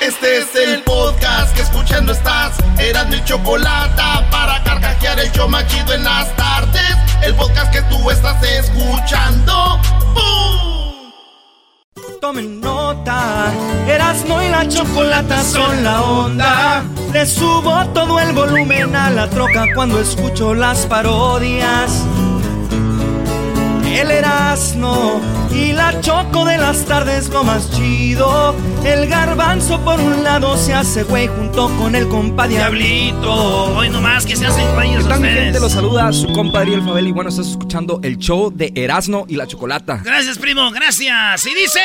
Este es el podcast que escuchando estás. Eran mi chocolate para carcajear el yo machido en las tardes. El podcast que tú estás escuchando. ¡Bum! Tomen nota, Erasmo y la chocolata son la onda. Le subo todo el volumen a la troca cuando escucho las parodias. El Erasmo y la choco de las tardes lo más chido. El garbanzo por un lado se hace güey junto con el compa Diablito. Hoy nomás que se hacen güeyes ¿Qué tal, mi ustedes. gente? Los saluda su compadre El Fabel y bueno, estás escuchando el show de Erasmo y la Chocolata. Gracias, primo, gracias. Y dice...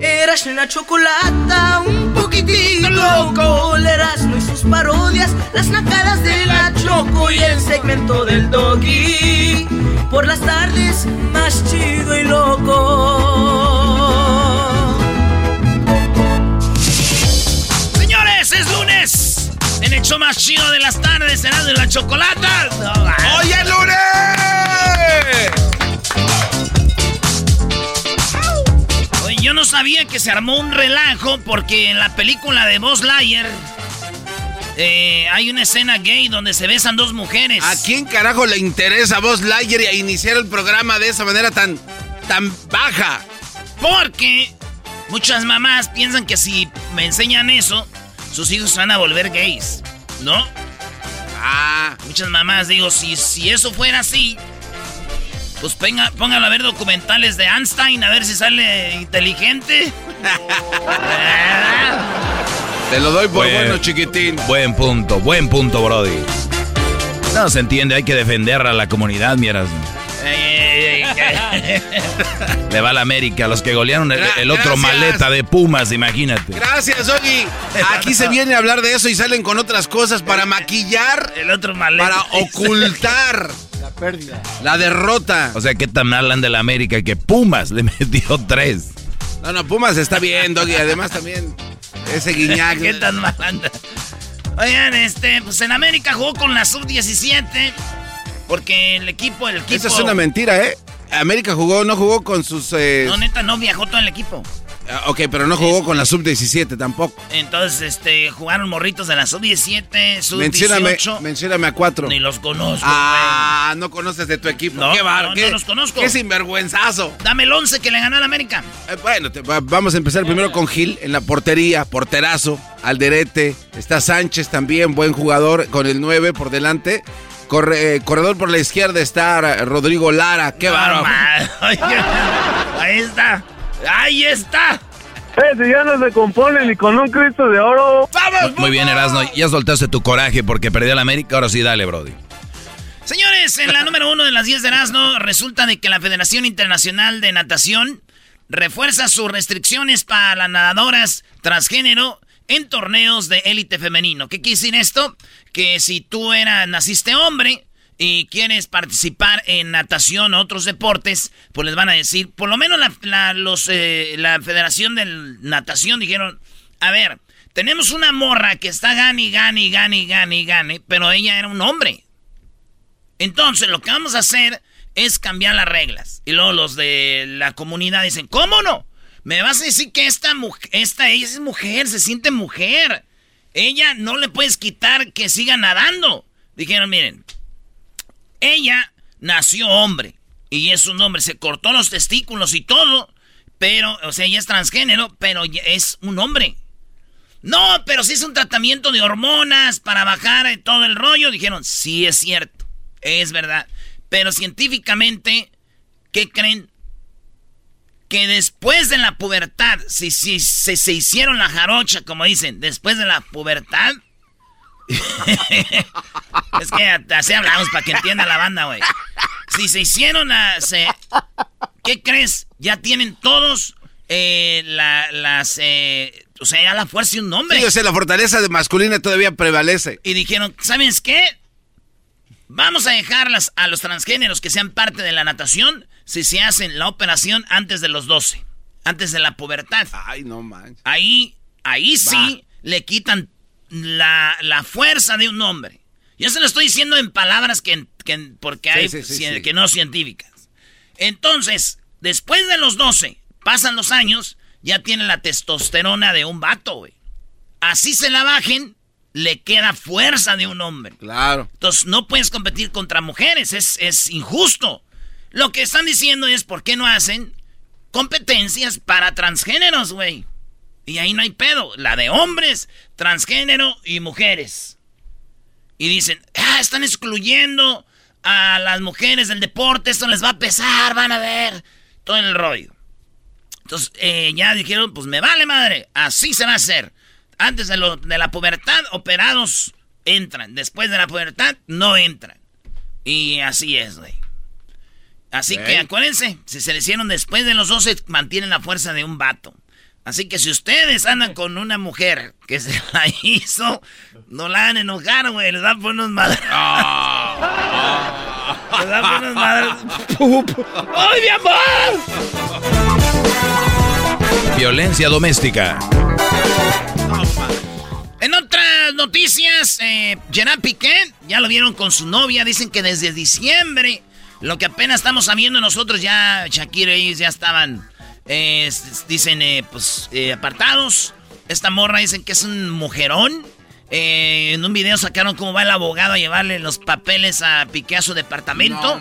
Eras la chocolata, un poquitín loco. El Erasmo y sus parodias, las nacadas de la choco y el segmento del doggy. Por las tardes, más chido y loco. Señores, es lunes. En el show más chido de las tardes, será de la chocolata. No. ¡Hoy es lunes! Yo no sabía que se armó un relajo porque en la película de Buzz Lightyear eh, hay una escena gay donde se besan dos mujeres. ¿A quién carajo le interesa a Buzz Lightyear y a iniciar el programa de esa manera tan, tan baja? Porque muchas mamás piensan que si me enseñan eso, sus hijos van a volver gays. ¿No? Ah, Muchas mamás, digo, si, si eso fuera así, pues ponga, póngalo a ver documentales de Einstein, a ver si sale inteligente. te lo doy por Bueno. bueno, chiquitín. Buen punto, buen punto, Brody. No se entiende, hay que defender a la comunidad, miras. Le va a la América, los que golearon el, otro gracias. maleta de Pumas, imagínate. Gracias, Ogi. Aquí se viene a hablar de eso y salen con otras cosas para maquillar, El otro maleta. para ocultar La pérdida. la derrota. O sea, ¿qué tan mal anda la América que Pumas le metió tres? No, no, Pumas está bien, Doggy. Además también ese guiñac. ¿Qué tan mal anda? Oigan, este, pues en América jugó con la sub-17. Porque el equipo, el equipo. Esa es una mentira, ¿eh? América jugó, no jugó con sus... eh, No, neta, no viajó todo el equipo. Ah, ok, pero no jugó con la sub-17 tampoco. Entonces, este, jugaron morritos de la sub-17, Mencióname, sub-18. mencióname a cuatro. Ni los conozco, Ah, no conoces de tu equipo. No, qué bar, no, qué, no los conozco. Qué sinvergüenzazo. Dame el 11 que le ganó al América. Eh, bueno, te- va- vamos a empezar primero con Gil en la portería, porterazo, Alderete. Está Sánchez también, buen jugador, con el 9 por delante. Corre- eh, corredor por la izquierda está Rodrigo Lara. Qué No, bárbaro. Ahí está. Ahí está. Ese ya no se compone ni con un Cristo de oro. ¡Vamos, Muy bien, Erasno, ya soltaste tu coraje porque perdió la América, ahora sí, dale, Brody. Señores, en la número uno de las 10 de Erasmo, resulta de que la Federación Internacional de Natación refuerza sus restricciones para las nadadoras transgénero en torneos de élite femenino. ¿Qué quiere decir esto? Que si tú era, naciste hombre y quieres participar en natación o otros deportes, pues les van a decir, por lo menos la, la- los, eh, la Federación de Natación dijeron, a ver, tenemos una morra que está gane, gane, gane, gane, gane, pero ella era un hombre. Entonces, lo que vamos a hacer es cambiar las reglas. Y luego los de la comunidad dicen, ¿cómo no? Me vas a decir que esta mujer, esta ella es mujer, se siente mujer. Ella no le puedes quitar que siga nadando. Dijeron, miren, ella nació hombre, Y es un hombre, se cortó los testículos y todo. Pero, o sea, ella es transgénero, pero es un hombre. No, pero si es un tratamiento de hormonas para bajar todo el rollo. Dijeron, sí es cierto, es verdad. Pero científicamente, ¿qué creen? Que después de la pubertad, si, si, se hicieron la jarocha, como dicen, después de la pubertad, es que así hablamos para que entienda la banda, güey. Si se hicieron a... ¿Qué crees? Ya tienen todos eh, las... Eh, o sea, ya la fuerza y un nombre. Sí, o sea, la fortaleza de masculina todavía prevalece. Y dijeron, ¿sabes qué? Vamos a dejarlas a los transgéneros que sean parte de la natación si se hacen la operación antes de los 12, antes de la pubertad. Ay, no manches. Ahí, ahí sí le quitan la, fuerza de un hombre. Yo se lo estoy diciendo en palabras que, porque hay que no científicas. Entonces, después de los 12, pasan los años, ya tiene la testosterona de un vato, güey. Así se la bajen, le queda fuerza de un hombre. Claro. Entonces, no puedes competir contra mujeres, es, es injusto. Lo que están diciendo es, ¿por qué no hacen competencias para transgéneros, güey? Y ahí no hay pedo. La de hombres, transgénero y mujeres. Y dicen, ah, están excluyendo a las mujeres del deporte, esto les va a pesar, van a ver. Todo el rollo. Entonces, eh, ya dijeron, pues me vale madre, así se va a hacer. Antes de, lo, de la pubertad, operados entran. Después de la pubertad, no entran. Y así es, güey. Así que acuérdense, si se le hicieron después de los 12, mantienen la fuerza de un vato. Así que si ustedes andan con una mujer que se la hizo, no la van a enojar, güey. Les dan por unos madres. Les dan por unos madres. ¡Ay, mi amor! Violencia doméstica. En otras noticias, eh, Gerard Piqué, ya lo vieron con su novia. Dicen que desde diciembre, lo que apenas estamos sabiendo nosotros, ya Shakira y ellos ya estaban dicen, eh, pues, eh, apartados. Esta morra dicen que es un mujerón. Eh, en un video sacaron cómo va el abogado a llevarle los papeles a Piqué a su departamento.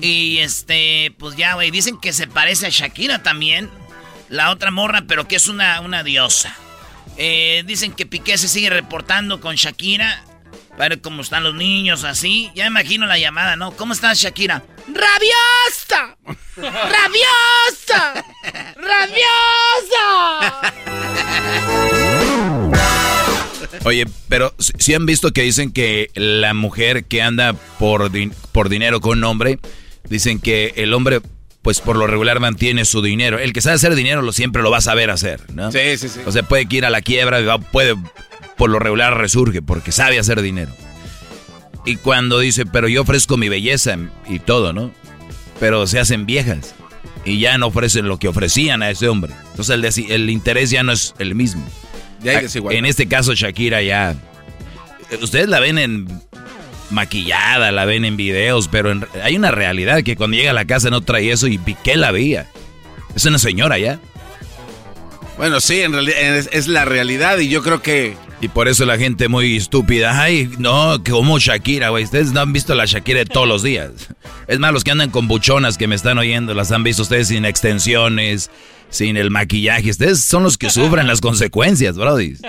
Y este, pues ya, güey, dicen que se parece a Shakira también. La otra morra, pero que es una, una diosa. dicen que Piqué se sigue reportando con Shakira. Para ver cómo están los niños, así. Ya me imagino la llamada, ¿no? ¿Cómo estás, Shakira? ¡Rabiosa! ¡Rabiosa! ¡Rabiosa! Oye, pero si han visto que dicen que la mujer que anda por, por dinero con un hombre, dicen que el hombre, pues por lo regular mantiene su dinero. El que sabe hacer dinero lo siempre lo va a saber hacer, ¿no? Sí, sí, sí. O sea, puede ir a la quiebra, puede, por lo regular resurge porque sabe hacer dinero. Y cuando dice, pero yo ofrezco mi belleza y todo, ¿no? Pero se hacen viejas y ya no ofrecen lo que ofrecían a ese hombre. Entonces el, el interés ya no es el mismo. Ya en este caso Shakira ya... Ustedes la ven en maquillada, la ven en videos, pero hay una realidad que cuando llega a la casa no trae eso y Piqué la veía. Es una señora ya. Bueno, sí, en realidad es la realidad y yo creo que y por eso la gente muy estúpida. Ay, no, como Shakira, güey. Ustedes no han visto la Shakira de todos los días. Es más, los que andan con buchonas que me están oyendo, las han visto ustedes sin extensiones, sin el maquillaje. Ustedes son los que sufren las consecuencias, brody.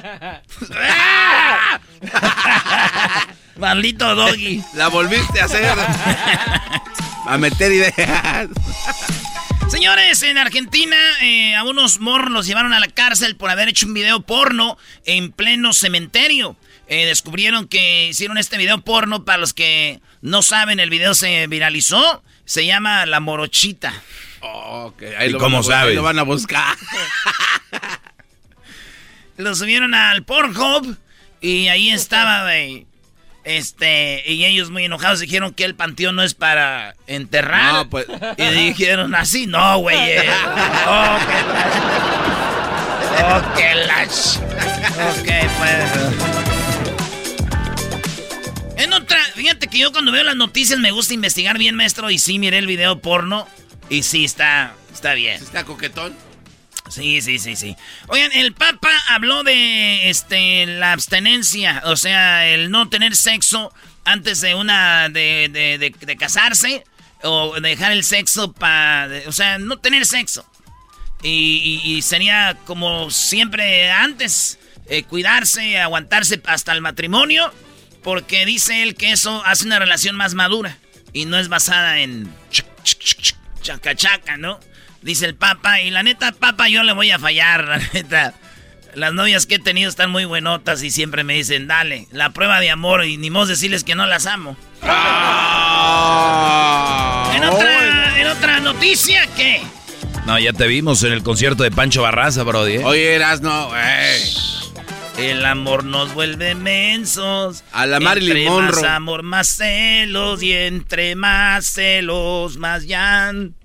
Maldito doggy. La volviste a hacer. a meter ideas. Señores, en Argentina eh, a unos morros los llevaron a la cárcel por haber hecho un video porno en pleno cementerio. Eh, descubrieron que hicieron este video porno. Para los que no saben, el video se viralizó. Se llama La Morochita. Oh, Ahí lo cómo saben? Lo van a buscar. lo subieron al Pornhub y ahí estaba, güey. Este, y ellos muy enojados dijeron que el panteón no es para enterrar. No, pues. Y dijeron así, no, güey. Eh. Oh, que las. Ok, pues. En otra, fíjate que yo cuando veo las noticias me gusta investigar bien, maestro. Y sí, miré el video porno. Y sí, está, está bien. ¿Está coquetón? Sí, sí, sí, sí. Oigan, el Papa habló de este la abstenencia, o sea, el no tener sexo antes de una de, de, casarse. o dejar el sexo para, o sea, no tener sexo. Y, sería como siempre antes, eh, cuidarse, aguantarse hasta el matrimonio, porque dice él que eso hace una relación más madura y no es basada en chaca chaca, ¿no? Dice el papa, y la neta, papa, yo le voy a fallar, la neta. Las novias que he tenido están muy buenotas y siempre me dicen, dale, la prueba de amor y ni modo decirles que no las amo. Ah. en, otra, en otra noticia, ¿qué? No, ya te vimos en el concierto de Pancho Barraza, Brody. ¿eh? Oye, eras no, El amor nos vuelve mensos. A la Marilyn Monroe. Entre más amor, más celos. Y entre más celos, más llanto.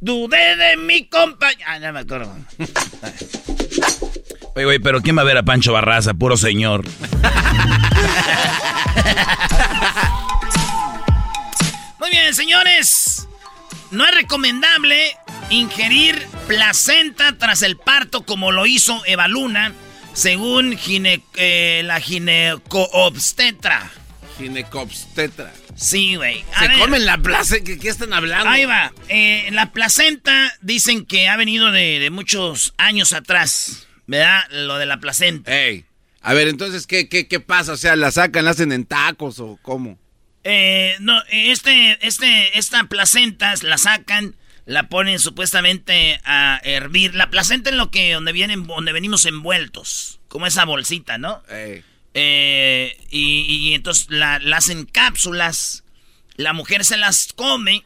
Dudé de mi compañero. Ah, ya me acuerdo. Oye, güey, pero ¿quién va a ver a Pancho Barraza? Puro señor. Muy bien, señores. No es recomendable ingerir placenta tras el parto como lo hizo Eva Luna, según gine, eh, la ginecoobstetra. Ginecoobstetra. Sí, güey. Se comen la placenta. ¿Qué, están hablando? Ahí va. Eh, la placenta dicen que ha venido de, muchos años atrás. ¿Verdad? Lo de la placenta. Ey. A ver, entonces, ¿qué, qué, qué pasa? O sea, ¿la sacan, la hacen en tacos o cómo? Eh, no, este, este, esta placenta la sacan, la ponen supuestamente a hervir. La placenta es lo que, donde vienen, donde venimos envueltos. Como esa bolsita, ¿no? Ey. Eh, y, entonces la, hacen cápsulas. La mujer se las come,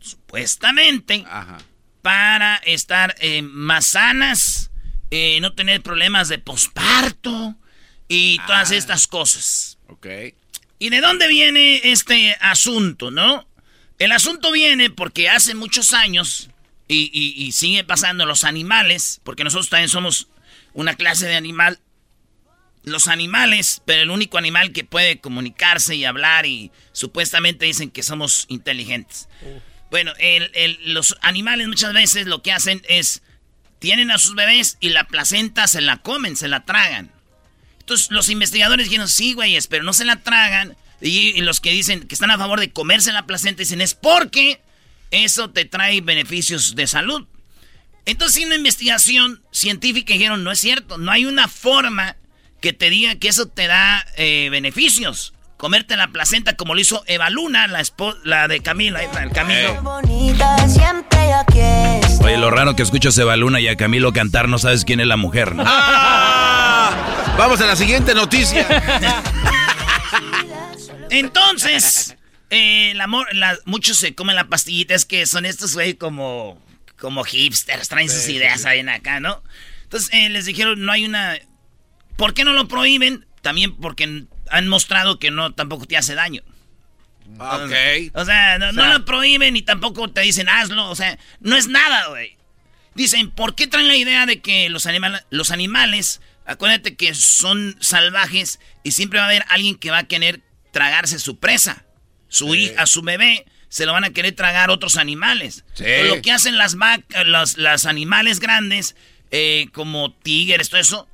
supuestamente, para estar eh, más sanas, eh, no tener problemas de posparto y todas ah. estas cosas. Ok. ¿Y de dónde viene este asunto, no? El asunto viene porque hace muchos años, y, y sigue pasando los animales, porque nosotros también somos una clase de animal, los animales, pero el único animal que puede comunicarse y hablar y supuestamente dicen que somos inteligentes. Bueno, los animales muchas veces lo que hacen es, tienen a sus bebés y la placenta se la comen, se la tragan. Entonces los investigadores dijeron, sí, güeyes, pero no se la tragan. Y, los que dicen que están a favor de comerse la placenta dicen, es porque eso te trae beneficios de salud. Entonces, en una investigación científica dijeron, no es cierto, no hay una forma que te diga que eso te da eh, beneficios. Comerte la placenta como lo hizo Eva Luna, la, la de Camilo, el Camilo. Oye, lo raro que escuchas a Eva Luna y a Camilo cantar, no sabes quién es la mujer, ¿no? ¡Ah! Vamos a la siguiente noticia. Entonces, eh, el amor, muchos se comen la pastillita, es que son estos, güey, como, como hipsters, traen sus ideas ahí en acá, ¿no? Entonces, eh, les dijeron, no hay una ¿Por qué no lo prohíben? También porque han mostrado que no tampoco te hace daño. Ok. O sea, no, lo prohíben y tampoco te dicen hazlo. O sea, no es nada, güey. Dicen, ¿por qué traen la idea de que los, los animales, acuérdate que son salvajes y siempre va a haber alguien que va a querer tragarse su presa? Su hija, su bebé, se lo van a querer tragar otros animales. Lo que hacen las vacas, los, animales grandes, eh, como tigres, todo eso,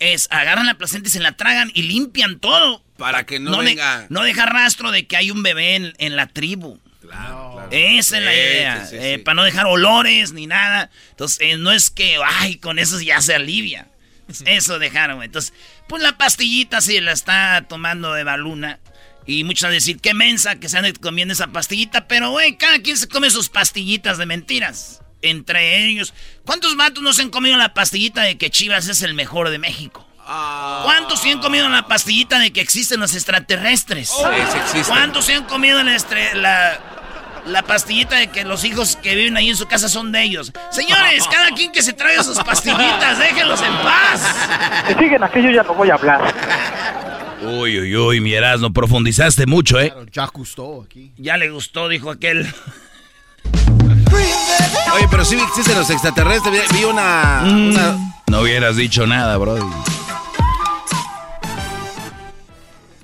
es agarran la placenta y se la tragan y limpian todo. Para que no, venga. no deja rastro de que hay un bebé en, la tribu. Claro, Esa es la idea. Eh, para no dejar olores ni nada. Entonces, eh, no es que, ay, con eso ya se alivia. Eso dejaron, Entonces, pues la pastillita sí la está tomando de baluna. Y muchos van a decir, qué mensa que se ande comiendo esa pastillita. Pero, güey, cada quien se come sus pastillitas de mentiras entre ellos. ¿Cuántos matos no se han comido la pastillita de que Chivas es el mejor de México? Ah. ¿Cuántos se han comido la pastillita de que existen los extraterrestres? ¿Cuántos se han comido la, la, pastillita de que los hijos que viven ahí en su casa son de ellos? Señores, cada quien que se traiga sus pastillitas, déjenlos en paz. Si siguen aquello ya no voy a hablar. Uy, uy, uy, mi no profundizaste mucho, ¿eh? ya gustó aquí. Ya le gustó, dijo aquel. Oye, pero sí existen los extraterrestres. Vi mm. una, No hubieras dicho nada, bro.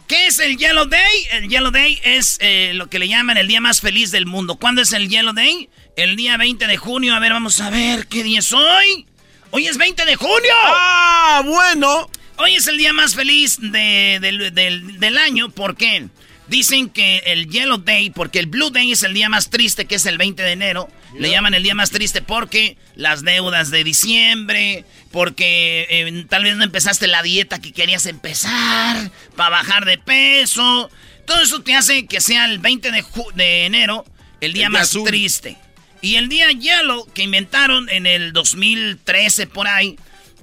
¿Qué es el Yellow Day? El Yellow Day es eh, lo que le llaman el día más feliz del mundo. ¿Cuándo es el Yellow Day? El día 20 de junio. A ver, vamos a ver qué día es hoy. Hoy es 20 de junio. Ah, bueno. Hoy es el día más feliz del, del año. ¿Por qué? Dicen que el Yellow Day, porque el Blue Day es el día más triste, que es el 20 de enero. Le llaman el día más triste porque las deudas de diciembre, porque eh, tal vez no empezaste la dieta que querías empezar, para bajar de peso. Todo eso te hace que sea el 20 de, de enero el día más triste. Y el día Yellow que inventaron en el 2013 por ahí,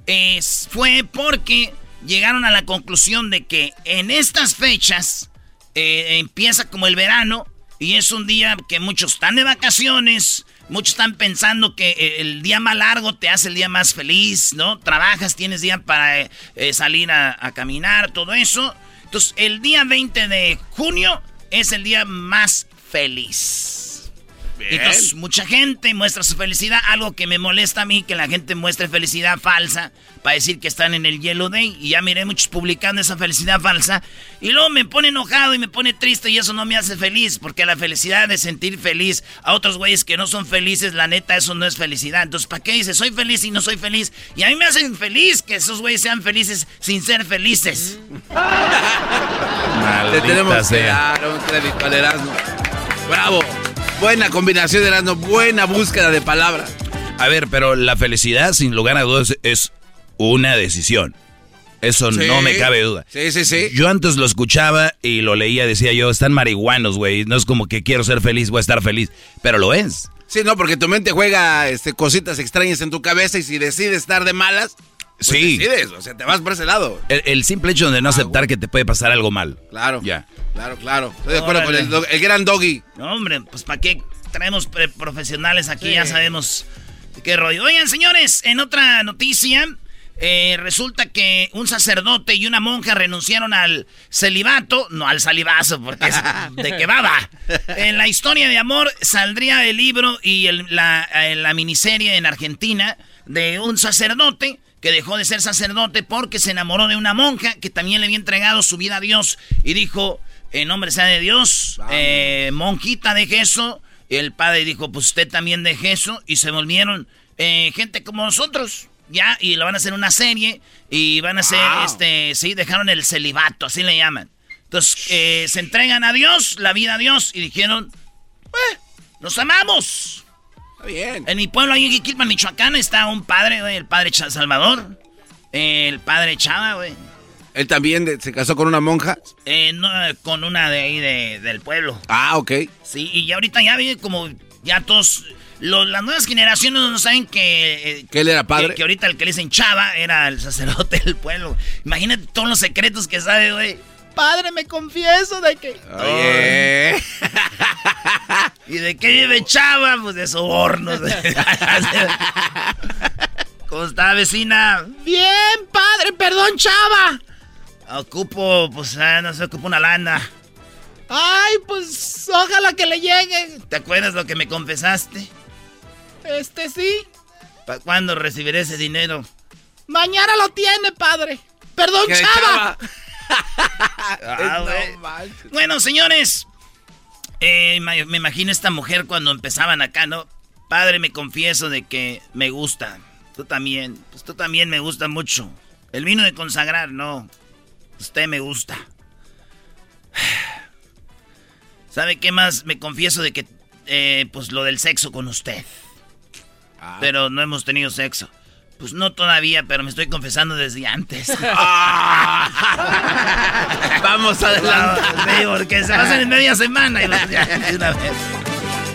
es, fue porque llegaron a la conclusión de que en estas fechas eh, empieza como el verano y es un día que muchos están de vacaciones, muchos están pensando que eh, el día más largo te hace el día más feliz, ¿no? Trabajas, tienes día para eh, salir a, a, caminar, todo eso. Entonces, el día 20 de junio es el día más feliz. Entonces, mucha gente muestra su felicidad. Algo que me molesta a mí, que la gente muestre felicidad falsa para decir que están en el Yellow Day. Y ya miré muchos publicando esa felicidad falsa. Y luego me pone enojado y me pone triste y eso no me hace feliz. Porque la felicidad de sentir feliz a otros güeyes que no son felices, la neta, eso no es felicidad. Entonces, ¿para qué dices soy feliz y no soy feliz? Y a mí me hacen feliz que esos güeyes sean felices sin ser felices. Te tenemos que dar un crédito al Erasmo. ¡Bravo! Buena combinación de Erasmo, buena búsqueda de palabras. A ver, pero la felicidad, sin lugar a dudas, es una decisión. Eso no me cabe duda. Sí, sí, sí. Yo antes lo escuchaba y lo leía, decía yo, están marihuanos, güey. No es como que quiero ser feliz, voy a estar feliz. Pero lo es. Sí, no, porque tu mente juega este, cositas extrañas en tu cabeza y si decides estar de malas, pues sí. decides, o sea, te vas por ese lado. El, simple hecho de no aceptar que te puede pasar algo mal. Claro. Ya. Claro, claro. Estoy de acuerdo con el, el, gran doggy. No, hombre, pues ¿para qué traemos profesionales aquí? Ya sabemos qué rollo. Oigan, señores, en otra noticia, eh, resulta que un sacerdote y una monja renunciaron al celibato, no al salivazo, porque es de que baba. En la historia de amor saldría el libro y la, eh, la miniserie en Argentina de un sacerdote que dejó de ser sacerdote porque se enamoró de una monja que también le había entregado su vida a Dios y dijo, en nombre sea de Dios, eh, monjita de eso. Y el padre dijo, pues usted también de eso. Y se volvieron eh, gente como nosotros. Ya, y lo van a hacer una serie. Y van a hacer, este, sí, dejaron el celibato, así le llaman. Entonces, eh, se entregan a Dios, la vida a Dios. Y dijeron, eh, nos amamos. Bien. En mi pueblo, ahí en Jiquilpan, Michoacán, está un padre, güey, el padre Salvador. El padre Chava, güey. ¿Él también se casó con una monja? Eh, no, con una de ahí del pueblo. Ah, ok. Sí, y ahorita ya vi como ya todos... las nuevas generaciones no saben que... Eh, ¿Que él era padre? Que, ahorita el que le dicen chava era el sacerdote del pueblo. Imagínate todos los secretos que sabe, güey. Padre, me confieso de que... Oye. ¿Y de qué vive chava? Pues de sobornos. ¿Cómo está, vecina? Bien, padre, perdón, chava. Ocupo, pues, ah, no sé, ocupo una lana. Ay, pues, ojalá que le llegue. ¿Te acuerdas lo que me confesaste? Este sí. ¿Para cuándo recibiré ese dinero? Mañana lo tiene, padre. Perdón, chava. Ah, bueno, señores. Eh, me imagino esta mujer cuando empezaban acá, ¿no? Padre, me confieso de que me gusta. Tú también. Pues tú también me gusta mucho. El vino de consagrar, no. Usted me gusta. ¿Sabe qué más? Me confieso de que, eh, pues lo del sexo con usted. Ah. Pero no hemos tenido sexo. Pues no todavía, pero me estoy confesando desde antes. Vamos adelante. porque se hacen en media semana. Y una vez.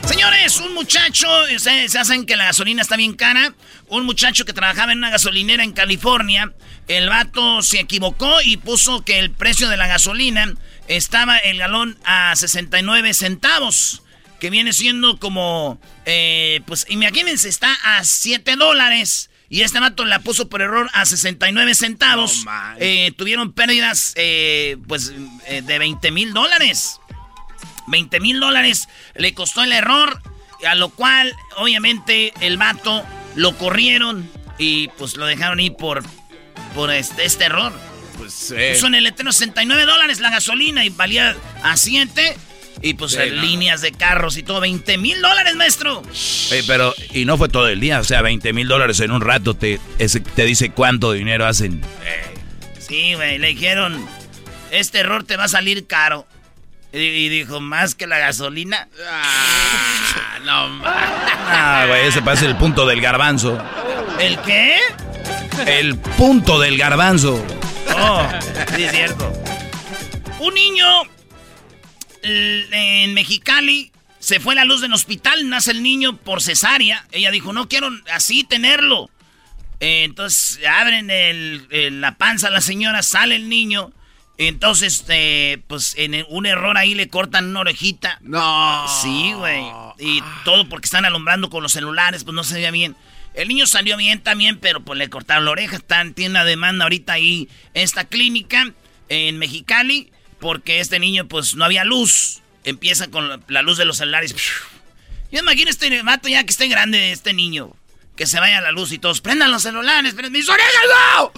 Señores, un muchacho, se, se, hacen que la gasolina está bien cara. Un muchacho que trabajaba en una gasolinera en California, el vato se equivocó y puso que el precio de la gasolina estaba el galón a 69 centavos. Que viene siendo como, eh, pues imagínense, está a 7 dólares. Y este vato la puso por error a 69 centavos. eh, tuvieron pérdidas, eh, pues, eh, de 20 mil dólares. 20 mil dólares le costó el error, a lo cual obviamente el vato lo corrieron y pues lo dejaron ir por, por este, este error. Pues eh. Puso en el letrero 69 dólares la gasolina y valía a 7. Y pues líneas de carros y todo, 20 mil dólares, maestro. pero, y no fue todo el día, o sea, 20 mil dólares en un rato te, ese, te dice cuánto dinero hacen. Sí, güey, le dijeron, este error te va a salir caro. Y, dijo, ¿más que la gasolina? Ah, no, Ah, güey, ese parece el punto del garbanzo. ¿El qué? El punto del garbanzo. Oh, sí es cierto. Un niño en Mexicali se fue la luz del hospital, nace el niño por cesárea. Ella dijo, no quiero así tenerlo. Eh, entonces abren la panza a la señora, sale el niño. Entonces, eh, pues en un error ahí le cortan una orejita. No. Sí, güey. Y todo porque están alumbrando con los celulares, pues no se veía bien. El niño salió bien también, pero pues le cortaron la oreja. Está, tiene una demanda ahorita ahí esta clínica en Mexicali porque este niño pues no había luz. Empieza con la luz de los celulares. Yo imagino este mato ya que esté grande este niño. Que se vaya la luz y todos prendan los celulares. ¡Mis orejas no!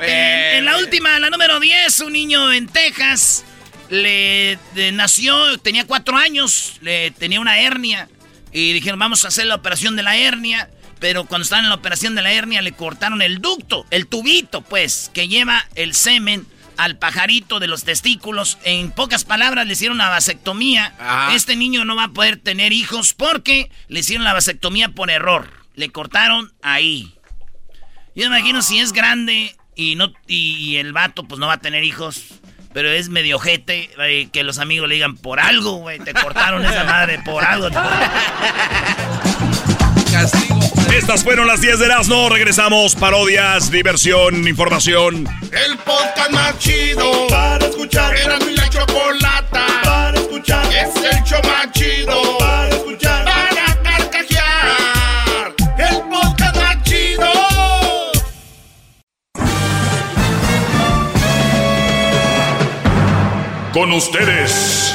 en, la última, la número 10, un niño en Texas le nació, tenía cuatro años, le tenía una hernia. Y dijeron, vamos a hacer la operación de la hernia. Pero cuando estaban en la operación de la hernia le cortaron el ducto, el tubito, pues, que lleva el semen al pajarito de los testículos. En pocas palabras, le hicieron una vasectomía. Este niño no va a poder tener hijos porque le hicieron la vasectomía por error. Le cortaron ahí. Yo me imagino si es grande y no y el vato pues no va a tener hijos. Pero es medio ojete eh, que los amigos le digan por algo, güey. Te cortaron esa madre por algo. Castigo. Estas fueron las 10 de no Regresamos. Parodias, diversión, información. El podcast más chido para escuchar. Era mi la chocolata para escuchar. Es el show más chido para escuchar. Para carcajear. El podcast más chido. Con ustedes.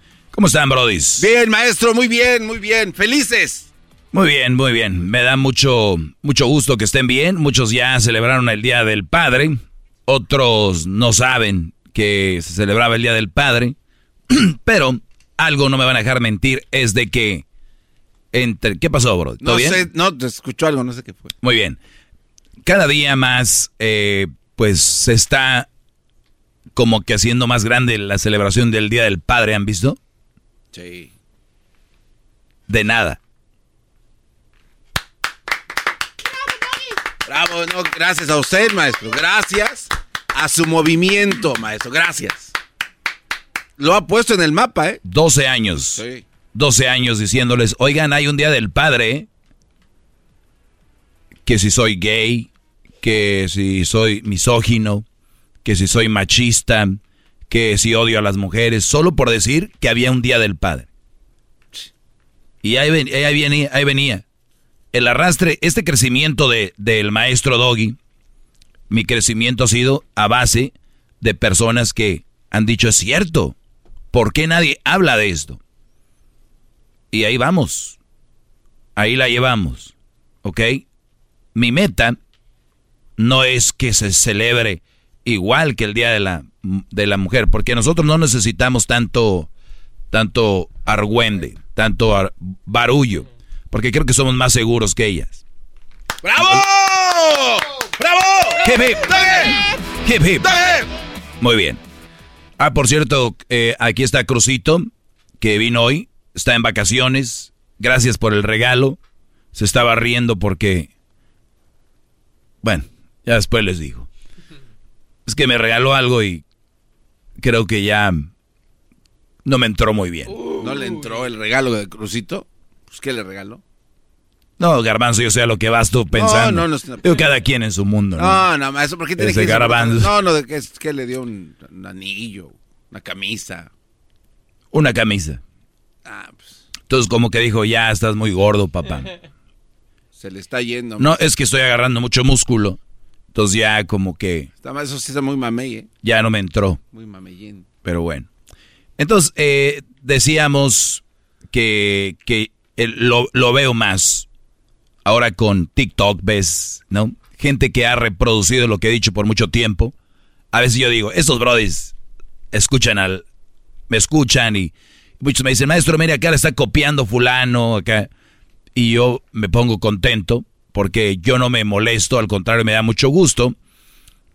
¿Cómo están, brodis? Bien, maestro, muy bien, muy bien. Felices. Muy bien, muy bien. Me da mucho, mucho gusto que estén bien. Muchos ya celebraron el Día del Padre. Otros no saben que se celebraba el Día del Padre. Pero algo no me van a dejar mentir es de que... Entre, ¿Qué pasó, bro? ¿Todo no sé, no, te escuchó algo, no sé qué fue. Muy bien. Cada día más, eh, pues se está como que haciendo más grande la celebración del Día del Padre, ¿han visto? Sí. De nada. Bravo, no, gracias a usted, maestro. Gracias a su movimiento, maestro. Gracias. Lo ha puesto en el mapa, ¿eh? 12 años. Sí. 12 años diciéndoles, oigan, hay un día del padre. Que si soy gay, que si soy misógino, que si soy machista, que si odio a las mujeres, solo por decir que había un día del padre. Y ahí, venía, ahí venía. El arrastre, este crecimiento de, del maestro Doggy, mi crecimiento ha sido a base de personas que han dicho es cierto. ¿Por qué nadie habla de esto? Y ahí vamos. Ahí la llevamos. ¿Ok? Mi meta no es que se celebre igual que el Día de la, de la Mujer, porque nosotros no necesitamos tanto, tanto argüende, tanto barullo, porque creo que somos más seguros que ellas. ¡Bravo! ¡Bravo! Hip hip. Muy bien. Ah, por cierto, eh, aquí está Crucito, que vino hoy, está en vacaciones. Gracias por el regalo. Se estaba riendo porque... Bueno, ya después les digo. Es que me regaló algo y creo que ya no me entró muy bien. ¿No le entró el regalo de Crucito? Pues, ¿qué le regaló? No, Garbanzo, yo sé a lo que vas tú pensando. No, no, no. Digo, cada quien en su mundo. No, no, eso ¿por qué tiene que Garbanzo. No, no, es que le dio un, anillo, una camisa. Una camisa. Ah, pues. Entonces, como que dijo, ya estás muy gordo, papá. Se le está yendo. No, es que estoy agarrando mucho músculo. Entonces ya como que Está, eso sí está muy mamey, ¿eh? ya no me entró. Muy mameyín. Pero bueno. Entonces, eh, decíamos que, que el- lo, lo veo más. Ahora con TikTok ves, ¿no? Gente que ha reproducido lo que he dicho por mucho tiempo. A veces yo digo, estos brodis escuchan al... Me escuchan y muchos me dicen, maestro, mire, acá le está copiando fulano, acá. Y yo me pongo contento porque yo no me molesto, al contrario, me da mucho gusto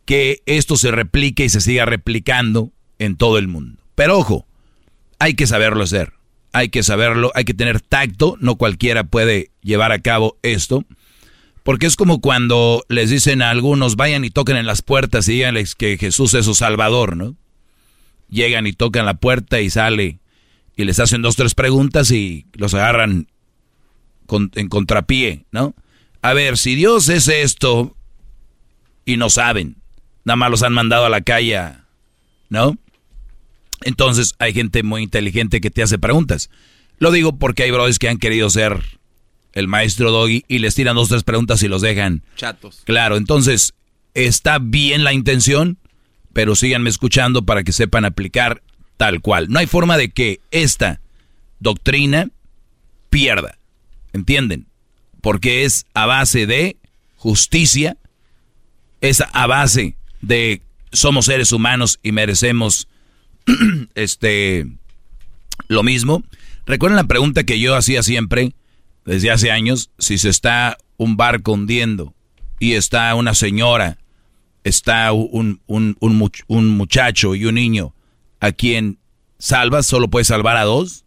que esto se replique y se siga replicando en todo el mundo. Pero ojo, hay que saberlo hacer. Hay que saberlo, hay que tener tacto, no cualquiera puede llevar a cabo esto. Porque es como cuando les dicen a algunos, vayan y toquen en las puertas y díganles que Jesús es su Salvador, ¿no? Llegan y tocan la puerta y sale y les hacen dos, tres preguntas y los agarran en contrapié, ¿no? A ver, si Dios es esto y no saben, nada más los han mandado a la calle, ¿no? Entonces hay gente muy inteligente que te hace preguntas. Lo digo porque hay brothers que han querido ser el maestro Doggy y les tiran dos, tres preguntas y los dejan. Chatos. Claro, entonces está bien la intención, pero síganme escuchando para que sepan aplicar tal cual. No hay forma de que esta doctrina pierda, ¿entienden? Porque es a base de justicia, es a base de somos seres humanos y merecemos este lo mismo. Recuerden la pregunta que yo hacía siempre desde hace años, si se está un barco hundiendo y está una señora, está un, un, un un muchacho y un niño, ¿a quien salvas? ¿Solo puedes salvar a dos?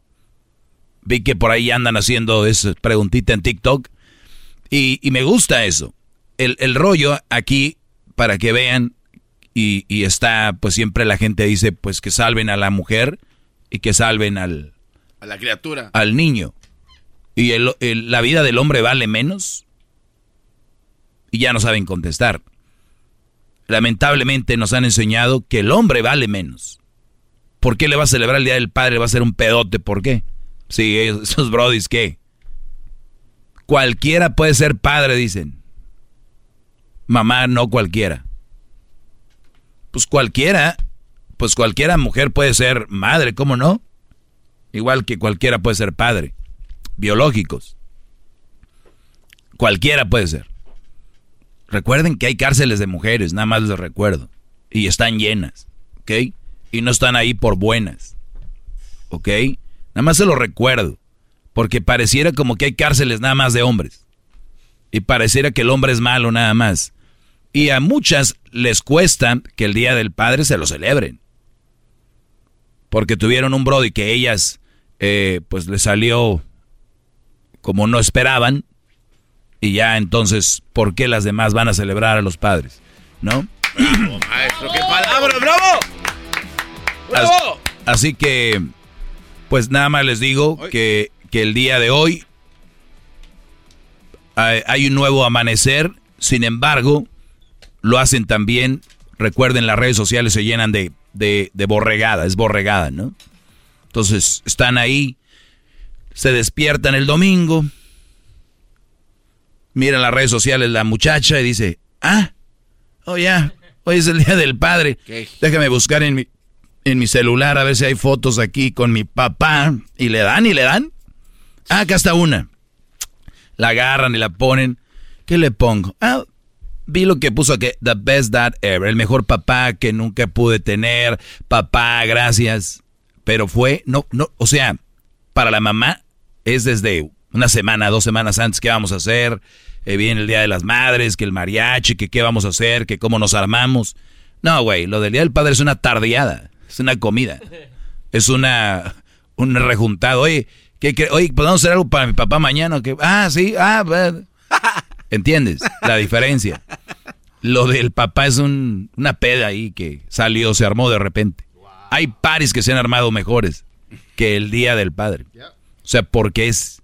Vi que por ahí andan haciendo esa preguntita en TikTok y, y me gusta eso. El, el rollo aquí, para que vean, y, y está, pues siempre la gente dice, pues que salven a la mujer y que salven al, A la criatura. al niño. ¿Y el- el- la vida del hombre vale menos? Y ya no saben contestar. Lamentablemente nos han enseñado que el hombre vale menos. ¿Por qué le va a celebrar el Día del Padre? Va a ser un pedote. ¿Por qué? Sí, esos brodis, ¿qué? Cualquiera puede ser padre, dicen. Mamá, no cualquiera. Pues cualquiera, pues cualquiera mujer puede ser madre, ¿cómo no? Igual que cualquiera puede ser padre. Biológicos. Cualquiera puede ser. Recuerden que hay cárceles de mujeres, nada más les recuerdo. Y están llenas, ¿ok? Y no están ahí por buenas, ¿ok? Nada más se lo recuerdo. Porque pareciera como que hay cárceles nada más de hombres. Y pareciera que el hombre es malo nada más. Y a muchas les cuesta que el Día del Padre se lo celebren. Porque tuvieron un brody que ellas, eh, pues le salió como no esperaban. Y ya entonces, ¿por qué las demás van a celebrar a los padres? ¿No? Maestro, qué palabra, bravo. As- Así que, pues nada más les digo que, que el día de hoy hay, un nuevo amanecer. Sin embargo, lo hacen también. Recuerden, las redes sociales se llenan de, de, de borregada, es borregada, ¿no? Entonces, están ahí, se despiertan el domingo, miran las redes sociales la muchacha y dice, ah, oh ya, hoy es el día del padre. Déjame buscar en mi, en mi celular a ver si hay fotos aquí con mi papá. Y le dan y le dan. Ah, acá está una. La agarran y la ponen. ¿Qué le pongo? Ah, vi lo que puso que the best dad ever, el mejor papá que nunca pude tener. Papá, gracias. Pero fue, no, no, o sea, para la mamá es desde una semana, dos semanas antes, ¿qué vamos a hacer? Eh, viene el Día de las Madres, que el mariachi, que qué vamos a hacer, que cómo nos armamos. No, güey, lo del Día del Padre es una tardeada, es una comida, es una, un rejuntado. Oye, ¿qué, qué- oye, ¿podemos hacer algo para mi papá mañana? o qué? Ah, sí, ah, bueno. ¿entiendes? La diferencia. Lo del papá es un- una peda ahí que salió, se armó de repente. Hay pares que se han armado mejores que el Día del Padre. O sea, porque es...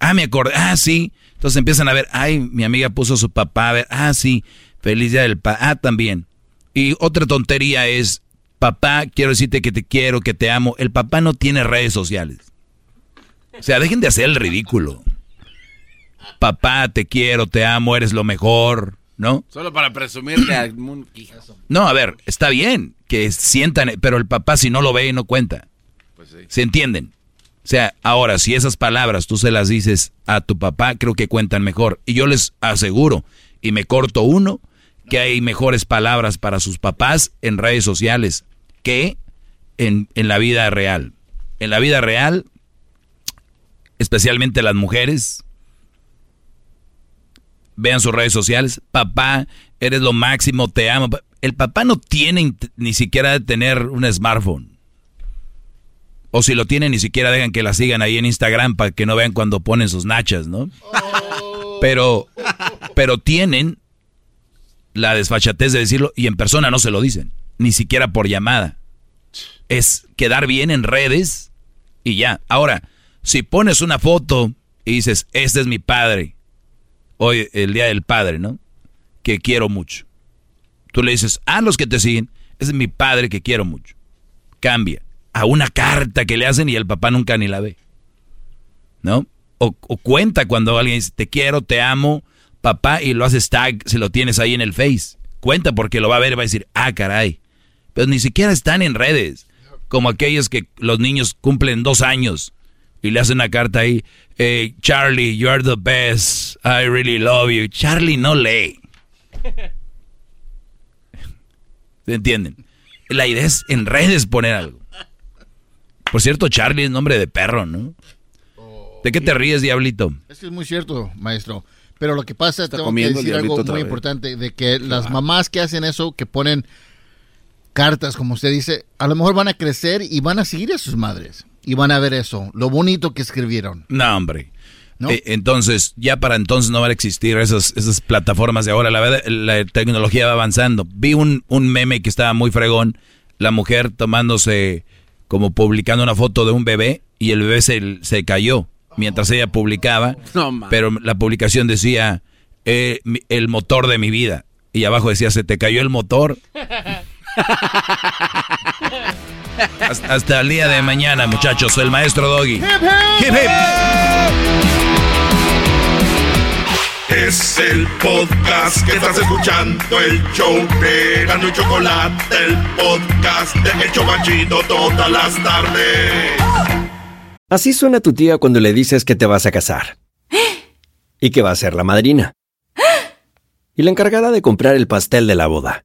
Ah, me acordé. Ah, sí. Entonces empiezan a ver, ay, mi amiga puso a su papá a ver. Ah, sí. Feliz Día del Padre. Ah, también. Y otra tontería es, papá, quiero decirte que te quiero, que te amo. El papá no tiene redes sociales. O sea, dejen de hacer el ridículo. papá, te quiero, te amo, eres lo mejor, ¿no? Solo para presumirle al mundo. No, a ver, está bien que sientan, pero el papá si no lo ve no cuenta. Pues sí. ¿Se entienden? O sea, ahora, si esas palabras tú se las dices a tu papá, creo que cuentan mejor. Y yo les aseguro, y me corto uno, que hay mejores palabras para sus papás en redes sociales que en, en la vida real. En la vida real, especialmente las mujeres, vean sus redes sociales, papá, eres lo máximo, te amo. El papá no tiene ni siquiera de tener un smartphone. O si lo tienen, ni siquiera dejan que la sigan ahí en Instagram para que no vean cuando ponen sus nachas, ¿no? Pero, pero tienen la desfachatez de decirlo y en persona no se lo dicen, ni siquiera por llamada. Es quedar bien en redes y ya. Ahora, si pones una foto y dices, este es mi padre, hoy el día del padre, ¿no? Que quiero mucho. Tú le dices a los que te siguen, ese es mi padre que quiero mucho. Cambia a una carta que le hacen y el papá nunca ni la ve. ¿No? O, cuenta cuando alguien dice, te quiero, te amo, papá, y lo haces tag si lo tienes ahí en el Face. Cuenta porque lo va a ver y va a decir, ah, caray. Pero ni siquiera están en redes. Como aquellos que los niños cumplen dos años y le hacen una carta ahí, hey, Charlie, you are the best, I really love you. Charlie no lee. ¿Se entienden? La idea es en redes poner algo. Por cierto, Charlie es nombre de perro, ¿no? ¿De qué te ríes, diablito? Es que es muy cierto, maestro. Pero lo que pasa es que tengo que decir algo muy importante, de que las mamás que hacen eso, que ponen cartas, como usted dice, a lo mejor van a crecer y van a seguir a sus madres. Y van a ver eso, lo bonito que escribieron. No, hombre. Eh, entonces, ya para entonces no van a existir esas, esas plataformas de ahora. La, verdad, la tecnología va avanzando. Vi un, un meme que estaba muy fregón. La mujer tomándose como publicando una foto de un bebé y el bebé se, se cayó mientras ella publicaba, pero la publicación decía eh, el motor de mi vida y abajo decía se te cayó el motor. hasta, el día de mañana, muchachos. Soy el maestro Doggy. Hip, hip. Es el podcast que estás escuchando, el show de Gano y Chocolate, el podcast de El Chocachito todas las tardes. Así suena tu tía cuando le dices que te vas a casar. Y que va a ser la madrina. Y la encargada de comprar el pastel de la boda.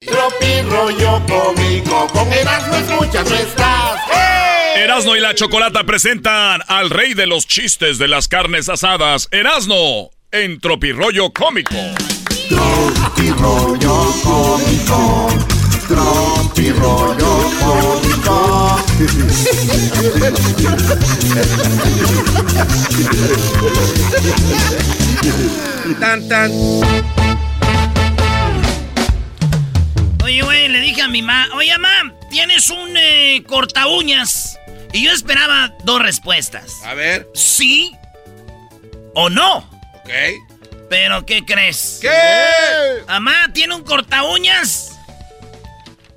Tropi rollo cómico, con Erasmo escuchas no estás. Erasmo y la Chocolata presentan al rey de los chistes de las carnes asadas, Erasmo, en Tropirollo Cómico. Tropirollo Cómico, Tropirollo Cómico. tan tan. Le dije a mi mamá, oye, mamá, tienes un eh, corta uñas. Y yo esperaba dos respuestas. A ver. Sí o no. Ok. Pero, ¿qué crees? ¿Qué? Mamá, ¿tiene un corta uñas?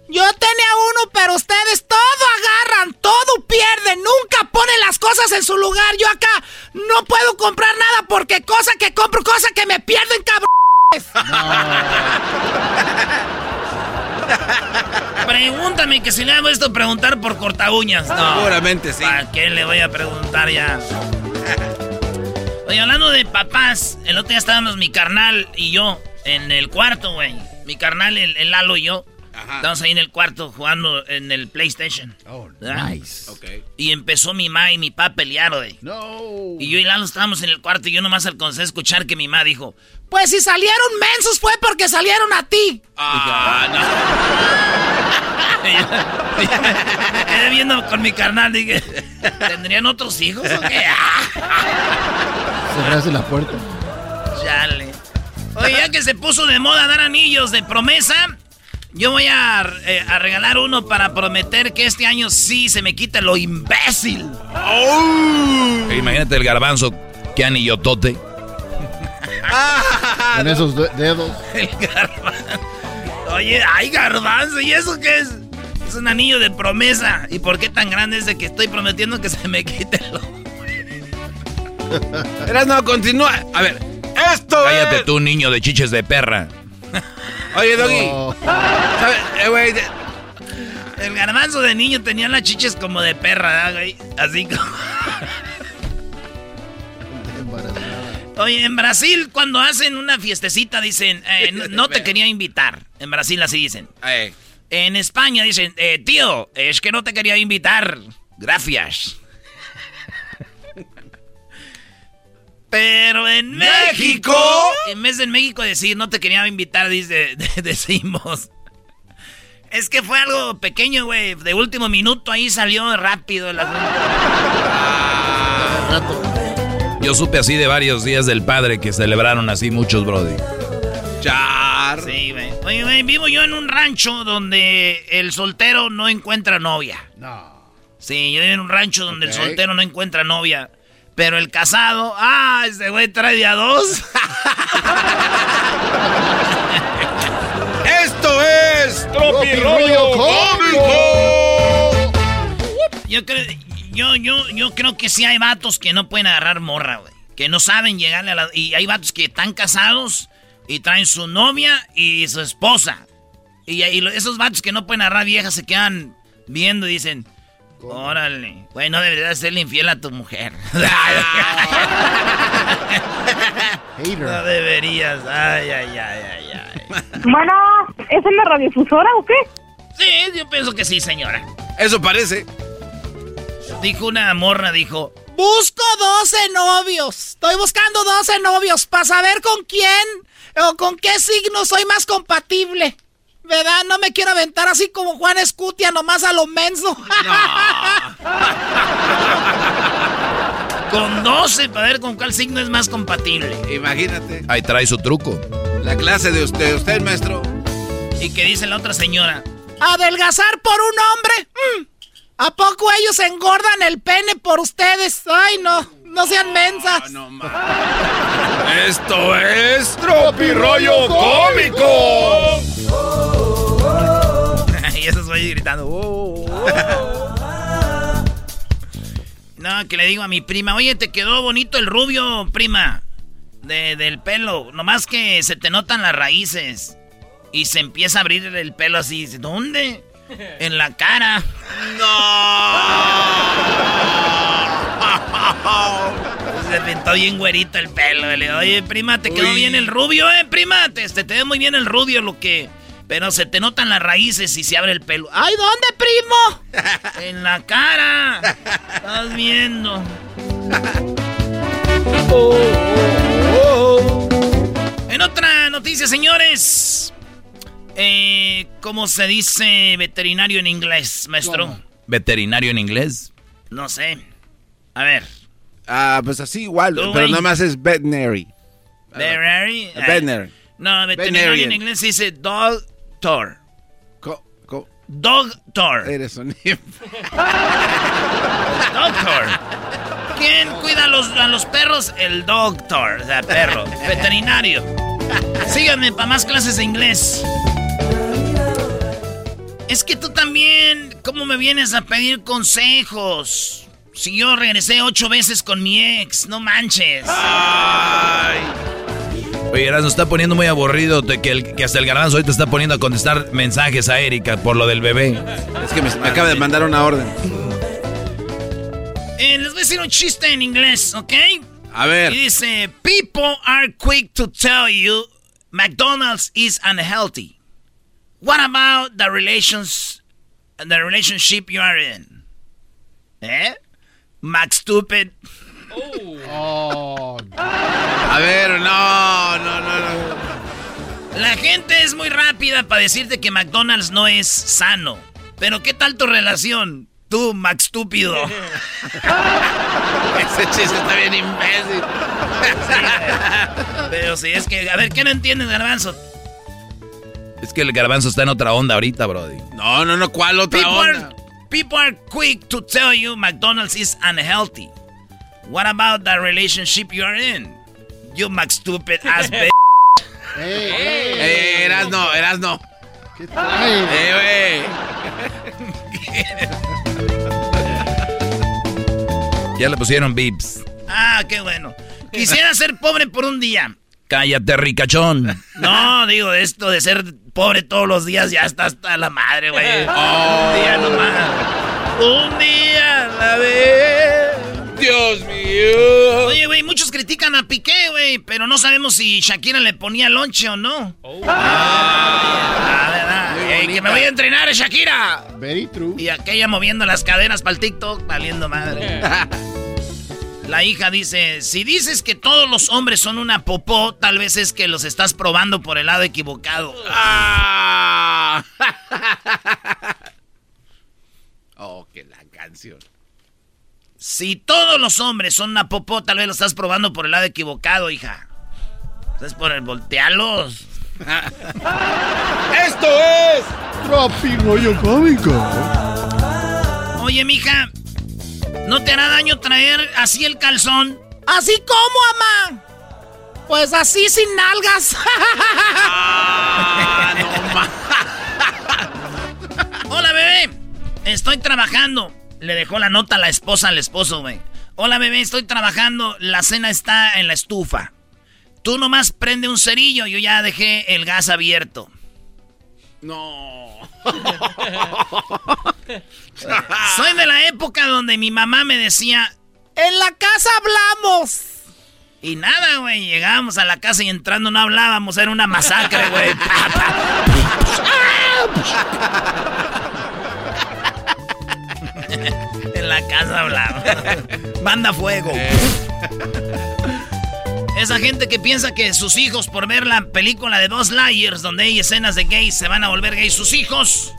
Yo tenía uno, pero ustedes todo agarran, todo pierden, nunca ponen las cosas en su lugar. Yo acá no puedo comprar nada porque cosa que compro, cosa que me pierden, cabrón. Pregúntame que si le hago esto preguntar por corta uñas. No. Seguramente sí. ¿Para qué le voy a preguntar ya? Oye, hablando de papás, el otro día estábamos mi carnal y yo en el cuarto, güey. Mi carnal, el, el Lalo y yo. Estábamos ahí en el cuarto jugando en el PlayStation. Oh, nice. Y empezó mi ma y mi pa a pelear, güey. No. Y yo y Lalo estábamos en el cuarto y yo nomás alcancé a escuchar que mi ma dijo: Pues si salieron mensos fue porque salieron a ti. Ah, no. quedé viendo con mi carnal, dije: ¿Tendrían otros hijos o qué? Cerraste la puerta. Chale. Oye, ya que se puso de moda dar anillos de promesa, yo voy eh, a, regalar uno para prometer que este año sí se me quite lo imbécil. Imagínate el garbanzo, que anillotote. Con esos dedos. El garbanzo. Oye, ay, garbanzo, ¿y eso qué es? Es un anillo de promesa. ¿Y por qué tan grande es de que estoy prometiendo que se me quite lo... Eras no, continúa. A ver, esto Cállate tú, niño de chiches de perra. Oye, Doggy. Eh, el garbanzo de niño tenía las chiches como de perra, güey? Así como. Oye, en Brasil, cuando hacen una fiestecita, dicen, eh, no, te quería invitar. En Brasil así dicen. En España dicen, eh, tío, es que no te quería invitar. Gracias. Pero en México, en vez de en México decir no te quería invitar, dice, decimos. Es que fue algo pequeño, güey. De último minuto ahí salió rápido el Yo supe así de varios días del padre que celebraron así muchos, Brody. Char. Sí, güey. Oye, güey, vivo yo en un rancho donde el soltero no encuentra novia. No. Sí, yo vivo en un rancho donde el soltero no encuentra novia. Pero el casado, ah, ese güey trae de a dos. Esto es Tropi Rollo Cómico. Yo creo, yo, yo, yo creo que sí hay vatos que no pueden agarrar morra, güey. Que no saben llegarle a la... Y hay vatos que están casados y traen su novia y su esposa. Y, y esos vatos que no pueden agarrar viejas se quedan viendo y dicen... Órale. Güey, no deberías serle infiel a tu mujer. no deberías. Ay, ay, ay, ay, ay. Bueno, ¿es en la radiofusora o qué? Sí, yo pienso que sí, señora. Eso parece. Dijo una morra, dijo... Busco 12 novios. Estoy buscando 12 novios para saber con quién o con qué signo soy más compatible. ¿Verdad? No me quiero aventar así como Juan Escutia, nomás a lo menso. con 12 para ver con cuál signo es más compatible. Imagínate. Ahí trae su truco. La clase de usted, usted, maestro. ¿Y qué dice la otra señora? ¿Adelgazar por un hombre? Mm. ¿A poco ellos engordan el pene por ustedes? Ay, no. No sean mensas. No, no, Esto es Rollo Cómico. Gritando. Oh, oh, oh". no, que le digo a mi prima, oye, te quedó bonito el rubio, prima. De, del pelo. Nomás que se te notan las raíces. Y se empieza a abrir el pelo así. ¿Dónde? En la cara. ¡No! Se pintó bien güerito el pelo. Le digo, oye, prima, te quedó bien el rubio, eh, prima. Te, te, ve muy bien el rubio, lo que. Pero se te notan las raíces y se abre el pelo. ¡Ay, ¿dónde, primo? en la cara. Estás viendo. En otra noticia, señores. Eh, ¿Cómo se dice veterinario en inglés, maestro? ¿Veterinario en inglés? No sé. A ver. Ah, pues así igual, pero nada más es veterinary. ¿Veterinary? Veterinary. No, veterinario en inglés se dice doctor. Co, co. Doctor. Eres un Doctor. ¿Quién cuida a los, a los perros? El doctor, o sea, perro. Veterinario. Síganme para más clases de inglés. Es que tú también, ¿cómo me vienes a pedir consejos? Si yo regresé ocho veces con mi ex, no manches. Ay. Oye, nos está poniendo muy aburrido que, el, que hasta el garbanzo hoy te está poniendo a contestar mensajes a Erika por lo del bebé. Es que me, acaba de mandar una orden. Eh, les voy a decir un chiste en inglés, ¿ok? A ver. Y dice, people are quick to tell you McDonald's is unhealthy. What about the relations, the relationship you are in? ¿Eh? Max Stupid. Oh. A ver, no, no, no, no. La gente es muy rápida para decirte que McDonald's no es sano. Pero ¿qué tal tu relación? Tú, Max Estúpido. Ese chiste está bien imbécil. pero sí, es que, a ver, ¿qué no entiendes, Garbanzo? Es que el Garbanzo está en otra onda ahorita, Brody. No, no, no, ¿cuál otra onda? people are quick to tell you McDonald's is unhealthy. What about the relationship you're in? You Max stupid ass bitch. Hey, hey, hey, eras no, eras no. ¿Qué tal? Eh, ya le pusieron beeps. Ah, qué bueno. Quisiera ser pobre por un día. Cállate, ricachón. No, digo, esto de ser pobre todos los días ya está hasta la madre, güey. Un día nomás. Un día a la vez. Dios mío. Oye, güey, muchos critican a Piqué, güey, pero no sabemos si Shakira le ponía lonche o no. Oh. Ah, verdad. que me voy a entrenar, Shakira. Very true. Y aquella moviendo las cadenas para el TikTok, valiendo madre. La hija dice, si dices que todos los hombres son una popó, tal vez es que los estás probando por el lado equivocado. Ah. oh, que la canción. Si todos los hombres son una popó, tal vez lo estás probando por el lado equivocado, hija. Es por el voltearlos. ¡Esto es Tropi Rollo Cómico! Oye, mija, ¿no te hará daño traer así el calzón? ¿Así como, mamá? Pues así sin nalgas. ah, no, Hola, bebé. Estoy trabajando. Le dejó la nota a la esposa al esposo, güey. Hola, bebé, estoy trabajando. La cena está en la estufa. Tú nomás prende un cerillo. Yo ya dejé el gas abierto. No. Soy de la época donde mi mamá me decía: En la casa hablamos. Y nada, güey. Llegábamos a la casa y entrando no hablábamos. Era una masacre, güey. en la casa hablamos. Manda fuego. Esa gente que piensa que sus hijos, por ver la película de Dos Liars, donde hay escenas de gays, se van a volver gays sus hijos.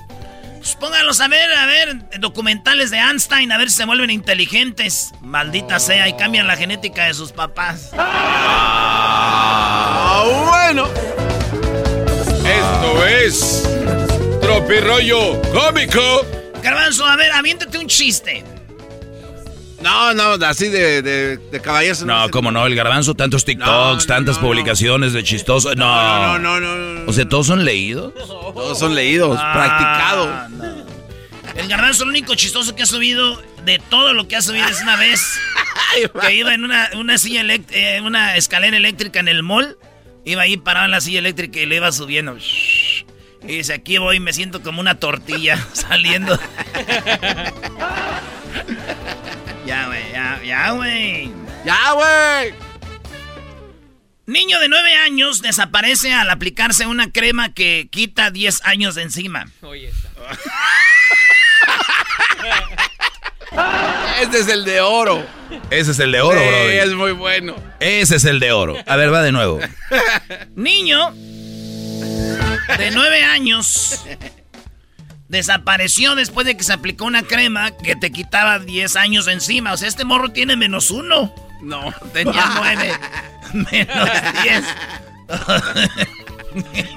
Pues pónganlos a ver, a ver, documentales de Einstein, a ver si se vuelven inteligentes. Maldita sea, y cambian la genética de sus papás. Ah, bueno. Esto es Tropirollo Cómico. Garbanzo, a ver, aviéntate un chiste. No, no, así de, de, de caballeros. No, como no, el garbanzo, tantos TikToks, tantas publicaciones de chistosos. No. No, no, no, O sea, ¿todos son leídos? Todos son leídos, ah, practicados. El garbanzo, lo único chistoso que ha subido de todo lo que ha subido es una vez que iba en una, una silla eh, una escalera eléctrica en el mall. Iba ahí parado en la silla eléctrica y le iba subiendo. Y dice, aquí voy, me siento como una tortilla saliendo. ya, güey, ya, ya, güey. Ya, güey. Niño de 9 años desaparece al aplicarse una crema que quita 10 años de encima. Oye, Este es el de oro. Ese es el de oro, bro. es muy bueno. Ese es el de oro. A ver, va de nuevo. Niño de nueve años desapareció después de que se aplicó una crema que te quitaba 10 años encima. O sea, este morro tiene menos uno. No, tenía nueve. menos diez.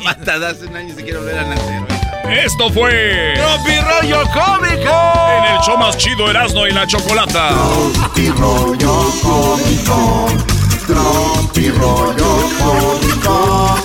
Hasta hace un año se quiere volver a nacer. Esto fue Tropi Rollo Cómico en el show más chido Erasmo y la Chocolata. Tropi Rollo Cómico. Tropi Rollo Cómico.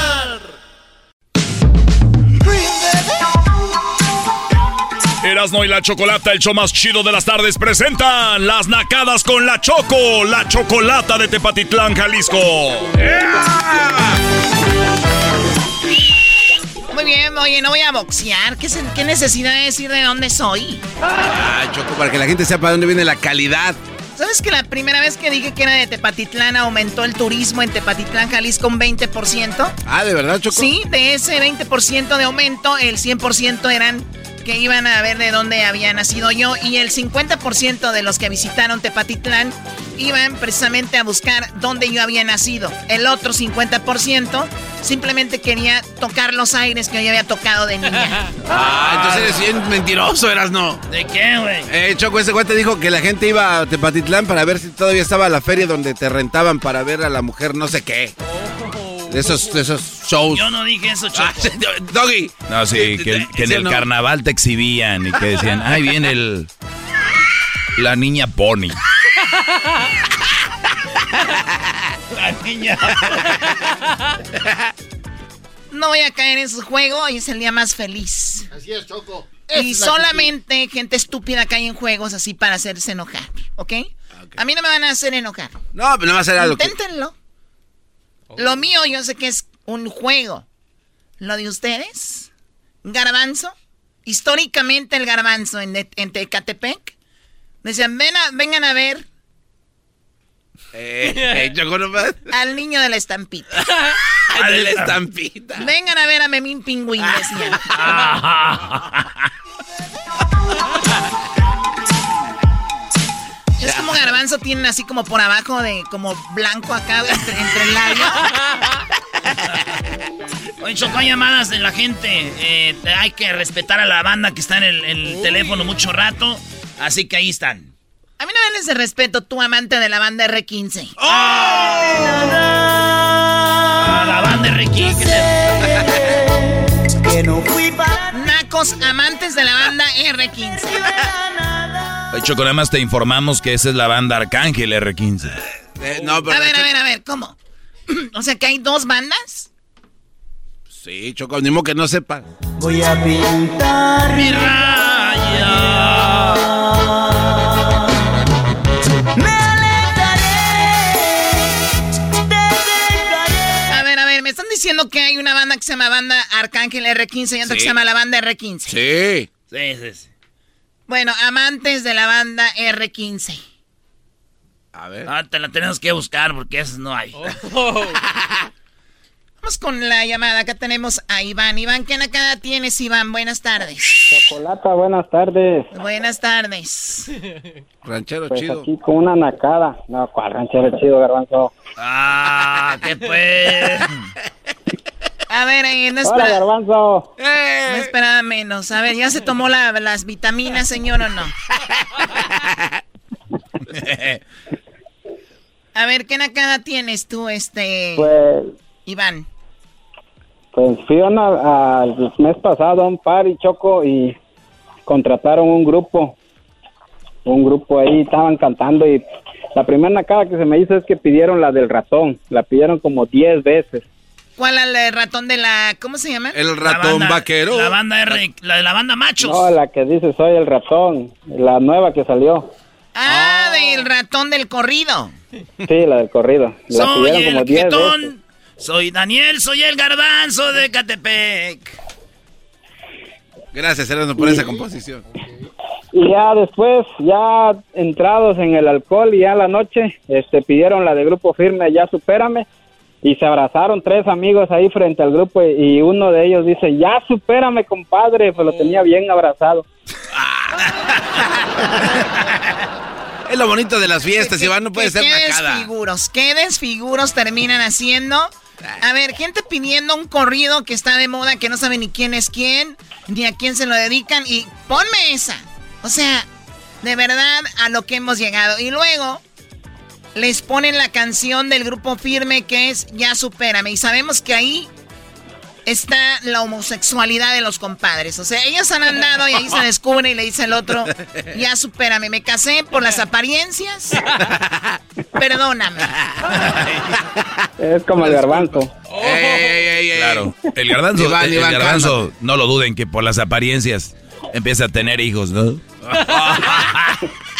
Erasno y la Chocolata, el show más chido de las tardes, presentan las nacadas con la Choco, la Chocolata de Tepatitlán, Jalisco. Muy bien, oye, no voy a boxear. ¿Qué, qué necesidad de decir de dónde soy? Ah, Choco, para que la gente sepa de dónde viene la calidad. ¿Sabes que la primera vez que dije que era de Tepatitlán aumentó el turismo en Tepatitlán, Jalisco un 20%? Ah, ¿de verdad, Choco? Sí, de ese 20% de aumento, el 100% eran que iban a ver de dónde había nacido yo y el 50% de los que visitaron Tepatitlán iban precisamente a buscar dónde yo había nacido. El otro 50% simplemente quería tocar los aires que yo había tocado de niña. Ah, entonces eres bien mentiroso, eras no. ¿De qué, güey? Eh, Choco, ese güey te dijo que la gente iba a Tepatitlán para ver si todavía estaba la feria donde te rentaban para ver a la mujer no sé qué. De esos, de esos shows. Yo no dije eso, Choco. Ah, Doggy. No, sí, que, en el carnaval te exhibían y que decían, ay, viene el... La niña Pony. La niña. No voy a caer en su juego, hoy es el día más feliz. Así es, Choco. y solamente gente estúpida cae en juegos así para hacerse enojar, ¿ok? A mí no me van a hacer enojar. No, pero no va a ser algo. Inténtenlo. Lo mío yo sé que es un juego. ¿Lo de ustedes? ¿Garbanzo? Históricamente el garbanzo en, en Tecatepec. Decían, Ven vengan a ver. Eh, eh Al niño de la estampita. Al de la estampita. Vengan a ver a Memín Pingüín, decían. Como garbanzo, tienen así como por abajo de como blanco acá entre, el labio. Oye, Choco, hay llamadas de la gente. Eh, hay que respetar a la banda que está en el, teléfono mucho rato. Así que ahí están. A mí no me de respeto, tu amante de la banda R15. ¡Oh! la banda R15. que no fui Nacos, amantes de la banda R15. Choco, nada más te informamos que esa es la banda Arcángel R15. Eh, a ver, a ver, a ver, ¿cómo? o sea, que hay dos bandas. Sí, Choco, ni modo que no sepa. Voy a pintar mi raya. Me A ver, a ver, me están diciendo que hay una banda que se llama Banda Arcángel R15 y otra que se llama la Banda R15. Sí. Sí, sí, sí. Bueno, amantes de la banda R15. A ver. Ah, te la tenemos que buscar porque esas no hay. Oh. Vamos con la llamada. Acá tenemos a Iván. Iván, ¿qué nacada tienes, Iván? Buenas tardes. Chocolata, buenas tardes. Buenas tardes. Ranchero pues chido. Aquí con una nacada. No, ¿cuál ranchero chido, garbanzo? Ah, ¿qué pues? A ver, eh, no espera. Hola, garbanzo. No esperaba menos. A ver, ¿ya se tomó las vitaminas, señor, o no? A ver, ¿qué nacada tienes tú, este... Pues... Iván. Pues fui al mes pasado a un par y choco y contrataron un grupo. Un grupo ahí, estaban cantando y la primera nacada que se me hizo es que pidieron la del ratón. La pidieron como 10 veces. ¿Cuál es el ratón de la... ¿Cómo se llama? El ratón vaquero. La banda R, la de la banda Machos. No, la que dice soy el ratón, la nueva que salió. Ah, del ratón del corrido. Sí, la del corrido. La soy pidieron como 10 veces. Soy Daniel, soy el garbanzo de Catepec. Gracias, Erasmo, por esa composición. Y ya después, ya entrados en el alcohol y ya la noche, este, pidieron la de Grupo Firme, ya supérame y se abrazaron tres amigos ahí frente al grupo y uno de ellos dice, ya supérame compadre, pues lo tenía bien abrazado. es lo bonito de las fiestas, Iván, no puede ser ¿Qué desfiguros? ¿Qué desfiguros terminan haciendo? A ver, gente pidiendo un corrido que está de moda, que no sabe ni quién es quién, ni a quién se lo dedican, y ponme esa. O sea, de verdad a lo que hemos llegado. Y luego les ponen la canción del grupo firme que es Ya Supérame. Y sabemos que ahí está la homosexualidad de los compadres. O sea, ellos han andado y ahí se descubre y le dice el otro, ya supérame, me casé por las apariencias. Perdóname. Es como el garbanzo. claro, el garbanzo, el, garbanzo no lo duden que por las apariencias empieza a tener hijos, ¿no?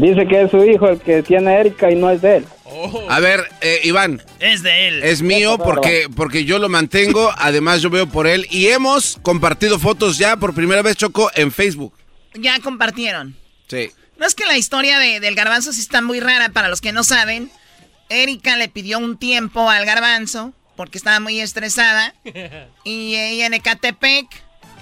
Dice que es su hijo el que tiene Erika y no es de él. Oh. A ver, eh, Iván. Es de él. Es mío porque, porque yo lo mantengo, además yo veo por él y hemos compartido fotos ya por primera vez, Choco, en Facebook. Ya compartieron. Sí. No es que la historia del garbanzo sí está muy rara para los que no saben. Erika le pidió un tiempo al garbanzo porque estaba muy estresada. Y ella en Ecatepec,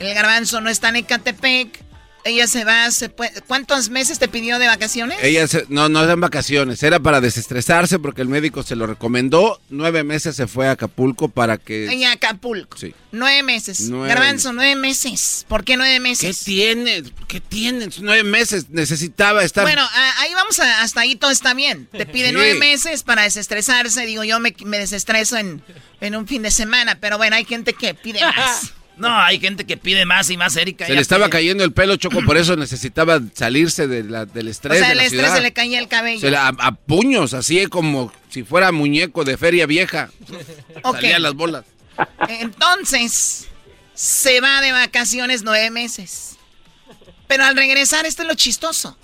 el garbanzo no está en Ecatepec. Ella se va, se ¿cuántos meses te pidió de vacaciones? Ella no, no eran vacaciones, era para desestresarse porque el médico se lo recomendó. Nueve meses se fue a Acapulco para que... En Acapulco. Sí. Nueve meses. Garbanzo, nueve meses. ¿Por qué nueve meses? ¿Qué tiene? ¿Qué tiene? Nueve meses. Necesitaba estar... Bueno, ahí vamos, hasta ahí todo está bien. Te pide nueve meses para desestresarse. Digo, yo me, me desestreso en, en un fin de semana, pero bueno, hay gente que pide más. No, hay gente que pide más y más, Erika. Se le estaba cayendo el pelo, Choco, por eso necesitaba salirse de la, del estrés. O sea, el estrés se le caía el cabello. a, puños, así como si fuera muñeco de feria vieja. Okay. Salían las bolas. Entonces, se va de vacaciones nueve meses. Pero al regresar, esto es lo chistoso.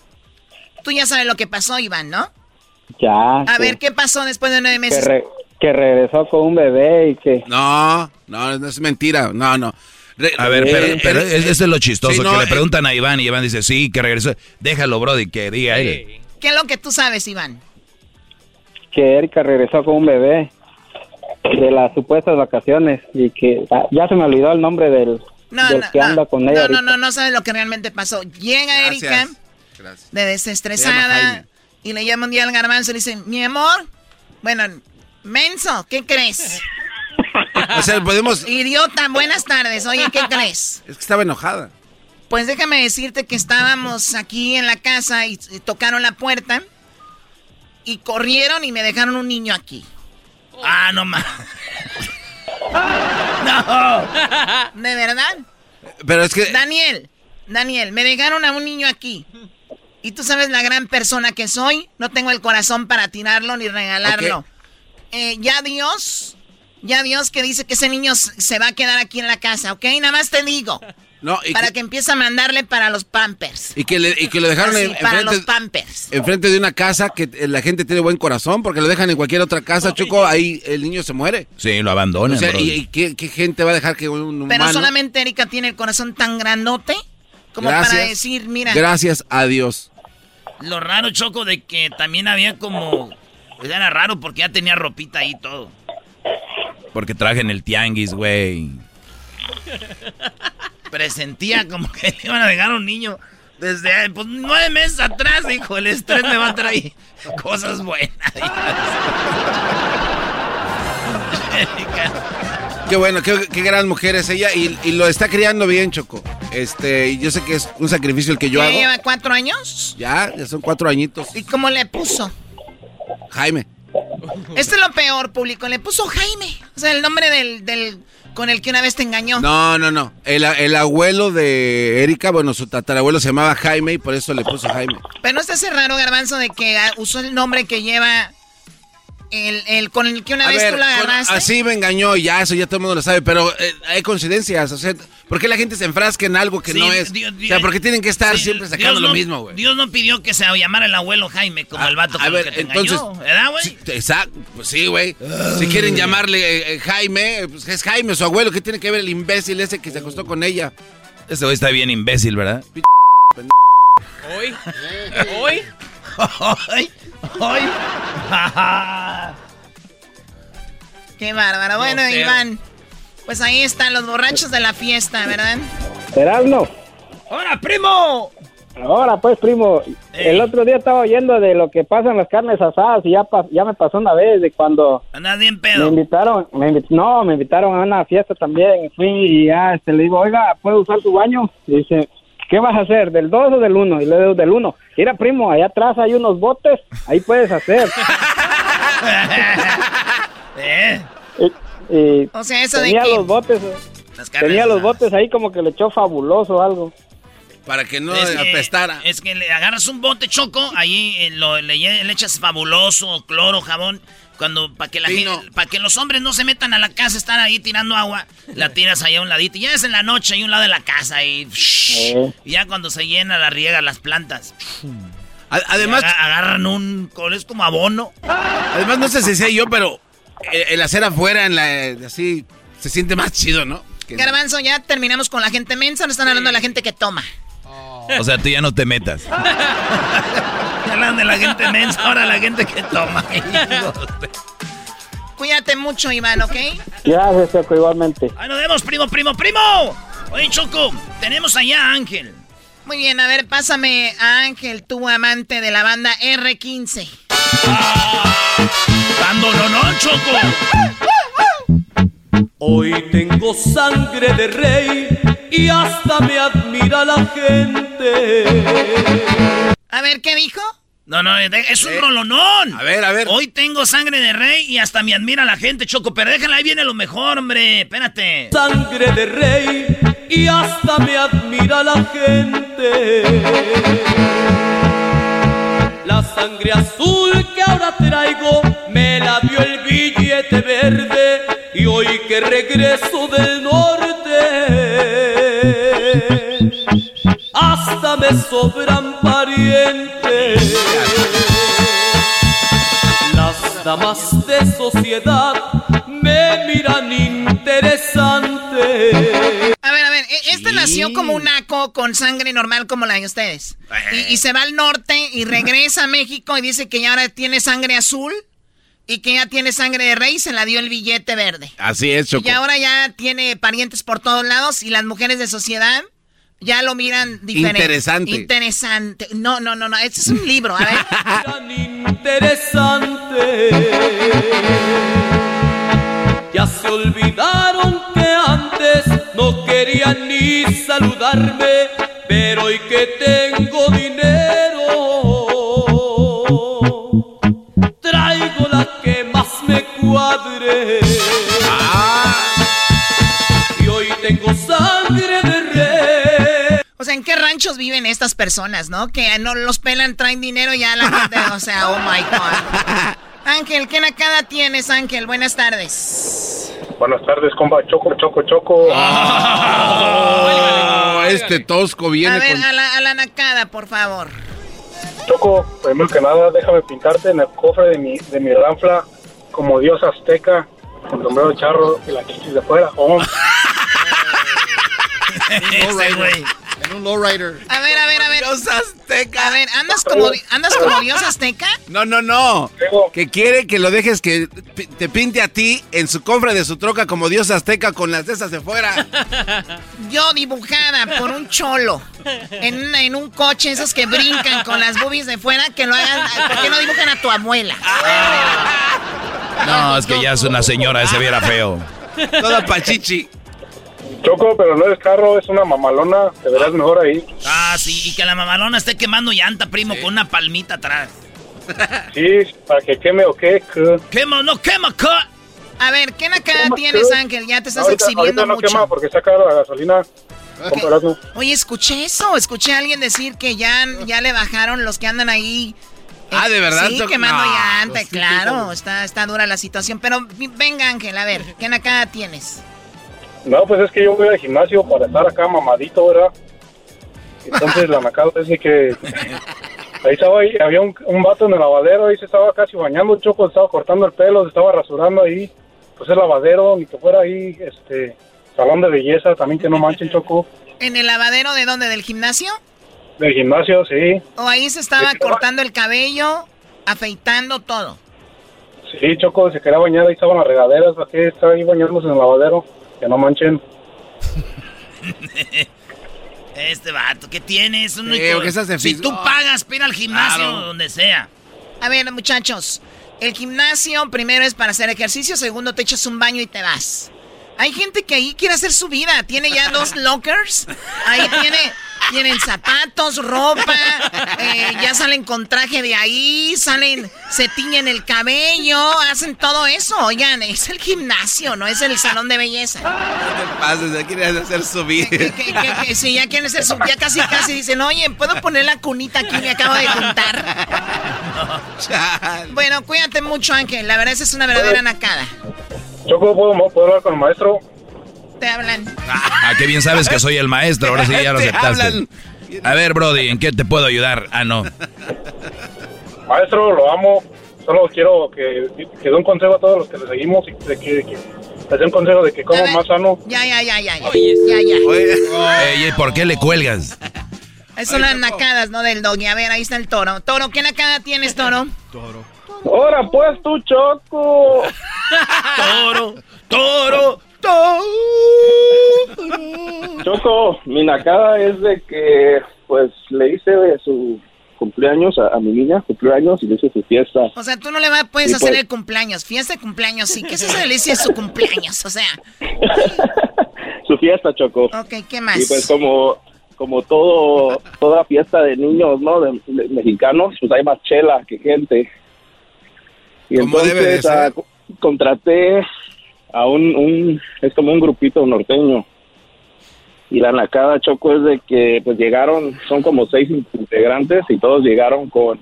Tú ya sabes lo que pasó, Iván, ¿no? Ya. A ver, ¿qué pasó después de nueve meses? Que regresó con un bebé y que... No, no, no es mentira, no, no. a ver, pero, eso es lo chistoso, que le eh, preguntan a Iván y Iván dice, sí, que regresó. Déjalo, Brody, que diga él. ¿Qué es lo que tú sabes, Iván? Que Erika regresó con un bebé de las supuestas vacaciones y que ya se me olvidó el nombre del, que anda con ella. No, no, no, no sabes lo que realmente pasó. Llega Erika de desestresada y le llama un día al garbanzo y le dice, mi amor, bueno, Menso, ¿qué crees? o sea, podemos... Idiota, buenas tardes. Oye, ¿qué crees? Es que estaba enojada. Pues déjame decirte que estábamos aquí en la casa y, tocaron la puerta y corrieron y me dejaron un niño aquí. Ah, no más. no. ¿De verdad? Pero es que... Daniel, Daniel, me dejaron a un niño aquí. Y tú sabes la gran persona que soy. No tengo el corazón para tirarlo ni regalarlo. Eh, ya Dios, ya Dios que dice que ese niño se va a quedar aquí en la casa, ¿ok? Nada más te digo. No, para que... empiece a mandarle para los pampers. Y que, le, y que lo dejaron en, para los pampers. Enfrente de una casa que la gente tiene buen corazón, porque lo dejan en cualquier otra casa, Choco, ahí el niño se muere. Sí, lo abandona. O sea, ¿y, qué, gente va a dejar que un humano... Pero solamente Erika tiene el corazón tan grandote como para decir, mira... Gracias a Dios. Lo raro, Choco, de que también había como pues era raro porque ya tenía ropita ahí todo. Porque traje en el tianguis, güey. Presentía como que iban a dejar a un niño desde pues, nueve meses atrás, dijo, el estrés me va a traer cosas buenas. qué bueno, qué, gran mujer es ella y, lo está criando bien, Choco. Este, yo sé que es un sacrificio el que yo hago. ¿Lleva cuatro años? Ya, ya son cuatro añitos. ¿Y cómo le puso? Jaime. Este es lo peor, público. Le puso Jaime. O sea, el nombre del, con el que una vez te engañó. No, no, no. El, abuelo de Erika, bueno, su tatarabuelo se llamaba Jaime y por eso le puso Jaime. Pero no está ese raro, Garbanzo, de que usó el nombre que lleva el, el, con el que una vez tú la agarraste. así me engañó, ya, eso ya todo el mundo lo sabe, pero eh, hay coincidencias. O sea, ¿por qué la gente se enfrasca en algo que no es? o sea, ¿por qué tienen que estar siempre sacando lo mismo, güey? Dios no pidió que se llamara el abuelo Jaime, como el vato a ver, que entonces, engañó, ¿verdad, güey? exacto, pues sí, güey. Si quieren llamarle eh, eh, Jaime, pues es Jaime, su abuelo. ¿Qué tiene que ver el imbécil ese que se acostó con ella? Este güey está bien imbécil, ¿verdad? ¿Hoy? ¿Hoy? ¿Hoy? ¿Hoy? Qué bárbaro. Bueno, Iván, pues ahí están los borrachos de la fiesta, ¿verdad? Erasmo. ¡Hola, primo! Ahora pues, primo, el otro día estaba oyendo de lo que pasa en las carnes asadas y ya, ya me pasó una vez de cuando... Andas bien pedo. Me invitaron, no, me invitaron a una fiesta también. Fui y ya este, le digo, oiga, ¿puedo usar tu baño? Y dice, ¿qué vas a hacer? ¿Del 2 o del 1? Y le digo, del 1. Mira, primo, allá atrás hay unos botes, ahí puedes hacer. ¿Eh? Y o sea, eso tenía de que... los botes. Tenía los botes ahí como que le echó fabuloso algo. Para que no Es que- apestara. Es que le agarras un bote choco, ahí eh, lo, le, le echas fabuloso, cloro, jabón. Cuando, para que la gente, para que los hombres no se metan a la casa, están ahí tirando agua, la tiras ahí a un ladito. Y ya es en la noche, ahí a un lado de la casa, y, y ya cuando se llena, la riega las plantas. Además, agarran un, es como abono. Además, no sé si sé yo, pero el, el hacer afuera, en la, así, se siente más chido, ¿no? Que- Garbanzo, ya terminamos con la gente mensa, no están hablando de la gente que toma. O sea, tú ya no te metas. De la gente mensa, ahora la gente que toma. Cuídate mucho, Iván, ¿ok? Gracias, Choco, igualmente. Ahí nos vemos, primo, primo, primo. Oye, Choco, tenemos allá a Ángel. Muy bien, a ver, pásame a Ángel, tu amante de la banda R15. Dando no, no, Choco. Hoy tengo sangre de rey y hasta me admira la gente. A ver, ¿qué dijo? No, no, es un rolonón. A ver, a ver. Hoy tengo sangre de rey y hasta me admira la gente, Choco. Pero déjala, ahí viene lo mejor, hombre. Espérate. Sangre de rey y hasta me admira la gente. La sangre azul que ahora traigo me la dio el billete verde y hoy que regreso del norte hasta me sobran parientes. Las damas de sociedad me miran interesante. A ver, a ver, e- este nació como un naco con sangre normal como la de ustedes. Y, y se va al norte y regresa a México y dice que ya ahora tiene sangre azul y que ya tiene sangre de rey se la dio el billete verde. Así es, Choco. Y ahora ya tiene parientes por todos lados y las mujeres de sociedad ya lo miran diferente. Interesante. Interesante. No, no, no, no. Este es un libro. A ver. interesante. Ya se olvidaron que antes no querían ni saludarme, pero hoy que tengo dinero, traigo la que más me cuadre. Y hoy tengo sangre de ¿en qué ranchos viven estas personas, no? Que no los pelan, traen dinero y ya la gente, o sea, oh my God. Ángel, ¿qué nacada tienes, Ángel? Buenas tardes. Buenas tardes, compa. Choco, choco, choco. Oh, este tosco viene A ver, con... a la, a la nacada, por favor. Choco, primero que nada, déjame pintarte en el cofre de mi, de mi ranfla como dios azteca, con sombrero charro y la chichis de fuera. Oh, Ese güey. En un lowrider. A ver, a ver, a ver. Dios azteca. A ver, ¿andas como, ¿andas como dios azteca? No, no, no. Que quiere que lo dejes que te pinte a ti en su cofre de su troca como dios azteca con las de esas de fuera. Yo dibujada por un cholo en, en un coche, esos que brincan con las boobies de fuera, que lo hagan. ¿Por qué no dibujan a tu abuela? No, es que ya es una señora, ese viera feo. Toda pachichi. Choco, pero no es carro, es una mamalona. Te verás mejor ahí. Ah, sí, y que la mamalona esté quemando llanta, primo, con una palmita atrás. Sí, para que queme o qué. que- Quema, no quema, cut. A ver, ¿qué nacada tienes, ¿qué? Ángel? Ya te estás ahorita, exhibiendo ahorita no mucho. quema porque está cara la gasolina. Comparado. Oye, escuché eso. Escuché a alguien decir que ya, ya le bajaron los que andan ahí. eh, Ah, ¿de verdad? Sí, quemando No, llanta, pues sí, claro. claro. Está, está dura la situación. Pero venga, Ángel, a ver, ¿qué nacada tienes? No, pues es que yo voy al gimnasio para estar acá mamadito, ¿verdad? Entonces la macado es de que ahí estaba ahí, había un, un vato en el lavadero, ahí se estaba casi bañando, choco, se estaba cortando el pelo, se estaba rasurando ahí, pues el lavadero, ni que fuera ahí, este, salón de belleza, también que no manchen choco, ¿En el lavadero de dónde? ¿Del gimnasio? del gimnasio, sí, ¿O ahí se estaba cortando el cabello, afeitando todo? sí, choco, se quería bañar, ahí estaban las regaderas, aquí está ahí bañándose en el lavadero, que no manchen. Este vato, ¿qué tienes? Un Sí, único- si tú Oh. pagas, pira al gimnasio, Claro. donde sea. A ver, muchachos, el gimnasio primero es para hacer ejercicio, segundo te echas un baño y te vas. Hay gente que ahí quiere hacer su vida, tiene ya dos lockers, ahí tiene, tienen zapatos, ropa, eh, ya salen con traje de ahí, salen, se tiñen el cabello, hacen todo eso. Oigan, es el gimnasio, no es el salón de belleza. No te pases, ya quieren hacer su vida. sí, ya quieren hacer su ya casi casi dicen, oye, ¿puedo poner la cunita aquí? Me acabo de juntar. bueno, cuídate mucho, Ángel. La verdad, es una verdadera nacada. Choco, ¿puedo, ¿puedo hablar con el maestro? Te hablan. Ah, qué bien sabes que soy el maestro, ahora sí ya lo aceptaste. A ver, Brody, ¿en qué te puedo ayudar? Ah, no. Maestro, lo amo. Solo quiero que, que dé un consejo a todos los que le seguimos y de que, que les dé un consejo de que coma más sano. Ya, ya, ya, ya, ya. ya, ya. Oye, ¿por qué le cuelgas? son las nacadas, ¿no? Del doggy. A ver, ahí está el toro. Toro, ¿qué nacada tienes, toro? Toro. Ahora pues tú, Choco. toro, toro, toro. Choco, mi nacada es de que, pues, le hice su cumpleaños a, mi niña, cumpleaños y le hice su fiesta. O sea, tú no le puedes hacer pues el cumpleaños, fiesta de cumpleaños, sí. ¿Qué es eso de le hice su cumpleaños? O sea. su fiesta, Choco. Ok, ¿qué más? Y pues como como todo toda fiesta de niños, ¿no? De, mexicanos, pues hay más chela que gente. Y entonces ah, contraté a un, un, es como un grupito norteño. Y la nacada choco es de que pues llegaron, son como seis integrantes y todos llegaron con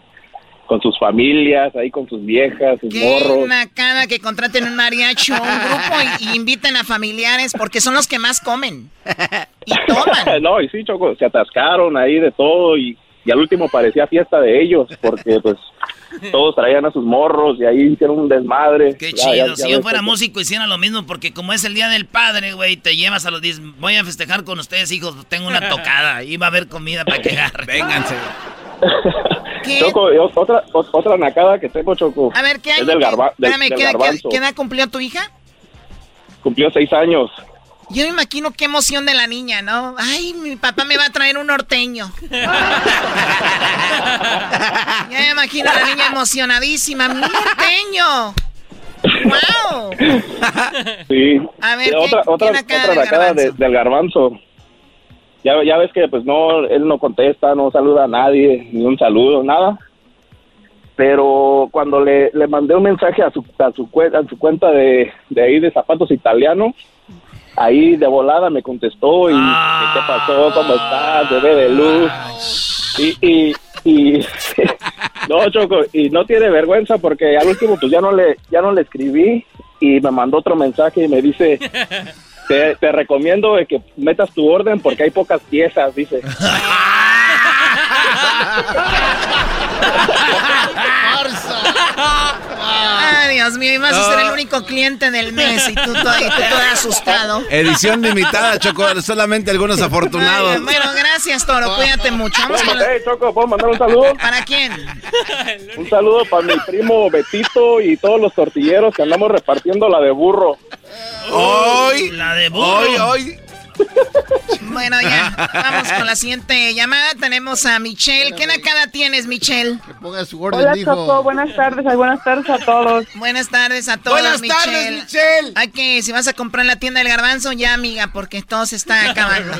con sus familias, ahí con sus viejas, sus Qué morros. nacada que contraten un mariachi o un grupo y, inviten a familiares porque son los que más comen y toman. no, y sí, Choco, se atascaron ahí de todo y, y al último parecía fiesta de ellos porque pues todos traían a sus morros y ahí hicieron un desmadre. Qué chido, si yo fuera músico hiciera lo mismo porque como es el Día del Padre, güey, te llevas a los 10, voy a festejar con ustedes, hijos, tengo una tocada y va a haber comida para que Vénganse. Choco, otra, otra nacada que tengo, Choco. A ver, ¿qué hay? Es del, Espérame, ¿qué, edad cumplió tu hija? Cumplió seis años. Yo me imagino qué emoción de la niña, ¿no? Ay, mi papá me va a traer un norteño. ya me imagino a la niña emocionadísima. ¡Mi norteño! ¡Wow! Sí. A ver, otra, otra, otra del garbanzo ya, ya ves que pues no, él no contesta, no saluda a nadie, ni un saludo, nada. Pero cuando le, le mandé un mensaje a su, a su, a su cuenta de, de ahí de zapatos italianos, ahí de volada me contestó y, ¿qué pasó? ¿Cómo estás? Bebé de luz. Y, y, y no, Choco, y no tiene vergüenza porque al último pues ya no le, ya no le escribí y me mandó otro mensaje y me dice, te, te recomiendo que metas tu orden porque hay pocas piezas, dice. Ay, Dios mío, y vas a ser el único cliente del mes y tú, todo, asustado. Edición limitada, Choco, solamente algunos afortunados. bueno, gracias, Toro, cuídate mucho. Vamos Choco, ¿puedo mandar un saludo? ¿Para quién? Un saludo para mi primo Betito y todos los tortilleros que andamos repartiendo la de burro. Hoy, la de burro. Hoy, hoy. Bueno, ya. Vamos con la siguiente llamada. Tenemos a Michelle. ¿Qué nacada tienes, Michelle? Que ponga su orden, Hola, Choco. Buenas tardes. Buenas tardes a todos. Buenas tardes a todos, Buenas tardes, Michelle. Hay que, si vas a comprar en la tienda del garbanzo, ya, amiga, porque todo se está acabando.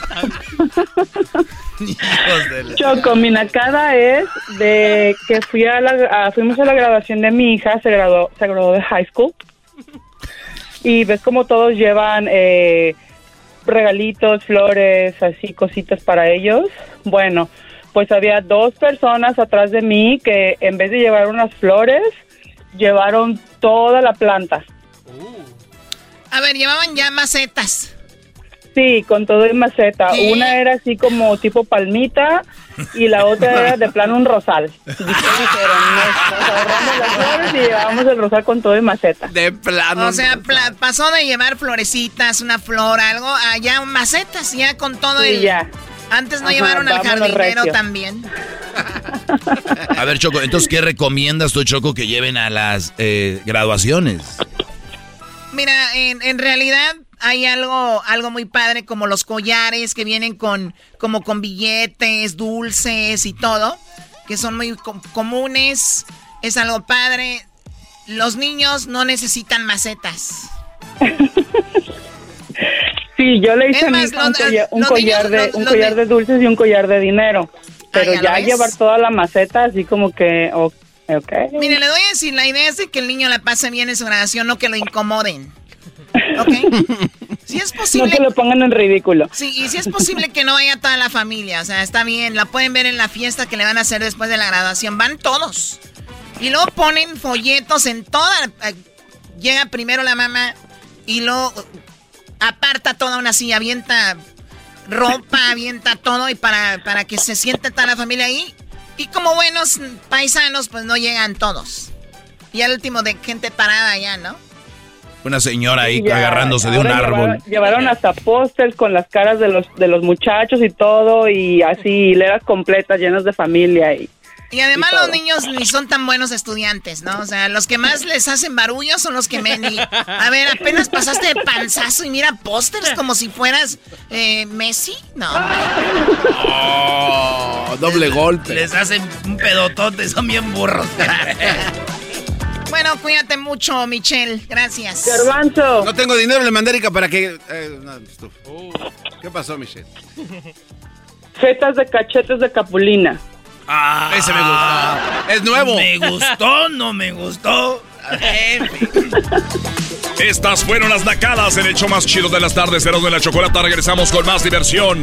Choco, mi nacada es de que fui a la, fuimos a la graduación de mi hija, se graduó, se graduó de high school. Y ves como todos llevan... Eh, regalitos, flores, así cositas para ellos. Bueno, pues había dos personas atrás de mí que en vez de llevar unas flores, llevaron toda la planta. A ver, llevaban ya macetas. Sí, con todo en maceta. Una era así como tipo palmita y la otra era de plano un rosal. Y dijeron, nos, ahorramos las flores y llevábamos el rosal con todo en maceta. De plano. O sea, pasó de llevar florecitas, una flor, algo, allá macetas, ya con todo sí, el... ya. Antes no llevaron al jardinero también. A ver, Choco, entonces, ¿qué recomiendas tú, Choco, que lleven a las eh, graduaciones? Mira, en, en realidad hay algo, algo muy padre como los collares que vienen con, como con billetes, dulces y todo, que son muy comunes. Es algo padre. Los niños no necesitan macetas. Sí, yo le hice a mi un, collar, de, un collar de dulces y un collar de dinero. Pero ya, llevar toda la maceta así como que... Okay. Mire, le voy a decir, la idea es de que el niño la pase bien en su graduación, no que lo incomoden. ¿Ok? Si es posible... No que lo pongan en ridículo. Sí, y si es posible que no vaya toda la familia, o sea, está bien, la pueden ver en la fiesta que le van a hacer después de la graduación, van todos. Y luego ponen folletos en toda... Eh, llega primero la mamá y luego aparta toda una silla, avienta ropa, avienta todo y para, para que se siente toda la familia ahí. Y como buenos paisanos, pues no llegan todos. Y al último de gente parada ya, ¿no? Una señora ahí agarrándose de un árbol. Llevaron, hasta pósters con las caras de los, de los muchachos y todo, y así hileras completas llenas de familia. Y, y además los niños ni son tan buenos estudiantes, ¿no? O sea, los que más les hacen barullo son los que me... a ver, apenas pasaste de panzazo y mira pósters como si fueras eh, Messi. No. Oh, doble golpe. Les hacen un pedotote, son bien burros. bueno, cuídate mucho, Michelle. Gracias. Garbanzo. No tengo dinero en Mandérica para que... Eh, ¿Qué pasó, Michelle? Fetas de cachetes de capulina. Ah, ese me gustó. Es nuevo. Me gustó, no me gustó. Estas fueron las nacadas en el show más chido de las tardes. Ceros de la chocolata. Regresamos con más diversión.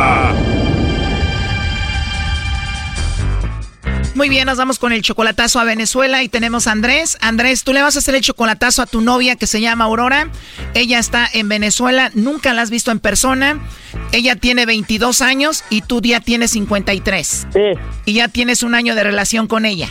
Muy bien, nos vamos con el chocolatazo a Venezuela y tenemos a Andrés. Andrés, tú le vas a hacer el chocolatazo a tu novia que se llama Aurora. Ella está en Venezuela, nunca la has visto en persona. Ella tiene 22 años y tú ya tienes 53. Sí. Y ya tienes un año de relación con ella.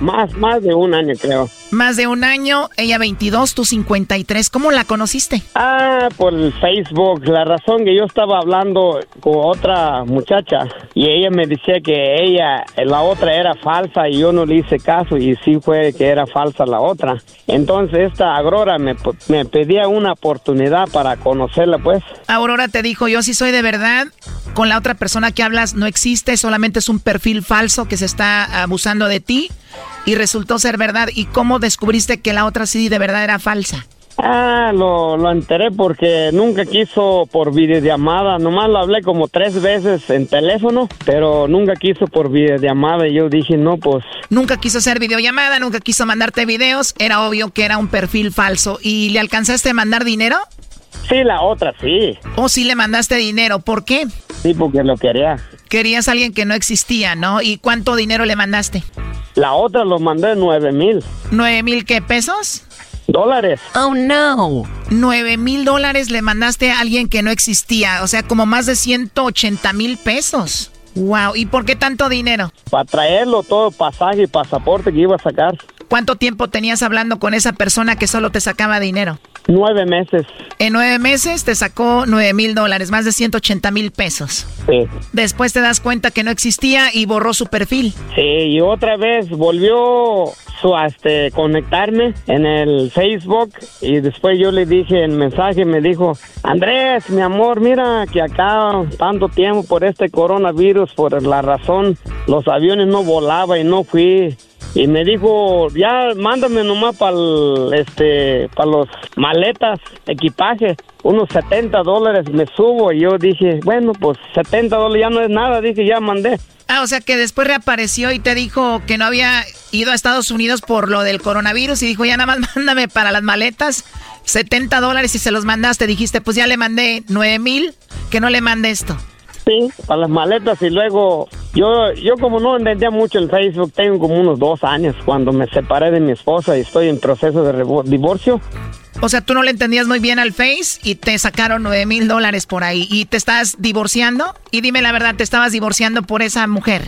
Más, más de un año, creo. Más de un año, ella 22, tú 53. ¿Cómo la conociste? Ah, por Facebook. La razón que yo estaba hablando con otra muchacha y ella me decía que ella, la otra era falsa y yo no le hice caso y sí fue que era falsa la otra. Entonces esta Aurora me, me pedía una oportunidad para conocerla, pues. Aurora te dijo, yo sí soy de verdad. Con la otra persona que hablas no existe, solamente es un perfil falso que se está abusando de ti y resultó ser verdad. ¿Y cómo descubriste que la otra sí de verdad era falsa? Ah, lo, lo enteré porque nunca quiso por videollamada. Nomás lo hablé como tres veces en teléfono, pero nunca quiso por videollamada. Y yo dije, no, pues. Nunca quiso hacer videollamada, nunca quiso mandarte videos. Era obvio que era un perfil falso. ¿Y le alcanzaste a mandar dinero? Sí, la otra, sí. ¿O sí le mandaste dinero? ¿Por qué? Sí, porque lo quería. Querías a alguien que no existía, ¿no? ¿Y cuánto dinero le mandaste? La otra lo mandé nueve mil. ¿Nueve mil qué pesos? Dólares. Oh, no. Nueve mil dólares le mandaste a alguien que no existía. O sea, como más de 180 mil pesos. Wow. ¿Y por qué tanto dinero? Para traerlo todo, pasaje y pasaporte que iba a sacar. ¿Cuánto tiempo tenías hablando con esa persona que solo te sacaba dinero? Nueve meses. En nueve meses te sacó nueve mil dólares, más de 180 mil pesos. Sí. Después te das cuenta que no existía y borró su perfil. Sí, y otra vez volvió su, este, conectarme en el Facebook y después yo le dije en mensaje, me dijo, Andrés, mi amor, mira que acá tanto tiempo por este coronavirus, por la razón, los aviones no volaban y no fui y me dijo, ya mándame nomás para este, para los maletas, equipaje, unos 70 dólares me subo y yo dije, bueno, pues 70 dólares ya no es nada, dije, ya mandé. Ah, o sea que después reapareció y te dijo que no había ido a Estados Unidos por lo del coronavirus y dijo, ya nada más mándame para las maletas 70 dólares y se los mandaste. Dijiste, pues ya le mandé 9 mil, que no le mande esto. Sí, para las maletas y luego yo, yo como no entendía mucho el Facebook, tengo como unos dos años cuando me separé de mi esposa y estoy en proceso de divorcio. O sea, tú no le entendías muy bien al Face y te sacaron 9 mil dólares por ahí y te estás divorciando. Y dime la verdad, ¿te estabas divorciando por esa mujer?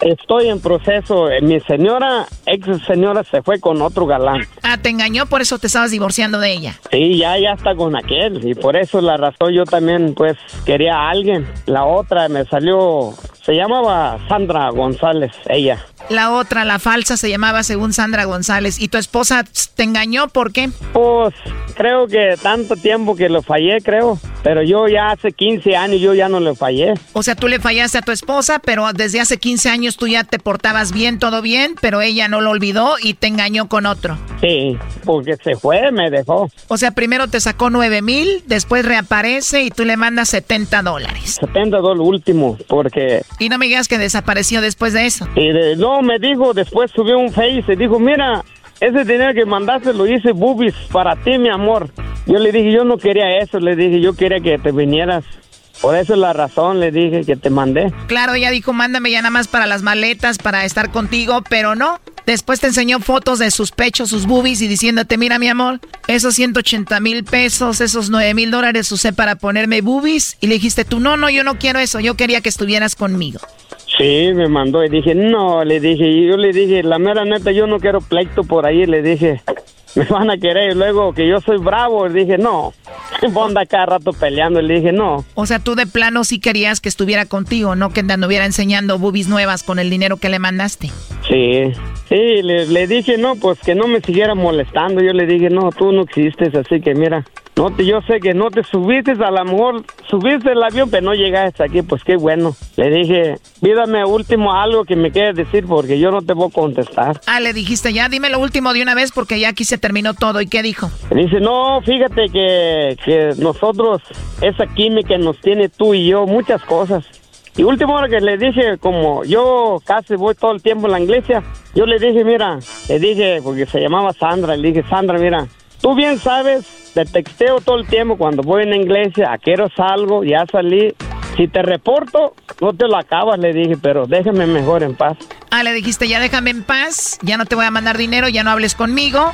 Estoy en proceso. Eh, mi señora, ex señora, se fue con otro galán. Ah, te engañó, por eso te estabas divorciando de ella. Sí, ya, ya está con aquel. Y por eso la razón yo también, pues, quería a alguien. La otra me salió, se llamaba Sandra González, ella. La otra, la falsa, se llamaba según Sandra González. ¿Y tu esposa te engañó? ¿Por qué? Pues creo que tanto tiempo que lo fallé, creo. Pero yo ya hace 15 años yo ya no le fallé. O sea, tú le fallaste a tu esposa, pero desde hace 15 años tú ya te portabas bien, todo bien, pero ella no lo olvidó y te engañó con otro. Sí, porque se fue, me dejó. O sea, primero te sacó 9 mil, después reaparece y tú le mandas 70 dólares. 70 dólares último, porque... Y no me digas que desapareció después de eso. Y no, me dijo, después subió un face y dijo, mira, ese dinero que mandaste lo hice boobies para ti, mi amor. Yo le dije, yo no quería eso, le dije, yo quería que te vinieras. Por eso es la razón, le dije que te mandé. Claro, ella dijo, mándame ya nada más para las maletas, para estar contigo, pero no. Después te enseñó fotos de sus pechos, sus boobies y diciéndote, mira mi amor, esos 180 mil pesos, esos 9 mil dólares usé para ponerme boobies. Y le dijiste tú, no, no, yo no quiero eso, yo quería que estuvieras conmigo. Sí, me mandó y dije, no, le dije, y yo le dije, la mera neta, yo no quiero pleito por ahí, le dije, me van a querer, y luego que yo soy bravo, le dije, no, Bonda cada rato peleando, le dije, no. O sea, tú de plano sí querías que estuviera contigo, no que te anduviera enseñando boobies nuevas con el dinero que le mandaste. Sí, sí, le, le dije, no, pues que no me siguiera molestando, yo le dije, no, tú no existes, así que mira, no te, yo sé que no te subiste, a lo mejor subiste el avión, pero no llegaste aquí, pues qué bueno. Le dije, pídame último algo que me quieras decir porque yo no te voy a contestar. Ah, le dijiste ya, dime lo último de una vez porque ya aquí se terminó todo. ¿Y qué dijo? Dice, no, fíjate que, que nosotros, esa química nos tiene tú y yo, muchas cosas. Y último que le dije, como yo casi voy todo el tiempo en la iglesia, yo le dije, mira, le dije, porque se llamaba Sandra, le dije, Sandra, mira, tú bien sabes te texteo todo el tiempo cuando voy en la iglesia, a qué salgo, ya salí. Si te reporto, no te lo acabas, le dije, pero déjame mejor en paz. Ah, le dijiste, ya déjame en paz, ya no te voy a mandar dinero, ya no hables conmigo,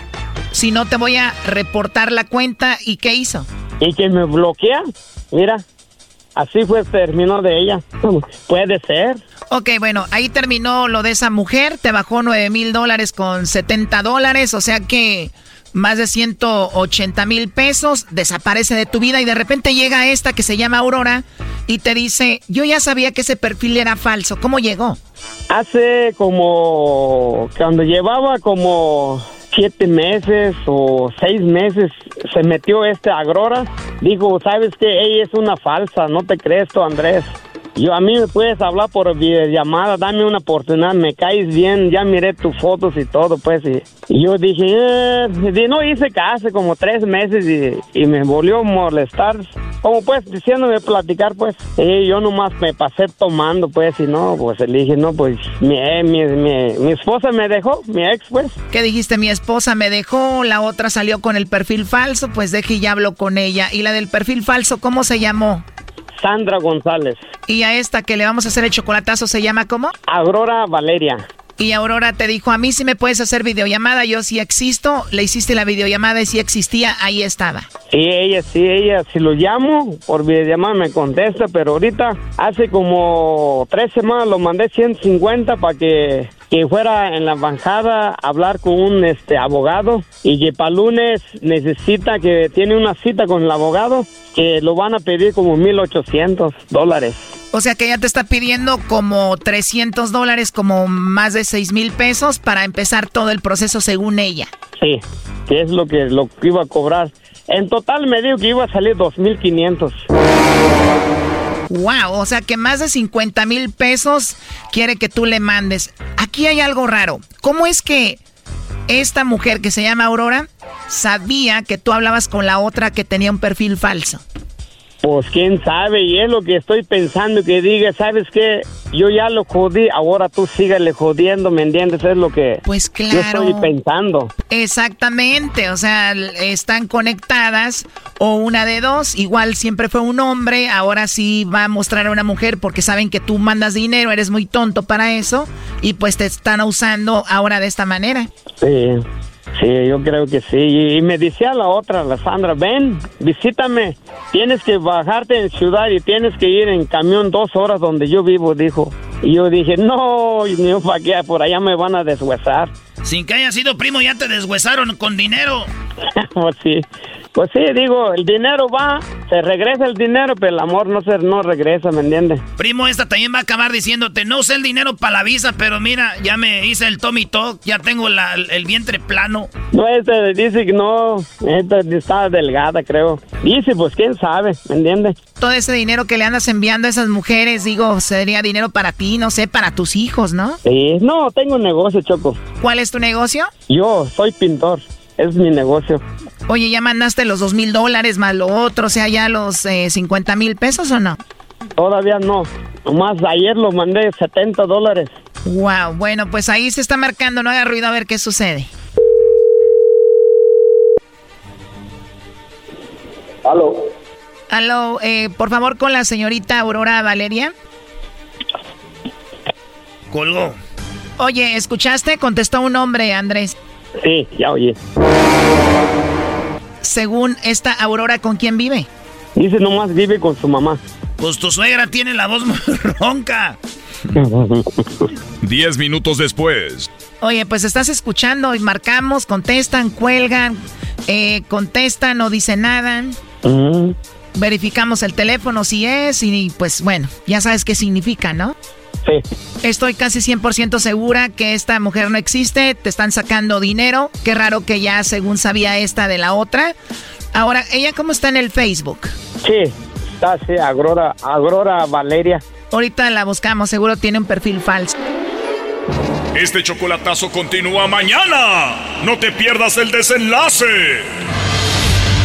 si no te voy a reportar la cuenta. ¿Y qué hizo? Y que me bloquea, mira, así fue, terminó de ella. Puede ser. Ok, bueno, ahí terminó lo de esa mujer, te bajó 9 mil dólares con 70 dólares, o sea que más de 180 mil pesos, desaparece de tu vida y de repente llega esta que se llama Aurora y te dice, yo ya sabía que ese perfil era falso. ¿Cómo llegó? Hace como, cuando llevaba como siete meses o seis meses, se metió este Aurora. Dijo, ¿sabes que Ella es una falsa, no te crees tú, Andrés. Yo a mí me puedes hablar por videollamada, dame una oportunidad, me caes bien, ya miré tus fotos y todo, pues. Y, yo dije, eh, no hice caso como tres meses y, me volvió a molestar, como pues diciéndome platicar, pues. Y yo nomás me pasé tomando, pues, y no, pues le dije, no, pues mi, eh, mi, mi, mi esposa me dejó, mi ex, pues. ¿Qué dijiste? Mi esposa me dejó, la otra salió con el perfil falso, pues deje y hablo con ella. ¿Y la del perfil falso, cómo se llamó? Sandra González. ¿Y a esta que le vamos a hacer el chocolatazo se llama cómo? Aurora Valeria. Y Aurora te dijo, a mí si me puedes hacer videollamada, yo sí existo, le hiciste la videollamada y si existía, ahí estaba. Sí, ella, sí, ella, si lo llamo por videollamada me contesta, pero ahorita hace como tres semanas lo mandé 150 para que que fuera en la embajada a hablar con un este abogado y que para lunes necesita que tiene una cita con el abogado que lo van a pedir como 1800 dólares. O sea que ella te está pidiendo como 300 dólares, como más de 6 mil pesos para empezar todo el proceso según ella. Sí, que es lo que, lo que iba a cobrar. En total me dijo que iba a salir 2.500. Wow, o sea que más de 50 mil pesos quiere que tú le mandes. Aquí hay algo raro. ¿Cómo es que esta mujer que se llama Aurora sabía que tú hablabas con la otra que tenía un perfil falso? Pues quién sabe, y es lo que estoy pensando que diga, ¿sabes qué? Yo ya lo jodí, ahora tú sígale jodiendo, ¿me entiendes? Es lo que pues claro. yo estoy pensando. Exactamente, o sea, están conectadas o una de dos, igual siempre fue un hombre, ahora sí va a mostrar a una mujer porque saben que tú mandas dinero, eres muy tonto para eso y pues te están usando ahora de esta manera. Sí. Sí, yo creo que sí. Y me decía la otra, la Sandra, ven, visítame. Tienes que bajarte en ciudad y tienes que ir en camión dos horas donde yo vivo, dijo. Y yo dije, no, ni para qué, por allá me van a deshuesar. Sin que haya sido primo, ya te deshuesaron con dinero. pues sí. Pues sí, digo, el dinero va, se regresa el dinero, pero el amor no se no regresa, ¿me entiendes? Primo, esta también va a acabar diciéndote, no sé el dinero para la visa, pero mira, ya me hice el Tommy Talk, ya tengo el vientre plano. No, este dice que no, esta está delgada, creo. Dice, pues quién sabe, ¿me entiendes? Todo ese dinero que le andas enviando a esas mujeres, digo, sería dinero para ti, no sé, para tus hijos, ¿no? Sí, no, tengo un negocio, Choco. ¿Cuál es tu negocio? Yo soy pintor, es mi negocio. Oye, ¿ya mandaste los dos mil dólares más lo otro, o sea, ya los eh, 50 mil pesos o no? Todavía no. Nomás ayer lo mandé 70 dólares. Wow, bueno, pues ahí se está marcando, no haga ruido a ver qué sucede. Aló. Aló, eh, por favor con la señorita Aurora Valeria. Colgó. Oye, ¿escuchaste? Contestó un hombre, Andrés. Sí, ya oye según esta Aurora, ¿con quién vive? Dice nomás vive con su mamá. Pues tu suegra tiene la voz ronca. Diez minutos después. Oye, pues estás escuchando y marcamos, contestan, cuelgan, eh, contestan, no dicen nada. Verificamos el teléfono si es y pues bueno, ya sabes qué significa, ¿no? Sí. Estoy casi 100% segura que esta mujer no existe, te están sacando dinero. Qué raro que ya según sabía esta de la otra. Ahora, ¿ella cómo está en el Facebook? Sí, está así, Agrora, Agrora Valeria. Ahorita la buscamos, seguro tiene un perfil falso. Este chocolatazo continúa mañana. No te pierdas el desenlace.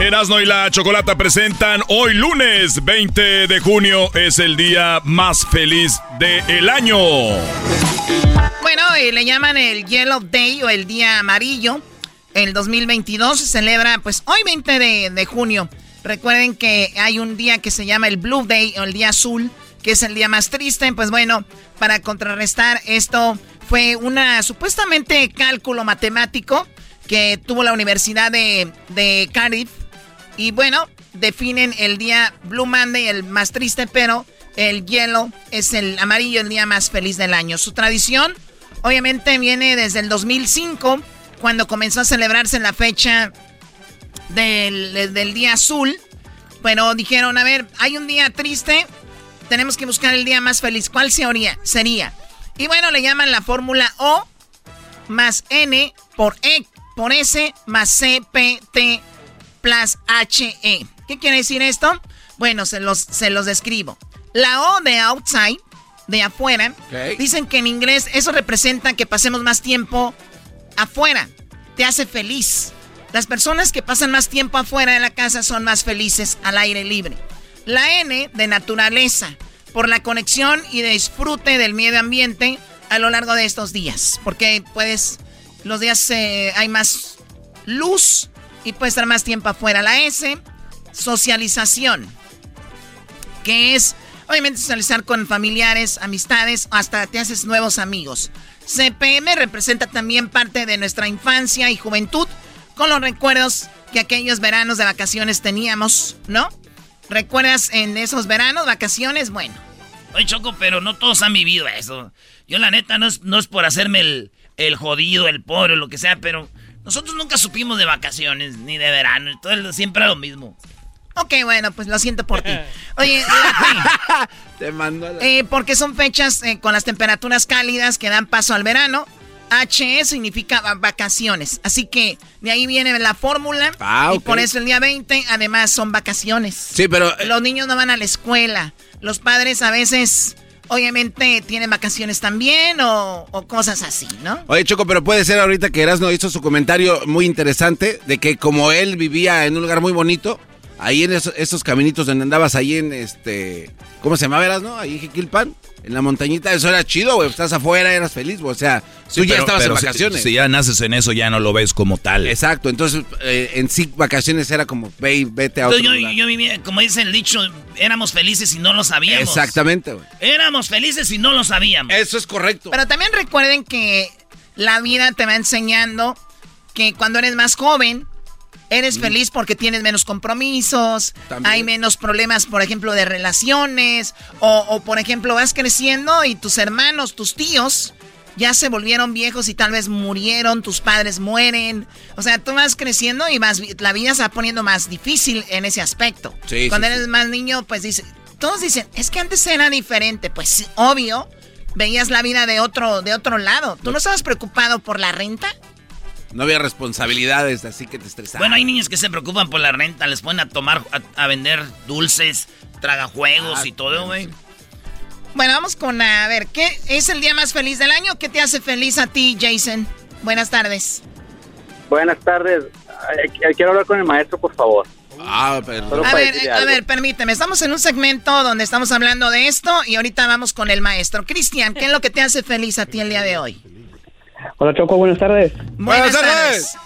Erasno y la Chocolata presentan hoy lunes 20 de junio es el día más feliz del año. Bueno, le llaman el Yellow Day o el día amarillo. El 2022 se celebra pues hoy 20 de, de junio. Recuerden que hay un día que se llama el Blue Day o el día azul, que es el día más triste. Pues bueno, para contrarrestar esto fue una supuestamente cálculo matemático que tuvo la Universidad de, Cardiff. Y bueno, definen el día Blue Monday, el más triste, pero el yellow es el amarillo, el día más feliz del año. Su tradición, obviamente, viene desde el 2005, cuando comenzó a celebrarse la fecha del, del día azul. Pero dijeron, a ver, hay un día triste, tenemos que buscar el día más feliz. ¿Cuál sería? sería? Y bueno, le llaman la fórmula O más N por E por S más CPT plus HE. ¿Qué quiere decir esto? Bueno, se los, se los describo. La O de outside de afuera. Dicen que en inglés eso representa que pasemos más tiempo afuera. Te hace feliz. Las personas que pasan más tiempo afuera de la casa son más felices al aire libre. La N de naturaleza, por la conexión y disfrute del medio ambiente a lo largo de estos días. Porque puedes, los días eh, hay más luz y puedes estar más tiempo afuera. La S, socialización, que es obviamente socializar con familiares, amistades, hasta te haces nuevos amigos. CPM representa también parte de nuestra infancia y juventud con los recuerdos que aquellos veranos de vacaciones teníamos, ¿no? ¿Recuerdas en esos veranos, vacaciones? Bueno. Oye, Choco, pero no todos han vivido eso. Yo la neta no es, no es por hacerme el, el jodido, el pobre, lo que sea, pero nosotros nunca supimos de vacaciones, ni de verano, todo, siempre era lo mismo. Ok, bueno, pues lo siento por ti. Oye, te mando eh, porque son fechas eh, con las temperaturas cálidas que dan paso al verano. HE significa vacaciones. Así que de ahí viene la fórmula. Ah, y por eso el día 20, además, son vacaciones. Sí, pero. Eh, Los niños no van a la escuela. Los padres a veces. Obviamente tienen vacaciones también o, cosas así, ¿no? Oye, Choco, pero puede ser ahorita que Erasno hizo su comentario muy interesante de que como él vivía en un lugar muy bonito, ahí en esos, caminitos donde andabas ahí en este. ¿Cómo se llamaba, eras, no? Ahí en Jiquilpan, en la montañita, eso era chido, güey. Estás afuera, eras feliz, güey. O sea, tú ya estabas en vacaciones. Si, ya naces en eso, ya no lo ves como tal. Exacto, entonces eh, en sí, vacaciones era como, ve, vete a otro yo, lugar. yo vivía, como dice el dicho, éramos felices y no lo sabíamos. Exactamente, güey. Éramos felices y no lo sabíamos. Eso es correcto. Pero también recuerden que la vida te va enseñando que cuando eres más joven Eres feliz porque tienes menos compromisos, hay menos problemas, por ejemplo, de relaciones, o, por ejemplo vas creciendo y tus hermanos, tus tíos, ya se volvieron viejos y tal vez murieron, tus padres mueren. O sea, tú vas creciendo y vas, la vida se va poniendo más difícil en ese aspecto. Cuando eres más niño, pues dice, todos dicen, es que antes era diferente. Pues obvio, veías la vida de otro, de otro lado. ¿Tú no estabas preocupado por la renta? No había responsabilidades, así que te estresaba. Bueno, hay niños que se preocupan por la renta, les ponen a tomar, a, vender dulces, tragajuegos y todo, güey. Bueno, vamos con, a ver, ¿qué es el día más feliz del año? ¿Qué te hace feliz a ti, Jason? Buenas tardes. Buenas tardes. Quiero hablar con el maestro, por favor. Ah, perdón. A ver, a ver, permíteme. Estamos en un segmento donde estamos hablando de esto y ahorita vamos con el maestro. Cristian, ¿qué es lo que te hace feliz a ti el día de hoy? Hola Choco, buenas tardes. Buenas, tardes.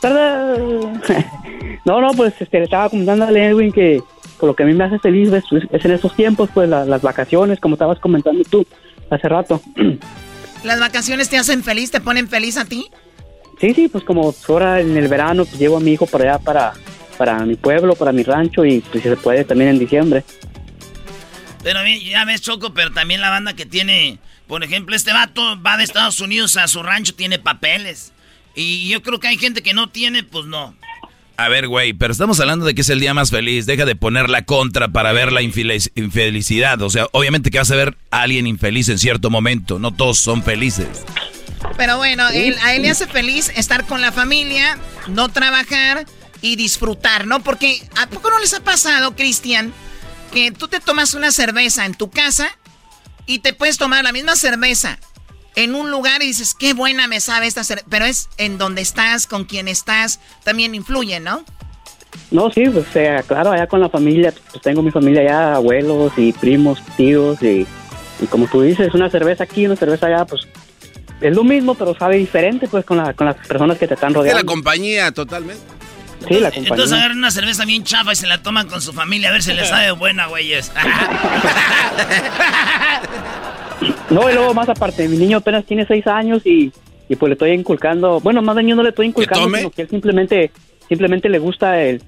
tardes. no, no, pues este, le estaba comentando a Edwin que por lo que a mí me hace feliz es, en estos tiempos, pues las vacaciones, como estabas comentando tú hace rato. ¿Las vacaciones te hacen feliz, te ponen feliz a ti? Sí, sí, pues como ahora en el verano pues llevo a mi hijo para allá, para, para mi pueblo, para mi rancho y pues si se puede también en diciembre. Pero ya ves, Choco, pero también la banda que tiene por ejemplo, este vato va de Estados Unidos a su rancho, tiene papeles. Y yo creo que hay gente que no tiene, pues no. A ver, güey, pero estamos hablando de que es el día más feliz. Deja de poner la contra para ver la infelicidad. O sea, obviamente que vas a ver a alguien infeliz en cierto momento. No todos son felices. Pero bueno, a él le hace feliz estar con la familia, no trabajar y disfrutar, ¿no? Porque ¿a poco no les ha pasado, Cristian, que tú te tomas una cerveza en tu casa y te puedes tomar la misma cerveza en un lugar y dices, qué buena me sabe esta cerveza. Pero es en donde estás, con quien estás, también influye, ¿no? No, sí, pues sea, claro, allá con la familia, pues tengo mi familia allá, abuelos y primos, tíos, y, como tú dices, una cerveza aquí, una cerveza allá, pues es lo mismo, pero sabe diferente, pues con, la, con las personas que te están rodeando. De la compañía, totalmente. Sí, la compañía. Entonces agarran una cerveza bien chafa y se la toman con su familia a ver si les sabe buena, güeyes. no, y luego más aparte, mi niño apenas tiene seis años y, y pues le estoy inculcando, bueno, más bien no le estoy inculcando, sino que él simplemente, simplemente le gusta el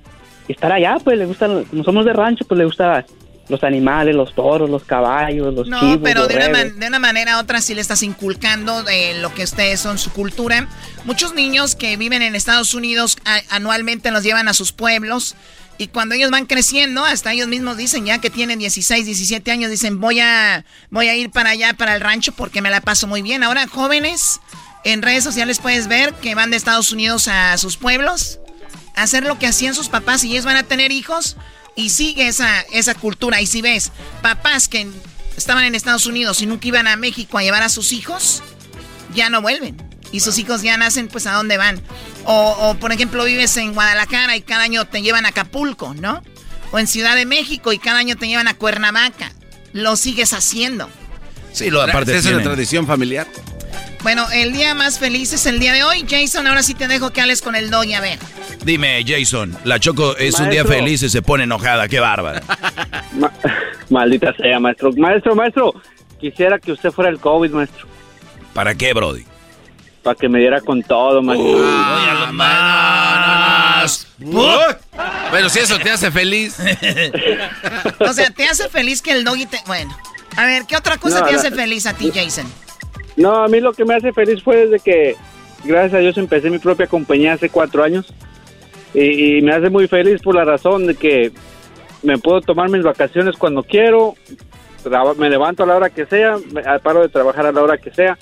estar allá, pues le gusta, como somos de rancho, pues le gusta los animales, los toros, los caballos, los no, No, pero de una, de una, manera u otra sí le estás inculcando de lo que ustedes son, su cultura. Muchos niños que viven en Estados Unidos anualmente los llevan a sus pueblos. Y cuando ellos van creciendo, hasta ellos mismos dicen, ya que tienen 16, 17 años, dicen, voy a, voy a ir para allá, para el rancho, porque me la paso muy bien. Ahora, jóvenes, en redes sociales puedes ver que van de Estados Unidos a sus pueblos, a hacer lo que hacían sus papás y ellos van a tener hijos y sigue esa, esa cultura. Y si ves papás que estaban en Estados Unidos y nunca iban a México a llevar a sus hijos, ya no vuelven. Y sus hijos ya nacen, pues, ¿a dónde van? O, o, por ejemplo, vives en Guadalajara y cada año te llevan a Acapulco, ¿no? O en Ciudad de México y cada año te llevan a Cuernavaca. Lo sigues haciendo. Sí, lo aparte es una tradición familiar. Bueno, el día más feliz es el día de hoy. Jason, ahora sí te dejo que hables con el doggy, a ver. Dime, Jason, la Choco es un día feliz y se pone enojada, qué bárbara. maldita sea, maestro. Maestro, maestro, quisiera que usted fuera el COVID, maestro. ¿Para qué, Brody? Para que me diera con todo, maestro. Uy, más. Bueno, si eso te hace feliz. o sea, te hace feliz que el doggy te... Bueno, a ver, ¿qué otra cosa te hace feliz a ti, Jason? No, a mí lo que me hace feliz fue desde que, gracias a Dios, empecé mi propia compañía hace cuatro años. Y, me hace muy feliz por la razón de que me puedo tomar mis vacaciones cuando quiero, me levanto a la hora que sea, me paro de trabajar a la hora que sea.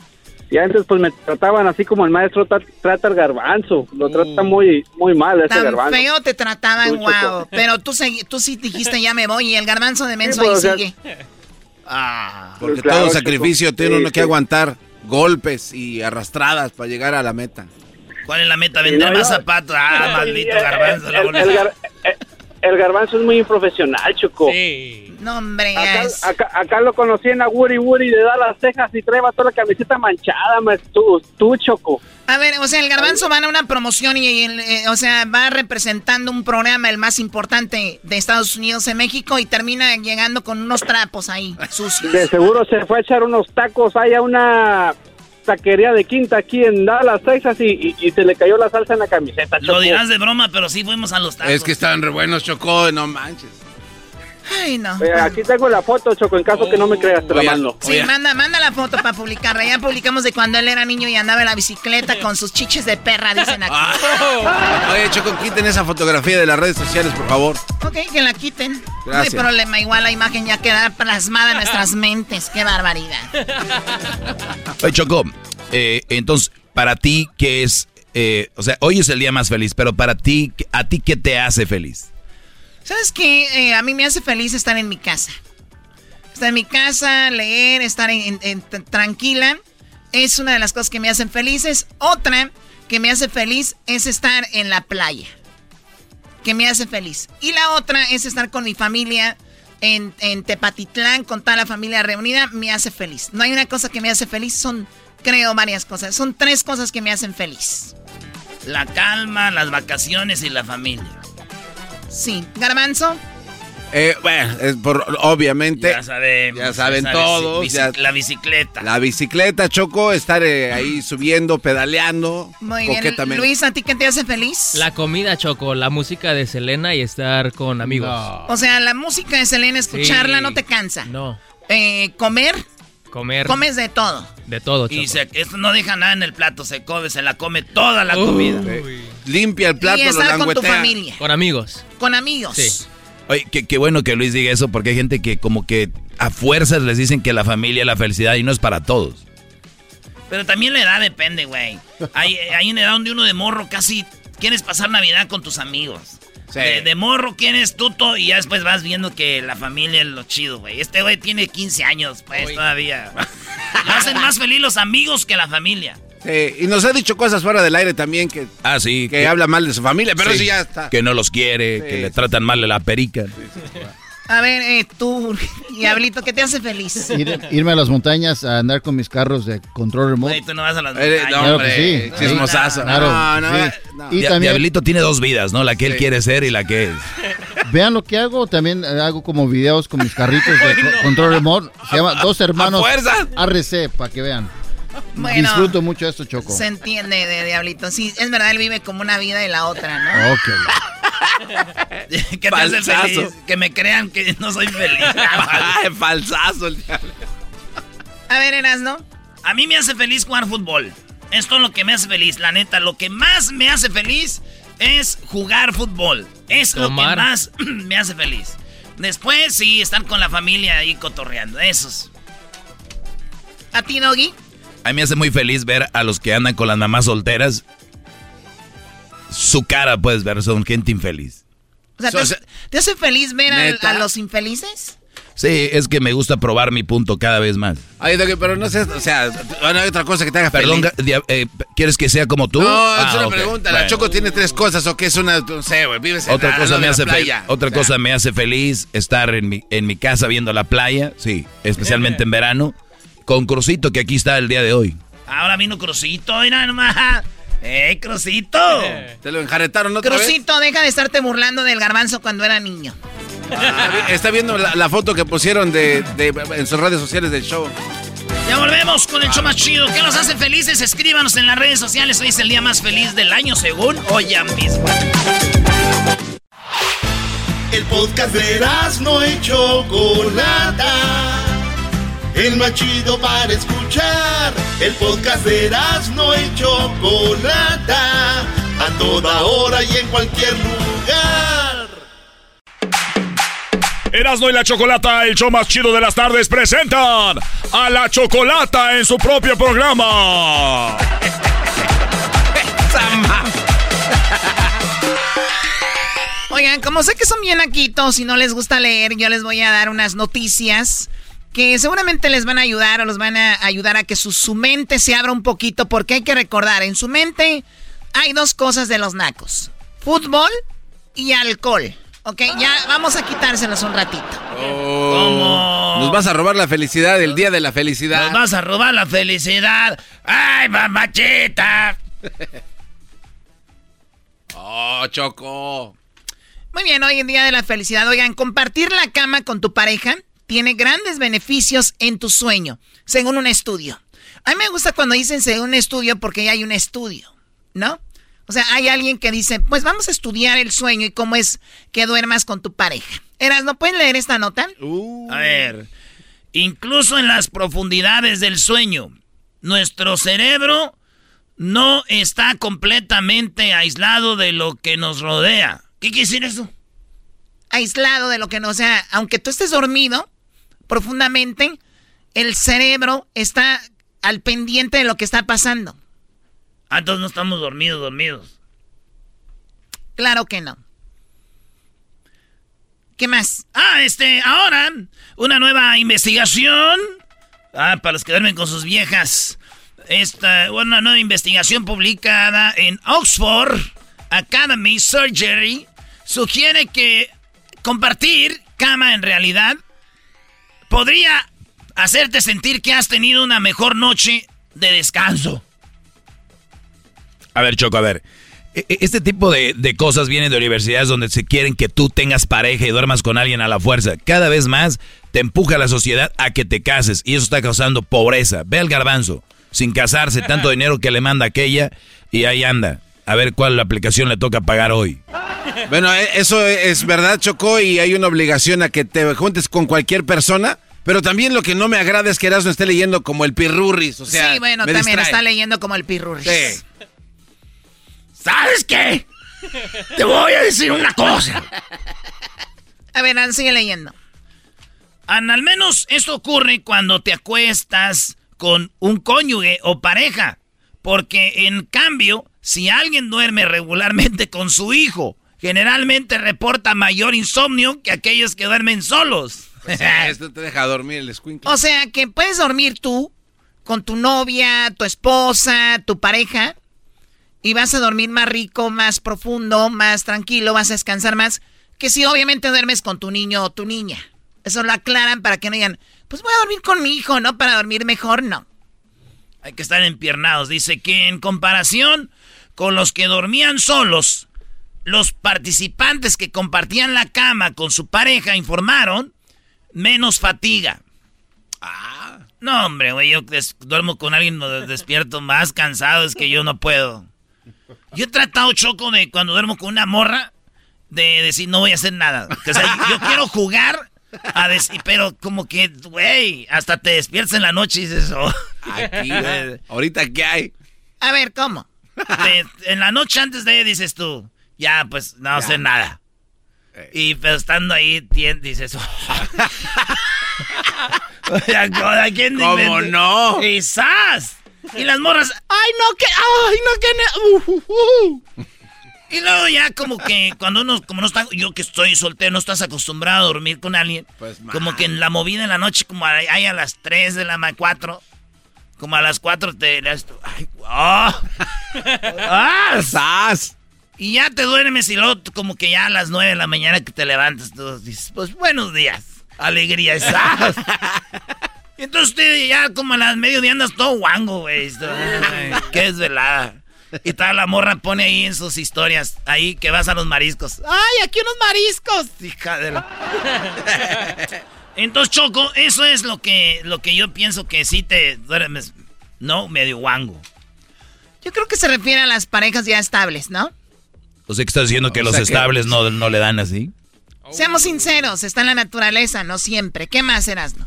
Y antes pues me trataban así como el maestro trata el garbanzo, lo mm. trata muy muy mal ese garbanzo. feo te trataban, wow, pero tú, tú sí dijiste ya me voy y el garbanzo de menso ahí sigue. Ah, porque todo sacrificio tiene uno que aguantar golpes y arrastradas para llegar a la meta. ¿Cuál es la meta? Vender más zapatos. Ah, maldito garbanzo. El, garbanzo es muy improfesional, Choco. Sí. No, hombre. Acá, lo conocí en la Woody Woody de dar las cejas y trae toda la camiseta manchada, más tú, tú, Choco. A ver, o sea, el garbanzo va a una promoción y, eh, o sea, va representando un programa, el más importante de Estados Unidos en México y termina llegando con unos trapos ahí, sucios. De seguro se fue a echar unos tacos ahí a una taquería de quinta aquí en Dallas, Texas y, se le cayó la salsa en la camiseta. Lo dirás de broma, pero sí fuimos a los tacos. Es que estaban re buenos, Chocó, no manches. Ay, no. aquí tengo la foto, Choco, en caso que no me creas, te la mando. Sí, manda, manda la foto para publicarla. Ya publicamos de cuando él era niño y andaba en la bicicleta con sus chiches de perra, dicen aquí. Ah. Oye, Choco, quiten esa fotografía de las redes sociales, por favor. Ok, que la quiten. No hay problema, igual la imagen ya queda plasmada en nuestras mentes. Qué barbaridad. Oye, Choco, eh, entonces, para ti, ¿qué es? Eh, o sea, hoy es el día más feliz, pero para ti, ¿a ti qué te hace feliz? ¿Sabes qué? Eh, a mí me hace feliz estar en mi casa. Estar en mi casa, leer, estar tranquila. Es una de las cosas que me hacen felices. Otra que me hace feliz es estar en la playa. Que me hace feliz. Y la otra es estar con mi familia en, en Tepatitlán, con toda la familia reunida. Me hace feliz. No hay una cosa que me hace feliz. Son, creo, varias cosas. Son tres cosas que me hacen feliz. La calma, las vacaciones y la familia. Sí. ¿Garbanzo? Eh, bueno, es por, obviamente. Ya saben. Ya saben todos. la bicicleta. La bicicleta, Choco, estar eh, ahí subiendo, pedaleando. Muy bien. Luis, ¿a ti qué te hace feliz? La comida, Choco, la música de Selena y estar con amigos. O sea, la música de Selena, escucharla no te cansa. No. Eh, ¿Comer? Comer. Comes de todo. De todo, Choco. Y esto no deja nada en el plato, se come, se la come toda la comida. Limpia el plato, y estar con tu familia. Con amigos. Con amigos. Sí. Oye, qué, bueno que Luis diga eso, porque hay gente que como que a fuerzas les dicen que la familia es la felicidad y no es para todos. Pero también la edad depende, güey. Hay, hay una edad donde uno de morro casi quieres pasar Navidad con tus amigos. De, morro quieres tuto y ya después vas viendo que la familia es lo chido, güey. Este güey tiene 15 años, pues todavía. hacen más feliz los amigos que la familia. Sí, y nos ha dicho cosas fuera del aire también que, ah, sí, que, habla mal de su familia, pero sí, ya está. Que no los quiere, que le tratan mal a la perica. A ver, eh, tú, Diablito, ¿qué te hace feliz? irme a las montañas a andar con mis carros de control remoto. tú no vas a las eh, montañas. no, hombre, sí. Chismosazo. Claro, no, no, Y también, Diablito tiene dos vidas, ¿no? La que él quiere ser y la que es. Vean lo que hago. También hago como videos con mis carritos de control remoto. Se llama Dos Hermanos RC, para que vean. Disfruto mucho esto, Choco. Se entiende de Diablito. Sí, es verdad, él vive como una vida y la otra, ¿no? Ok. ¿Qué te hace feliz? Que me crean que no soy feliz. Falsazo el diablo. A ver, Eras, ¿no? A mí me hace feliz jugar fútbol. Esto es lo que me hace feliz, la neta. Lo que más me hace feliz es jugar fútbol. Es lo que más me hace feliz. Después, sí, estar con la familia ahí cotorreando. Esos. ¿A ti, Doggy? A mí me hace muy feliz ver a los que andan con las mamás solteras su cara puedes ver, son gente infeliz. O sea, ¿te, hace, feliz ver a, los infelices? Sí, es que me gusta probar mi punto cada vez más. Ay, pero no sé, o sea, no hay otra cosa que te haga Perdón, eh, ¿quieres que sea como tú? No, es ah, una pregunta. La Choco tiene tres cosas, o que es una, no sé, güey, vives en otra cosa me hace playa. Otra cosa me hace feliz estar en mi, en mi casa viendo la playa, sí, especialmente en verano, con Crucito, que aquí está el día de hoy. Ahora vino Crucito, mira nomás. ¡Eh, Crucito! Te lo enjaretaron otra Crucito, deja de estarte burlando del garbanzo cuando era niño. Está viendo la, foto que pusieron de, en sus redes sociales del show. Ya volvemos con el show más chido. ¿Qué nos hace felices? Escríbanos en las redes sociales. Hoy es el día más feliz del año, según hoy mismo. El podcast de no hecho Chocolata. El más chido para escuchar. El podcast de no hecho Chocolata. A toda hora y en cualquier lugar. Erasmo y la Chocolata, el show más chido de las tardes, presentan a la Chocolata en su propio programa. Oigan, como sé que son bien aquitos y no les gusta leer, yo les voy a dar unas noticias que seguramente les van a ayudar o los van a ayudar a que su, su mente se abra un poquito porque hay que recordar, en su mente hay dos cosas de los nacos, fútbol y alcohol. Ok, ya vamos a quitárselos un ratito. Oh. ¿Cómo? Nos vas a robar la felicidad, el día de la felicidad. Nos vas a robar la felicidad. ¡Ay, mamachita! oh, Choco. Muy bien, hoy en día de la felicidad. Oigan, compartir la cama con tu pareja tiene grandes beneficios en tu sueño, según un estudio. A mí me gusta cuando dicen según un estudio porque ya hay un estudio, ¿no? O sea, hay alguien que dice, pues vamos a estudiar el sueño y cómo es que duermas con tu pareja. Eras, ¿no pueden leer esta nota? Uh. A ver, incluso en las profundidades del sueño, nuestro cerebro no está completamente aislado de lo que nos rodea. ¿Qué quiere decir eso? Aislado de lo que no, o sea, aunque tú estés dormido profundamente, el cerebro está al pendiente de lo que está pasando. Ah, entonces no estamos dormidos, dormidos. Claro que no. ¿Qué más? Ah, este, ahora, una nueva investigación. Ah, para los que duermen con sus viejas. Esta, una nueva investigación publicada en Oxford Academy Surgery sugiere que compartir cama en realidad podría hacerte sentir que has tenido una mejor noche de descanso. A ver, Choco, a ver. E, e, este tipo de, cosas vienen de universidades donde se quieren que tú tengas pareja y duermas con alguien a la fuerza. Cada vez más te empuja la sociedad a que te cases y eso está causando pobreza. Ve al garbanzo, sin casarse, tanto dinero que le manda aquella y ahí anda. A ver cuál la aplicación le toca pagar hoy. Bueno, e, eso es verdad, Choco, y hay una obligación a que te juntes con cualquier persona. Pero también lo que no me agrada es que Erasmo esté leyendo como el pirurris. O sea, sí, bueno, también está leyendo como el pirurris. Sí. ¿Sabes qué? Te voy a decir una cosa. A ver, sigue leyendo. al menos esto ocurre cuando te acuestas con un cónyuge o pareja. Porque en cambio, si alguien duerme regularmente con su hijo, generalmente reporta mayor insomnio que aquellos que duermen solos. Pues esto te deja dormir el O sea, que puedes dormir tú con tu novia, tu esposa, tu pareja, y vas a dormir más rico, más profundo, más tranquilo, vas a descansar más, que si obviamente duermes con tu niño o tu niña. Eso lo aclaran para que no digan, pues voy a dormir con mi hijo, ¿no? Para dormir mejor, no. Hay que estar empiernados. Dice que en comparación con los que dormían solos, los participantes que compartían la cama con su pareja informaron menos fatiga. Ah. No, hombre, güey, yo duermo con alguien despierto más cansado, es que yo no puedo. Yo he tratado, Choco, de cuando duermo con una morra, de decir no voy a hacer nada. O sea, yo quiero jugar, a decir, pero como que, güey, hasta te despiertas en la noche y dices, oh. Aquí, ahorita qué hay. A ver, ¿cómo? En la noche antes de dices tú, ya, pues no sé nada. Y pero estando ahí, dices, oh. ¿quién ¿Cómo no? Quizás. Y las morras, ay, no, que, ay, no, que. Uh, uh, uh". Y luego ya como que cuando uno, como no está, yo que estoy soltero, no estás acostumbrado a dormir con alguien. Pues, como que en la movida en la noche, como hay a las 3 de la 4, como a las 4 te... Ay, ¡Ah! ¡Ah! Y ya te duermes y luego como que ya a las 9 de la mañana que te levantas, tú dices, pues buenos días, alegría, y entonces usted ya como a las mediodía andas todo guango, güey. Qué desvelada. Y toda la morra pone ahí en sus historias, ahí que vas a los mariscos. ¡Ay, aquí unos mariscos! Hija de la... Entonces, Choco, eso es lo que, lo que yo pienso que sí te duermes, ¿no? Medio guango. Yo creo que se refiere a las parejas ya estables, ¿no? O sea, que estás diciendo que los estables no, no le dan así. Seamos sinceros, está en la naturaleza, no siempre. ¿Qué más eras, no?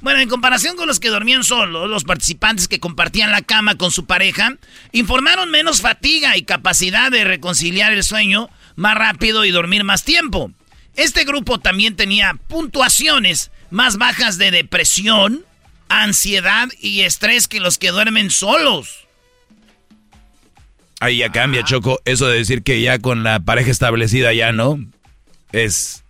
Bueno, en comparación con los que dormían solos, los participantes que compartían la cama con su pareja informaron menos fatiga y capacidad de reconciliar el sueño más rápido y dormir más tiempo. Este grupo también tenía puntuaciones más bajas de depresión, ansiedad y estrés que los que duermen solos. Ahí ya cambia, Choco. Eso de decir que ya con la pareja establecida ya no. Es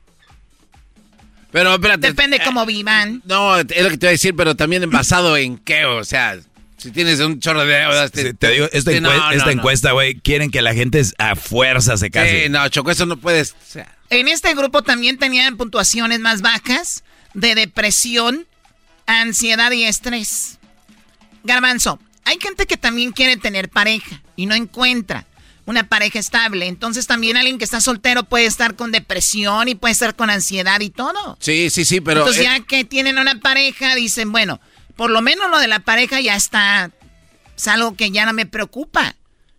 pero espérate. Depende eh, cómo vivan. No, es lo que te voy a decir, pero también basado en qué, o sea, si tienes un chorro de deudas. Te, digo, esta, encuesta, güey, quieren que la gente a fuerza se case. Sí, no, Choco, eso no puedes. En este grupo también tenían puntuaciones más bajas de depresión, ansiedad y estrés. Garbanzo, hay gente que también quiere tener pareja y no encuentra una pareja estable. Entonces también alguien que está soltero puede estar con depresión y puede estar con ansiedad y todo. Sí, sí, sí, pero... Entonces ya que tienen una pareja, dicen, bueno, por lo menos lo de la pareja ya está... Es algo que ya no me preocupa.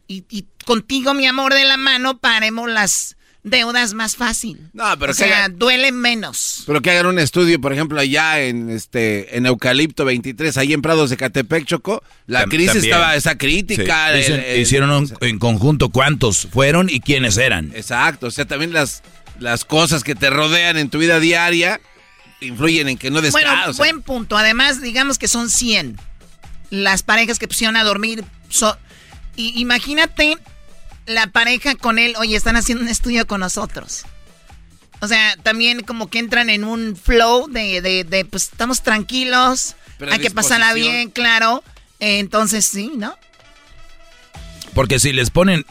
Y, y contigo, mi amor, de la mano, paremos las deudas más fácil. No, pero o sea, duele menos. Pero que hagan un estudio, por ejemplo, allá en este en Eucalipto 23, ahí en Prados de Catepec, Choco, la crisis estaba esa crítica. hicieron en conjunto cuántos fueron y quiénes eran. Exacto, o sea, también las las cosas que te rodean en tu vida diaria influyen en que no des Bueno, buen punto. Además, digamos que son 100 las parejas que pusieron a dormir. y imagínate la pareja con él, oye, están haciendo un estudio con nosotros. O sea, también como que entran en un flow de, de, pues estamos tranquilos, hay que pasarla bien, claro. entonces sí, ¿no? Porque si les ponen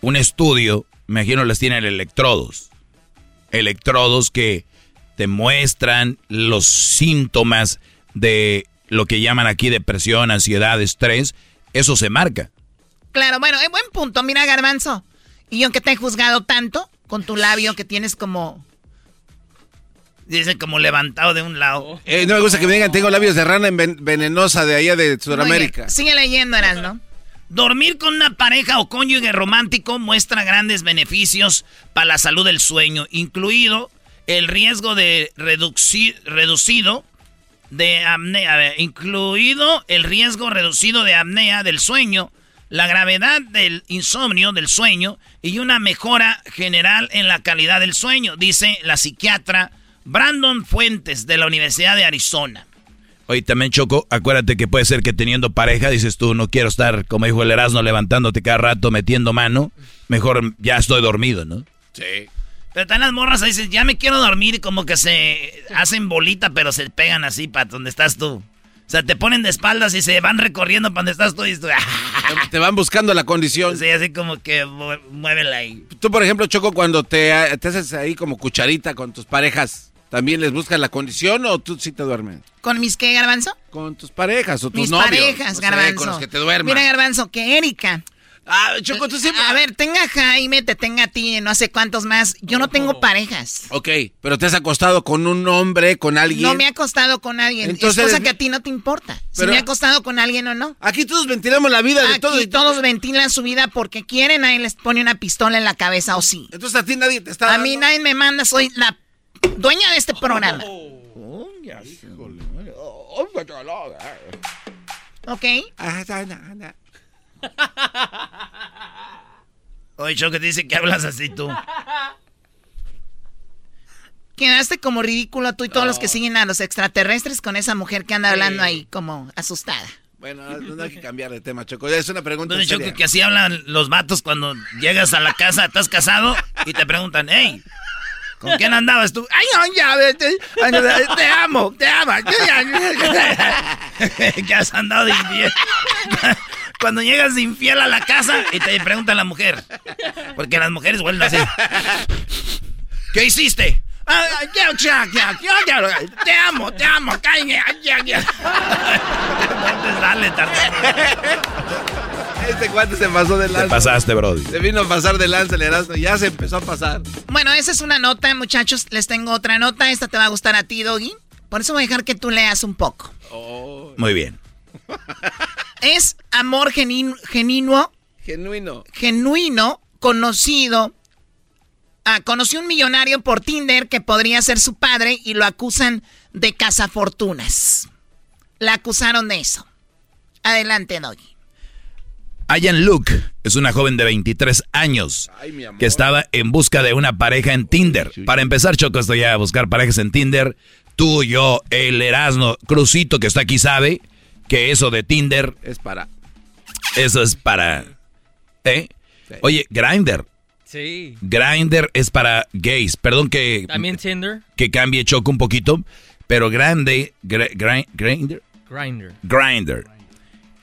un estudio, me imagino les tienen electrodos. Electrodos que te muestran los síntomas de lo que llaman aquí depresión, ansiedad, estrés. Eso se marca. Claro, bueno, es buen punto. Mira, Garbanzo. Y aunque te he juzgado tanto con tu labio que tienes como. Dice como levantado de un lado. Eh, no me gusta que me digan, tengo labios de rana venenosa de allá de Sudamérica. Sigue leyendo, Eras, ¿no? Dormir con una pareja o cónyuge romántico muestra grandes beneficios para la salud del sueño, incluido el riesgo de reducido de apnea, incluido el riesgo reducido de apnea del sueño, la gravedad del insomnio, del sueño, y una mejora general en la calidad del sueño, dice la psiquiatra Brandon Fuentes de la Universidad de Arizona. Oye, también Choco, acuérdate que puede ser que teniendo pareja, dices tú, no quiero estar, como dijo el Erasmo, levantándote cada rato, metiendo mano, mejor ya estoy dormido, ¿no? Sí. Pero están las morras dicen, ya me quiero dormir y como que se hacen bolita, pero se pegan así para donde estás tú. O sea, te ponen de espaldas y se van recorriendo para donde estás tú y Te van buscando la condición. Sí, así como que muévela ahí. Tú, por ejemplo, Choco, cuando te, te haces ahí como cucharita con tus parejas, ¿también les buscas la condición o tú sí te duermes? ¿Con mis qué, Garbanzo? Con tus parejas o tus mis novios. parejas, Garbanzo. con los que te duermen. Mira, Garbanzo, que Erika Ah, Choco, tú siempre... A ver, tenga Jaime, te tenga a ti, no sé cuántos más. Yo no tengo parejas. Ok, pero te has acostado con un hombre, con alguien. No me he acostado con alguien. Entonces, es cosa que a ti no te importa. si me he acostado con alguien o no. Aquí todos ventilamos la vida de todos. Aquí todos ventilan su vida porque quieren, nadie les pone una pistola en la cabeza o sí. Entonces a ti nadie te está. A mí nadie me manda, soy la dueña de este programa. ok. Oye, Choco, te dice que hablas así tú. Quedaste como ridículo tú y todos los que siguen a los extraterrestres con esa mujer que anda hablando ahí como asustada. Bueno, no hay que cambiar de tema, Choco. Es una pregunta Entonces, Choco, que así hablan los vatos cuando llegas a la casa, estás casado y te preguntan, hey, ¿con quién andabas tú? Ay, no, ya, te, te amo, te amo. que has andado de. Cuando llegas infiel a la casa y te pregunta la mujer. Porque las mujeres vuelven así. ¿Qué hiciste? Te amo, te amo. Dale, Este cuate se pasó de lanza. Te pasaste, Brody. Se vino a pasar de lanza el Erasmo. Ya se empezó a pasar. Bueno, esa es una nota, muchachos. Les tengo otra nota. Esta te va a gustar a ti, Doggy. Por eso voy a dejar que tú leas un poco. Oh. Muy bien. Es amor genuino. Genuino. Genuino, conocido Ah, conoció un millonario por Tinder que podría ser su padre y lo acusan de cazafortunas. La acusaron de eso. Adelante, Doggy. Ayan Luke es una joven de 23 años que estaba en busca de una pareja en Tinder. Para empezar, Choco, estoy a buscar parejas en Tinder. Tú, yo, el Erasmo, Crucito que está aquí sabe que eso de Tinder es para. Eso es para. ¿Eh? Oye, Grinder Sí. Grinder es para gays. Perdón que. También Tinder. Que cambie choco un poquito. Pero grande. Grinder. Grinder. Grinder.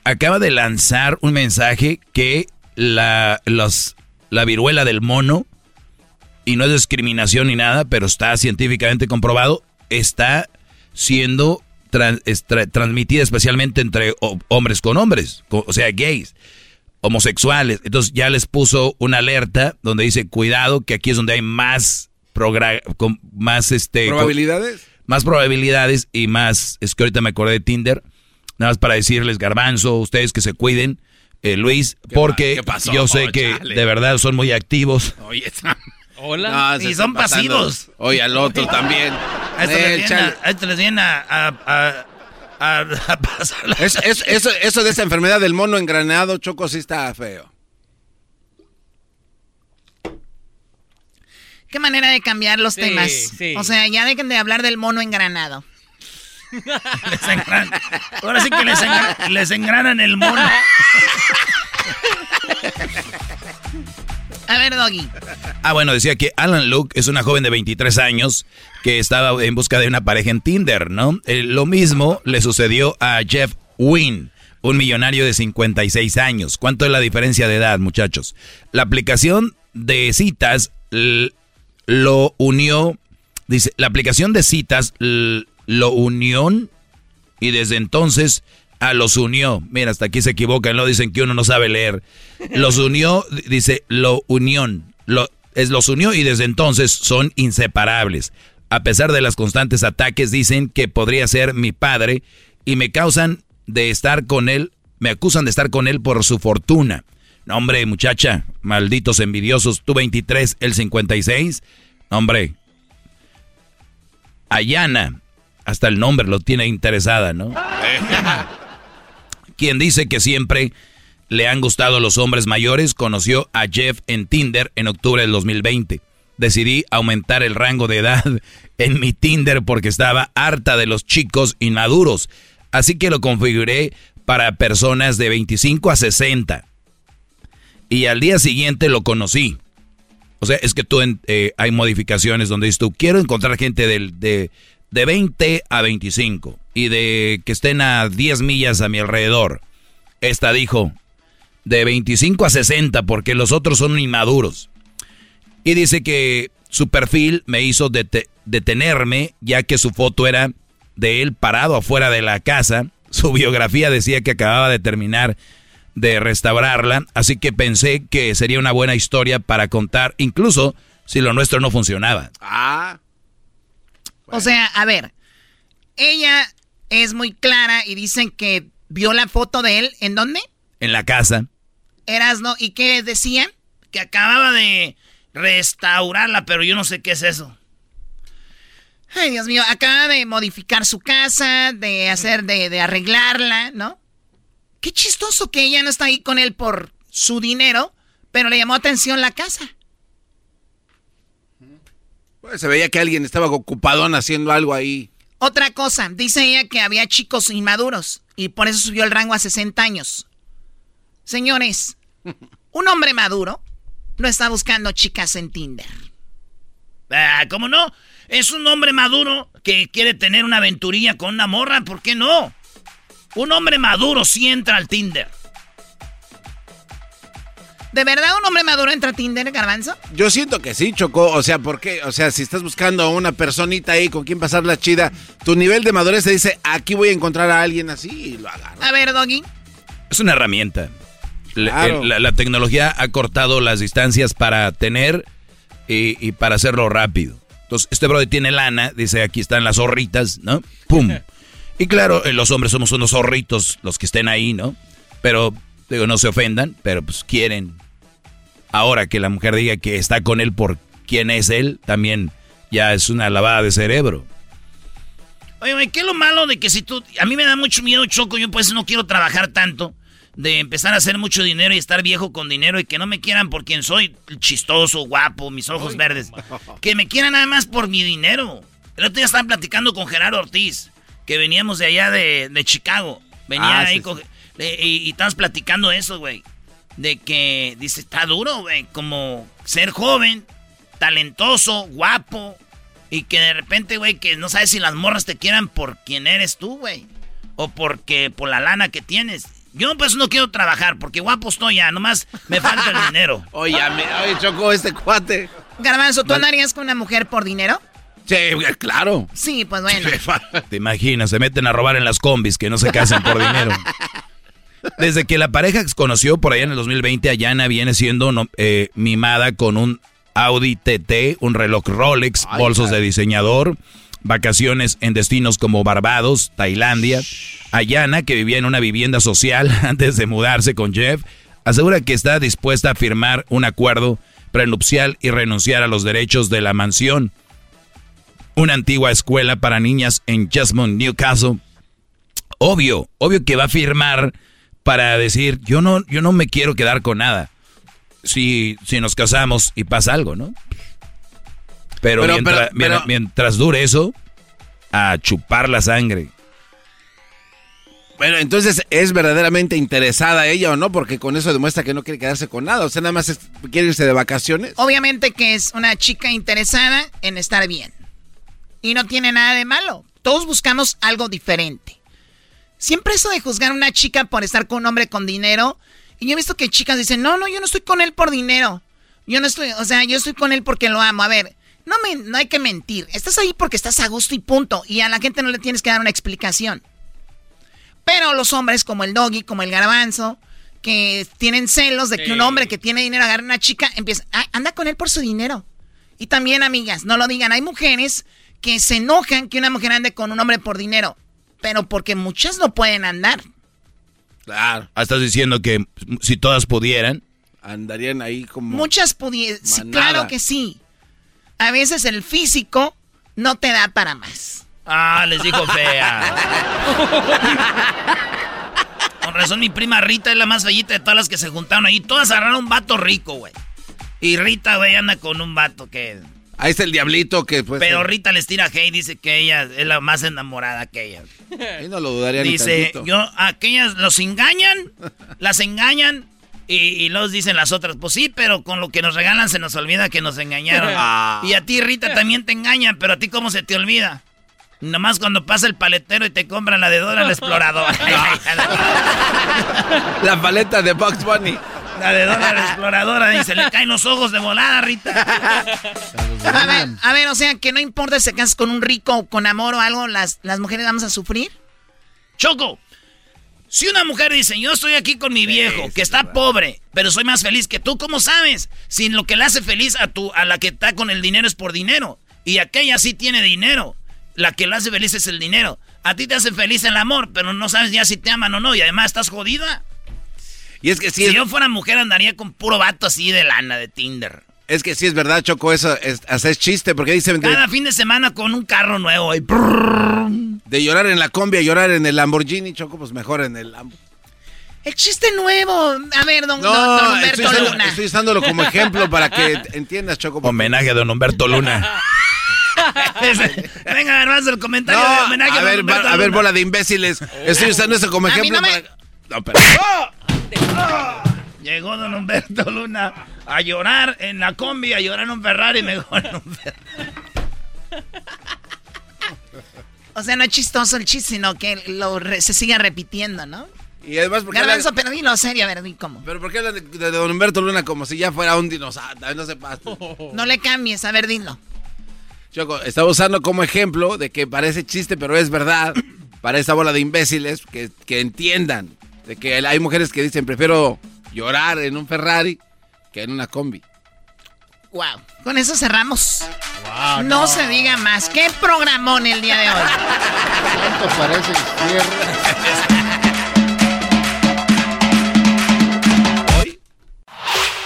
Acaba de lanzar un mensaje que la, los, la viruela del mono, y no es discriminación ni nada, pero está científicamente comprobado, está siendo transmitida especialmente entre hombres con hombres, o sea, gays homosexuales. Entonces ya les puso una alerta donde dice, cuidado, que aquí es donde hay más, con más este, probabilidades. más probabilidades y más, es que ahorita me acordé de Tinder, nada más para decirles, garbanzo, ustedes que se cuiden, eh, Luis, porque yo sé que de verdad son muy activos. Oye, Hola. y son pasivos. Oye, al otro también. A esto les viene a eso, de esa enfermedad del mono engranado, Choco, sí está feo. Qué manera de cambiar los temas. O sea, ya dejen de hablar del mono engranado. Ahora sí que les, les engranan el mono. A ver, Doggy. Ah, bueno, decía que Alan Luke es una joven de 23 años que estaba en busca de una pareja en Tinder, ¿no? Eh, lo mismo le sucedió a Jeff Wynn, un millonario de 56 años. ¿Cuánto es la diferencia de edad, muchachos? La aplicación de citas lo unió, dice, la aplicación de citas lo unió y desde entonces a los unió. Mira, hasta aquí se equivocan, lo dicen que uno no sabe leer. Los unió, dice, lo unión. Lo, es, los unió y desde entonces son inseparables. A pesar de los constantes ataques, dicen que podría ser mi padre y me causan de estar con él, me acusan de estar con él por su fortuna. No, hombre, muchacha, malditos envidiosos, tú 23, el 56. Hombre, Ayana, hasta el nombre lo tiene interesada, ¿no? Quien dice que siempre le han gustado los hombres mayores, conoció a Jeff en Tinder en octubre del 2020. Decidí aumentar el rango de edad en mi Tinder porque estaba harta de los chicos inmaduros. Así que lo configuré para personas de 25 a 60. Y al día siguiente lo conocí. O sea, es que tú eh, hay modificaciones donde dices tú, quiero encontrar gente de, de 20 a 25 y de que estén a 10 millas a mi alrededor. Esta dijo, de 25 a 60 porque los otros son inmaduros. Y dice que su perfil me hizo detenerme ya que su foto era de él parado afuera de la casa. Su biografía decía que acababa de terminar de restaurarla, así que pensé que sería una buena historia para contar, incluso si lo nuestro no funcionaba. Ah. O sea, a ver, ella es muy clara y dicen que vio la foto de él, ¿en dónde? En la casa. Erasno, ¿y qué decían? Que acababa de restaurarla, pero yo no sé qué es eso. Ay, Dios mío, acaba de modificar su casa, de hacer, de, de arreglarla, ¿no? Qué chistoso que ella no está ahí con él por su dinero, pero le llamó atención la casa. Pues se veía que alguien estaba ocupado haciendo algo ahí. Otra cosa, dice ella que había chicos inmaduros. Y por eso subió el rango a 60 años. Señores, un hombre maduro no está buscando chicas en Tinder. Ah, ¿cómo no? Es un hombre maduro que quiere tener una aventurilla con una morra, ¿por qué no? Un hombre maduro sí entra al Tinder. ¿De verdad un hombre maduro entra a Tinder, Garbanzo? Yo siento que sí, Chocó. O sea, ¿por qué? O sea, si estás buscando a una personita ahí con quien pasar la chida, tu nivel de madurez te dice, aquí voy a encontrar a alguien así y lo agarro. A ver, Doggy. Es una herramienta. La, tecnología ha cortado las distancias para tener y, para hacerlo rápido. Entonces, este brother tiene lana, dice, aquí están las zorritas, ¿no? ¡Pum! Y claro, eh, los hombres somos unos zorritos, los que estén ahí, ¿no? Pero, digo, no se ofendan, pero pues quieren Ahora que la mujer diga que está con él por quién es él, también ya es una lavada de cerebro. Oye, ¿qué es lo malo de que si tú... A mí me da mucho miedo, Choco, yo pues no quiero trabajar tanto, de empezar a hacer mucho dinero y estar viejo con dinero y que no me quieran por quien soy, chistoso, guapo, mis ojos verdes. Que me quieran nada más por mi dinero. El otro día estaba platicando con Gerardo Ortiz, que veníamos de allá de, Chicago. Venía ah, ahí con... y, y estabas platicando eso, güey de que dice, está duro, güey, como ser joven, talentoso, guapo, y que de repente, güey, que no sabes si las morras te quieran por quién eres tú, güey, o porque por la lana que tienes. Yo pues no quiero trabajar porque guapo estoy ya, nomás me falta el dinero. oye, oye, chocó este cuate. Garbanzo, ¿tú andarías con una mujer por dinero? Sí, claro. Sí, pues bueno. Te imaginas, se meten a robar en las combis que no se casan por dinero. Desde que la pareja se conoció por allá en el 2020, Ayana viene siendo eh, mimada con un Audi TT, un reloj Rolex, bolsos de diseñador, vacaciones en destinos como Barbados, Tailandia. Ayana, que vivía en una vivienda social antes de mudarse con Jeff, asegura que está dispuesta a firmar un acuerdo prenupcial y renunciar a los derechos de la mansión. Una antigua escuela para niñas en Chesmont, Newcastle. Obvio, obvio que va a firmar para decir, yo no, yo no me quiero quedar con nada. Si, si nos casamos y pasa algo, ¿no? Pero, mientras, dure eso, a chupar la sangre. Bueno, entonces es verdaderamente interesada ella o no, porque con eso demuestra que no quiere quedarse con nada. O sea, nada más quiere irse de vacaciones. Obviamente que es una chica interesada en estar bien. Y no tiene nada de malo. Todos buscamos algo diferente. Siempre eso de juzgar a una chica por estar con un hombre con dinero. Y yo he visto que chicas dicen, no, no, yo no estoy con él por dinero. Yo no estoy, o sea, yo estoy con él porque lo amo. A ver, no, me, no hay que mentir. Estás ahí porque estás a gusto y punto. Y a la gente no le tienes que dar una explicación. Pero los hombres como el doggy, como el garbanzo, que tienen celos de que un hombre que tiene dinero agarra a una chica, empieza, ah, anda con él por su dinero. Y también, amigas, no lo digan, hay mujeres que se enojan que una mujer ande con un hombre por dinero pero porque muchas no pueden andar. Claro. Ah, estás diciendo que si todas pudieran. Andarían ahí como. Muchas pudieran. claro que sí. A veces el físico no te da para más. Ah, les dijo fea. Con razón, mi prima Rita es la más bellita de todas las que se juntaron ahí. Todas agarraron un vato rico, güey. Y Rita, güey, anda con un vato que Ahí está el diablito que pues. Pero Rita les tira hey, dice que ella es la más enamorada que ella. Y no lo dudaría Dice, yo, aquellas los engañan, las engañan y, los dicen las otras, pues sí, pero con lo que nos regalan se nos olvida que nos engañaron. Ah. Y a ti, Rita, también te engañan, pero a ti, ¿cómo se te olvida? Nomás cuando pasa el paletero y te compran la de Dora la exploradora. la paleta de Bugs Bunny. La de Dora la exploradora y se le caen los ojos de volada, Rita. A ver, a ver, o sea, que no importa si te casas con un rico o con amor o algo, las, las mujeres vamos a sufrir. Choco, si una mujer dice, yo estoy aquí con mi viejo, que está pobre, pero soy más feliz que tú, ¿cómo sabes? Si lo que le hace feliz a, tu, a la que está con el dinero es por dinero. Y aquella sí tiene dinero. La que le hace feliz es el dinero. A ti te hace feliz el amor, pero no sabes ya si te aman o no. Y además estás jodida. Y es que si, yo fuera mujer andaría con puro vato así de lana, de Tinder. Es que sí es verdad, Choco, eso es, es chiste, porque dice... Cada fin de semana con un carro nuevo y... De llorar en la combi a llorar en el Lamborghini, Choco, pues mejor en el. El chiste nuevo. A ver, don, Humberto Luna. Estoy usándolo como ejemplo para que entiendas, Choco. Homenaje a don Humberto Luna. Venga, garbanzo, el comentario No, de homenaje a ver, Humberto va- a ver, Luna. bola de imbéciles. Estoy usando eso como A mí ejemplo no me- para... No, pero... Llegó don Humberto Luna a llorar en la combi, a llorar en un Ferrari, mejor en un Ferrari. O sea, no es chistoso el chiste, sino que lo re- se sigue repitiendo, ¿no? Y además, ¿por qué Garbanzo, hablan- pero dilo serio, a ver, cómo. ¿Pero por qué hablan de, de don Humberto Luna como si ya fuera un dinosaurio? No se pasa. No le cambies, a ver, dilo. Choco, estaba usando como ejemplo de que parece chiste, pero es verdad. Para esa bola de imbéciles que, que entiendan de que hay mujeres que dicen prefiero llorar en un Ferrari que en una combi. Wow. Con eso cerramos. no, se diga más. ¿Qué programón el día de hoy? ¿Cuánto parece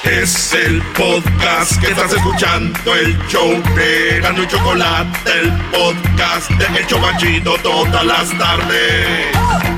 Es el podcast que estás escuchando, el show de Gano y Chocolate, el podcast de El Chobachito todas las tardes.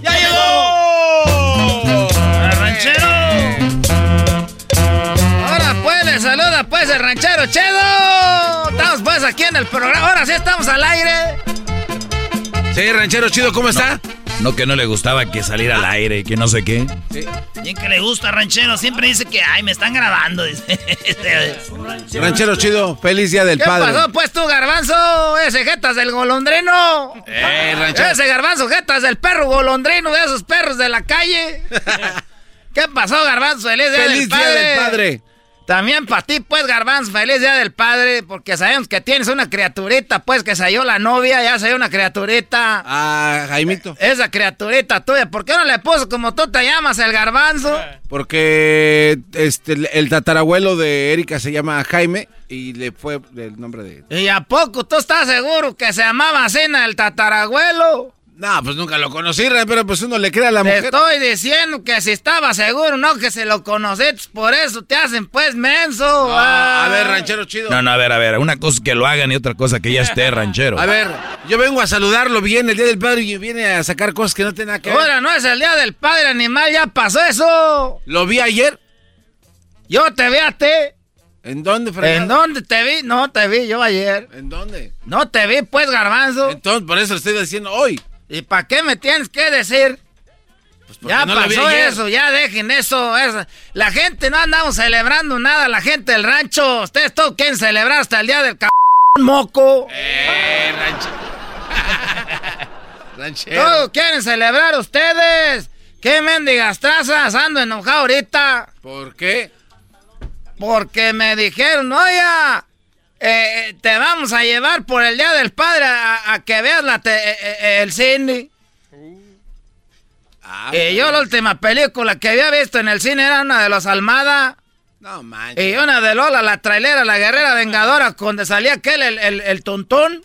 ranchero Chedo. Estamos pues aquí en el programa. Ahora sí estamos al aire. Sí, ranchero chido, ¿cómo está? No que no le gustaba que saliera al aire y que no sé qué. Bien que le gusta, ranchero. Siempre dice que, ay, me están grabando. Ranchero chido, feliz día del ¿Qué padre. pasó pues tú, garbanzo? Ese jetas del golondrino. Eh, ranchero. Ese garbanzo jetas del perro golondrino de esos perros de la calle. ¿Qué pasó, garbanzo? Feliz día, Feliz del, día padre. del padre. También para ti, pues, garbanzo, feliz día del padre, porque sabemos que tienes una criaturita, pues, que salió la novia, ya salió una criaturita. Ah, Jaimito. Esa criaturita tuya, ¿por qué no le puso como tú te llamas, el garbanzo? Porque este, el- el tatarabuelo de Erika se llama Jaime y le fue el nombre de... ¿Y a poco tú estás seguro que se llamaba Cena el tatarabuelo? No, pues nunca lo conocí, pero pues uno le cree a la Te mujer. estoy diciendo que si estaba seguro, no que se lo conociste, por eso te hacen pues menso. Ah, a ver, ranchero chido. No, no, a ver, a ver. Una cosa es que lo hagan y otra cosa que ya esté ranchero. A ver, yo vengo a saludarlo bien el día del padre y viene a sacar cosas que no tienen nada que ver. Ahora no es el día del padre animal, ya pasó eso. ¿Lo vi ayer? Yo te vi a ti. ¿En dónde, fregado? ¿En dónde te vi? No te vi yo ayer. ¿En dónde? No te vi, pues, garbanzo. Entonces, por eso le estoy diciendo hoy. ¿Y para qué me tienes que decir? ya no lo vi pasó eso, ya dejen eso, eso. La gente no andamos celebrando nada, la gente del rancho. Ustedes todos quieren celebrar hasta el día del c moco. Eh, ranchero. Todos quieren celebrar ustedes. ¿Qué mendigas trazas? Ando enojado ahorita. ¿Por qué? Porque me dijeron, oye, eh, te vamos a llevar por el Día del Padre a, a que veas la te- eh, eh, el cine. Ah, y yo la última película que había visto en el cine era una de los Almada. No manches. Y una de Lola, la trailera, la guerrera vengadora, donde salía aquel, el, el, el tontón.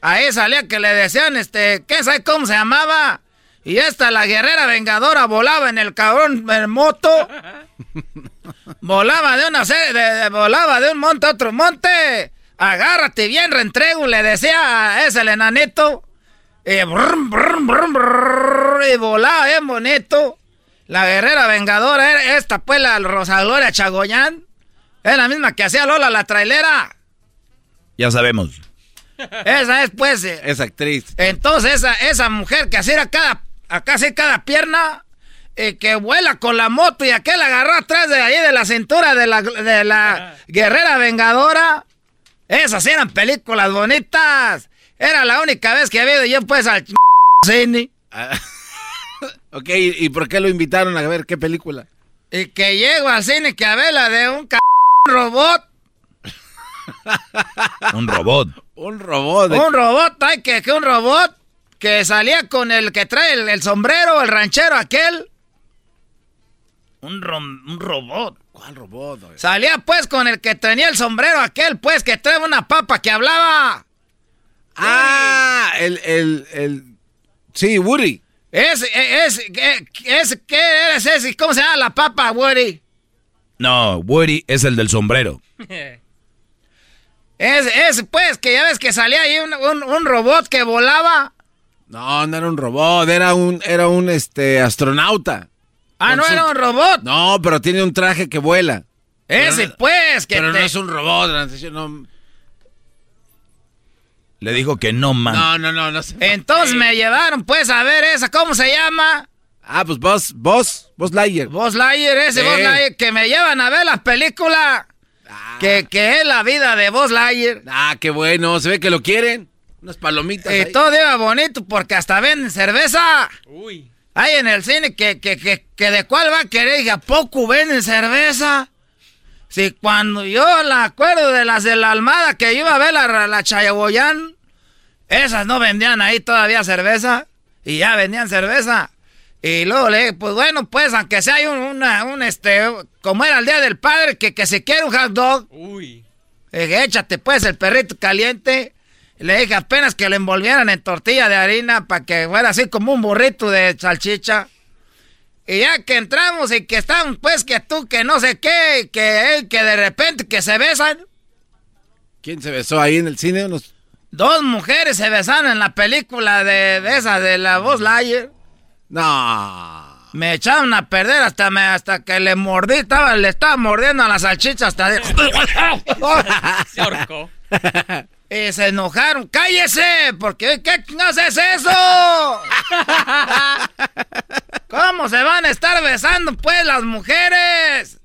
Ahí salía que le decían, este, ¿qué sabe cómo se llamaba? Y esta, la guerrera vengadora, volaba en el cabrón en moto. volaba de una serie, de, de- volaba de un monte a otro monte. Agárrate bien, reentrego, le decía a ese el enanito. Y, brum, brum, brum, y volaba bien bonito. La guerrera vengadora era esta, pues, la Rosa Gloria Chagoyán. Es la misma que hacía Lola la trailera. Ya sabemos. Esa es, pues. eh, Es actriz. entonces, esa, esa mujer que hacía cada, acá cada pierna, eh, que vuela con la moto y aquel agarró atrás de ahí de la cintura de la, de la guerrera vengadora. Esas eran películas bonitas. Era la única vez que había ido yo, pues, al cine. Ah, ok, ¿y por qué lo invitaron a ver qué película? Y que llego al cine que a ver la de un c robot. Un robot. Un robot. de- Un robot, ay, que, que un robot que salía con el que trae el, el sombrero, el ranchero aquel. Un, rom- un robot. ¿Cuál robot? oye? Salía pues con el que tenía el sombrero aquel, pues, que trae una papa que hablaba. Ah, el, el, el... Sí, Woody. Es, es, es, ¿qué eres ese? ¿Cómo se llama la papa, Woody? No, Woody es el del sombrero. es, es, pues, que ya ves que salía ahí un, un, robot que volaba. No, no era un robot, era un, era un, este, astronauta. Ah, no era un robot. No, pero tiene un traje que vuela. Ese, pues, que Pero no es un robot, no... Le dijo que no, man. No, no, no, no Entonces me llevaron, pues, a ver esa, ¿cómo se llama? Ah, pues vos, vos, vos Lightyear. Vos Lightyear, ese vos Lightyear, que me llevan a ver la película. Ah. Que, que es la vida de vos Lightyear. Ah, qué bueno, se ve que lo quieren. Unas palomitas. Y todo iba bonito porque hasta venden cerveza. Uy. Hay en el cine que, que, que, que de cuál va a querer y a poco venden cerveza. Si cuando yo la acuerdo de las de la Almada que iba a ver la, la Chayaboyán, esas no vendían ahí todavía cerveza y ya vendían cerveza. Y luego le pues bueno, pues aunque sea hay un, una, un este, como era el Día del Padre, que, que se quiere un hot dog. Uy. dije, échate pues el perrito caliente. Le dije apenas que lo envolvieran en tortilla de harina para que fuera así como un burrito de salchicha. Y ya que entramos y que están, pues, que tú, que no sé qué, que, que de repente que se besan. ¿Quién se besó ahí en el cine? Dos mujeres se besaron en la película de, esa, de la voz Layer. No. Me echaron a perder hasta, me, hasta que le mordí, estaba, le estaba mordiendo a la salchicha hasta de... se. Y se enojaron. ¡Cállese! Porque ¿qué no haces eso? ¿Cómo se van a estar besando pues las mujeres?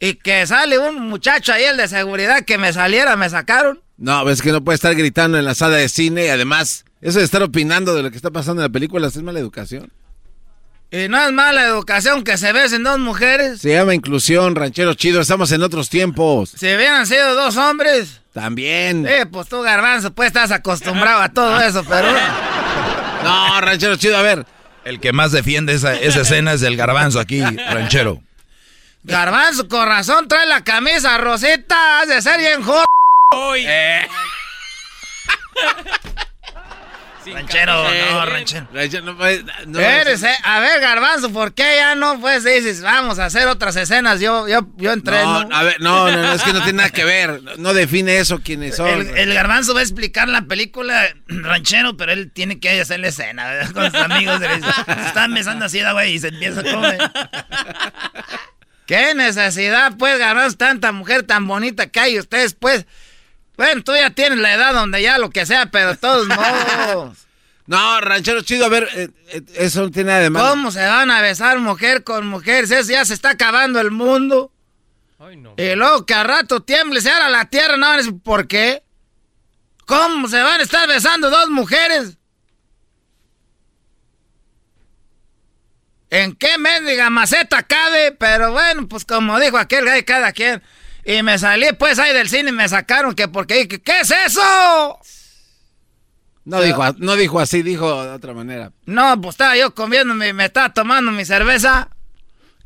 Y que sale un muchacho ahí, el de seguridad, que me saliera, me sacaron. No, es que no puede estar gritando en la sala de cine y además, eso de estar opinando de lo que está pasando en la película es mala educación. Y no es mala educación que se besen dos mujeres. Se llama inclusión, ranchero chido, estamos en otros tiempos. Si hubieran sido dos hombres. También. Eh, pues tú, garbanzo, pues estás acostumbrado a todo eso, pero... No, ranchero chido, a ver. El que más defiende esa, escena es el garbanzo aquí, ranchero. Garbanzo, con razón, trae la camisa rosita, has de ser bien joder. Eh. ranchero, no, ranchero. no Eres, eh, a ver, Garbanzo, ¿por qué ya no pues dices, vamos a hacer otras escenas? Yo, yo, yo entreno. No, a ver, no, no, es que no tiene nada que ver. No define eso quiénes son. El, Garbanzo va a explicar la película ranchero, pero él tiene que hacer la escena con sus amigos. Se están besando así, güey, y se empieza a comer. ¿Qué necesidad, pues, Garbanzo, tanta mujer tan bonita que hay ustedes, pues? Bueno, tú ya tienes la edad donde ya lo que sea, pero de todos modos. No, ranchero chido, a ver, eh, eh, eso no tiene nada de malo. ¿Cómo se van a besar mujer con mujer? Eso ya se está acabando el mundo. Ay, no. Y luego que a rato tiemble, se hará la tierra, no van a por qué. ¿Cómo se van a estar besando dos mujeres? ¿En qué mendiga maceta cabe? Pero bueno, pues como dijo aquel gay, cada quien. Y me salí pues ahí del cine y me sacaron que porque ¿qué es eso? No dijo, no dijo así, dijo de otra manera. No, pues estaba yo comiendo, me, me estaba tomando mi cerveza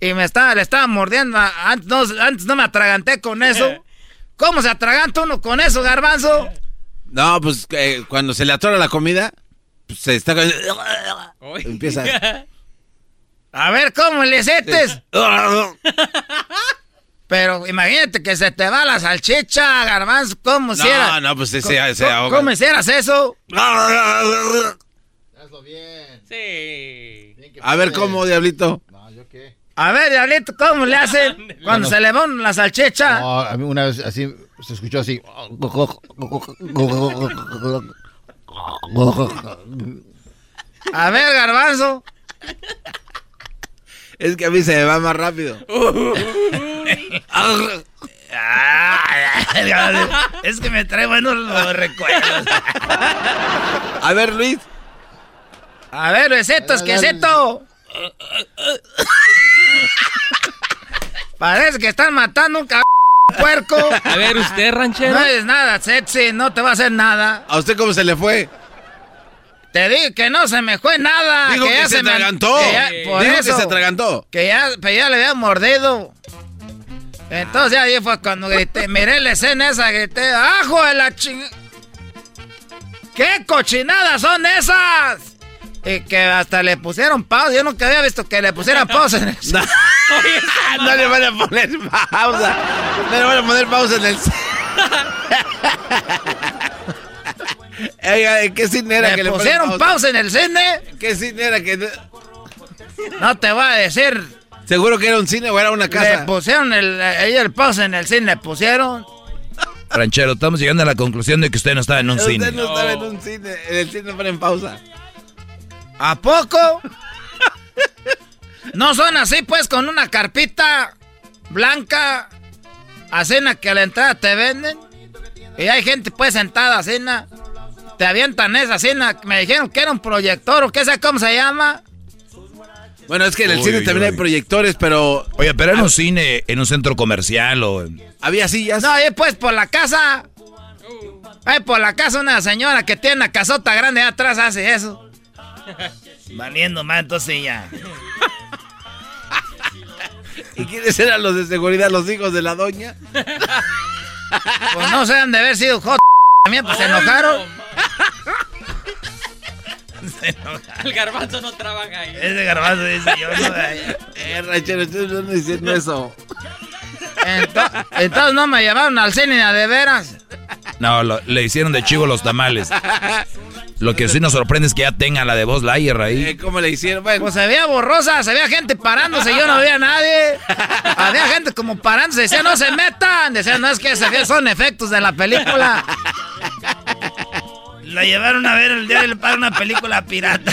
y me estaba, le estaba mordiendo. Antes no, antes no me atraganté con eso. ¿Cómo se atraganta uno con eso, garbanzo? No, pues eh, cuando se le atora la comida, pues se está... Empieza... A ver, ¿cómo le setes? Pero imagínate que se te va la salchicha, garbanzo, ¿cómo no, No, no, pues se, se, se ahoga. ¿Cómo hicieras eso? Hazlo bien. Sí. A ver, ¿cómo, Diablito? No, ¿yo qué? A ver, Diablito, ¿cómo le hacen cuando se le va la salchicha? No, a mí una vez así, se escuchó así. A ver, garbanzo. Es que a mí se me va más rápido. es que me trae buenos recuerdos. A ver, Luis. A ver, besetos, ¿qué es esto? Parece que están matando un cabrón puerco. A ver, usted, ranchero. No es nada sexy, no te va a hacer nada. ¿A usted cómo se le fue? Te digo que no se me fue nada. Dijo que, ya se, atragantó. Dijo que se atragantó. Que ya, ya le había mordido. Entonces ahí fue cuando grité, miré la escena esa, grité, ¡ajo de la ching... ¿Qué cochinadas son esas? Y que hasta le pusieron pausa. Yo nunca había visto que le pusieran pausa en el no, no le van a poner pausa. No le van a poner pausa en el. ¿Qué cine era ¿Le que le pusieron pausa? en el cine? ¿Qué cine era que.? No te voy a decir. ¿Seguro que era un cine o era una casa? Le pusieron el, ella el pausa en el cine, le pusieron. Ranchero, estamos llegando a la conclusión de que usted no estaba en un usted cine. Usted no estaba en un cine. En el cine ponen pausa. ¿A poco? no son así, pues, con una carpita blanca, a cena que a la entrada te venden. Y hay gente, pues, sentada a cena. Te avientan esa cena. Me dijeron que era un proyector o qué sé cómo se llama. Bueno, es que en el Uy, cine uy, también uy. hay proyectores, pero. Oye, pero en un cine, en un centro comercial o... en- Había sillas. No, ahí pues por la casa. Ahí por la casa una señora que tiene una casota grande allá atrás hace eso. Valiendo más, entonces ya. ¿Y quiénes eran los de seguridad, los hijos de la doña? Pues no se han de haber sido hot también, pues se enojaron. Se enojaron. El garbanzo no trabaja ahí. Ese garbanzo dice yo no. Eh, ranchero, ustedes no están diciendo eso. Ento- entonces no me llevaron al cine a de veras. No, lo- le hicieron de chivo los tamales. Lo que sí nos sorprende es que ya tenga la de voz Layer ahí. Eh, ¿Cómo le hicieron? Bueno, Pues se veía borrosa, se veía gente parándose, yo no veía a nadie. Había gente como parándose, decía no se metan. Decía, no es que se son efectos de la película. La llevaron a ver el día del padre una película pirata.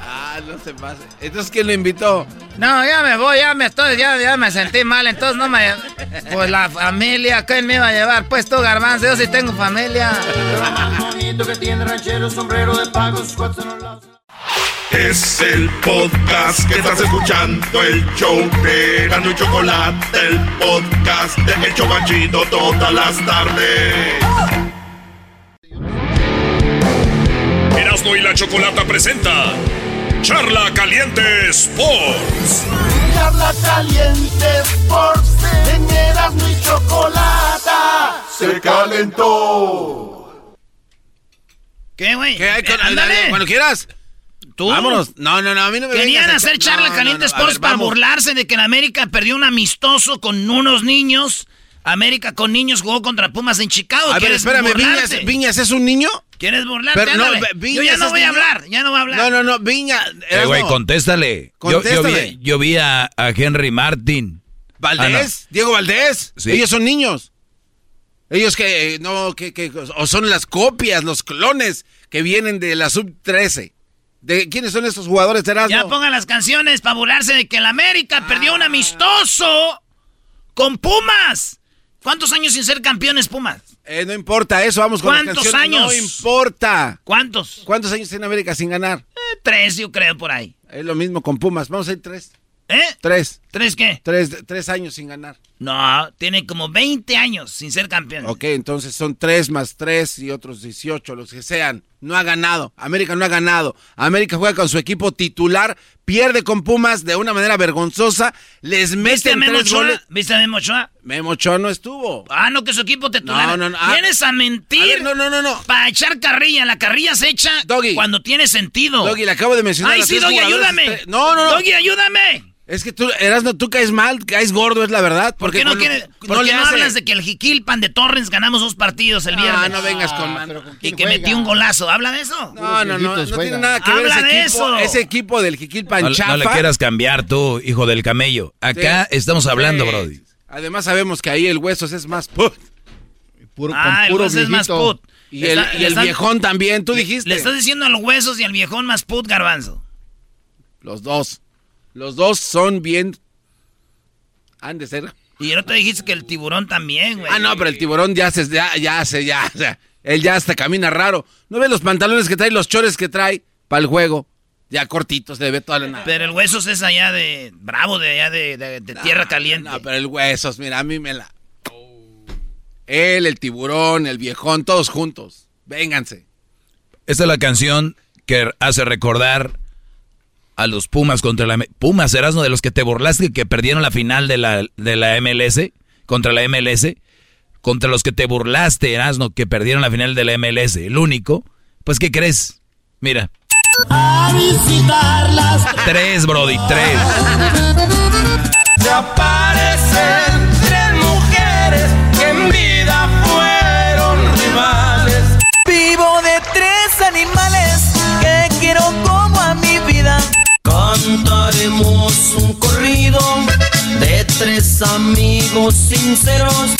ah, no se pase. Entonces, ¿quién lo invitó? No, ya me voy, ya me estoy, ya, ya me sentí mal, entonces no me... Pues la familia, ¿quién me iba a llevar? Pues tú, Garbanzo, yo sí tengo familia. Es el podcast que estás escuchando, el show de Gano y Chocolate, el podcast de El Chobachito todas las tardes. Erasmo y la Chocolata presenta Charla Caliente Sports. Charla caliente Sports, en Erasmo y Chocolata, se calentó. ¿Qué, güey? ¿Qué hay con- Ándale. Cuando quieras. ¿Tú? Vámonos. No, no, no, a mí no me Querían hacer charla No, caliente no, no, a Sports ver, para vamos. burlarse de que en América perdió un amistoso con unos niños. América con niños jugó contra Pumas en Chicago. A ver, ¿Quieres espérame, burlarte? Viñas, Viñas es un niño. ¿Quieres burlarte? Pero no, Yo ya no voy a hablar, ya no voy a hablar. No, no, no, Viña. Eh, güey, Erasmo. contéstale. Yo, vi, yo vi a, a Henry Martin. ¿Valdés? ¿Diego Valdés? Sí. Ellos son niños. Ellos que, eh, no, que, que, o son las copias, los clones que vienen de la sub-13. ¿De quiénes son estos jugadores, Erasmo? Ya pongan las canciones para burlarse de que el América perdió un amistoso con Pumas. ¿Cuántos años sin ser campeones Pumas? Eh, no importa eso, vamos con ¿Cuántos años? No importa. ¿Cuántos? ¿Cuántos años tiene América sin ganar? Eh, tres, yo creo, por ahí. Es lo mismo con Pumas. Vamos a ir tres. ¿Eh? Tres. ¿Tres qué? Tres, tres años sin ganar. No, tiene como 20 años sin ser campeón. Ok, entonces son tres más tres y otros 18, los que sean. No ha ganado. América no ha ganado. América juega con su equipo titular, pierde con Pumas de una manera vergonzosa, les ¿Viste a meten Memo tres Ochoa? goles. ¿Viste a Memo Ochoa? Memo Ochoa no estuvo. Ah, no, que su equipo titular. No, no, no. Ah. Vienes a mentir. A ver, no, no, no, no. Para echar carrilla. La carrilla se echa cuando tiene sentido. Doggy, le acabo de mencionar Ay, sí, Doggy, ayúdame. No, no, no. Doggy, ayúdame. Es que tú, Erasmo, tú caes mal, caes gordo, es la verdad. ¿Por Porque qué no, cuando- quiere- por qué le no hace- hablas de que el Jiquilpan de Torrens ganamos dos partidos el Ah, viernes? no vengas con Ah, Y que metió un golazo. ¿Habla de eso? No, no, no, no tiene nada que ver Habla ese de equipo, eso. ese equipo del Jiquilpan No, no chafa. le quieras cambiar tú, hijo del camello. Acá Sí. estamos hablando, Sí. Brody. Además sabemos que ahí el Huesos es más put. Puro, Ah, el hueso es más put. Y el, Está- y el están- viejón también, tú dijiste. Le estás diciendo a los huesos y al viejón más put, garbanzo. Los dos. Los dos son bien... Han de ser... Y no te dijiste que el tiburón también, güey. Ah, no, pero el tiburón ya se, ya, ya se, ya, o sea, él ya hasta camina raro. ¿No ves los pantalones que trae, los chores que trae para el juego? Ya cortitos, se le ve toda la nada. Pero el huesos es allá de... Bravo, de allá de, de- de tierra caliente. No, pero el huesos, mira, a mí me la... Él, el tiburón, el viejón, todos juntos. Vénganse. Esta es la canción que hace recordar a los Pumas contra la... Pumas, eras uno de los que te burlaste que perdieron la final de la, de la MLS contra la MLS. Contra los que te burlaste, Erasno, que perdieron la final de la MLS. El único. Pues, ¿qué crees? Mira. A visitarlas. Tres, Brody, tres. Se aparecen tres mujeres que en vida fueron rivales. Vivo de tres animales que quiero vida. Cantaremos un corrido de tres amigos sinceros.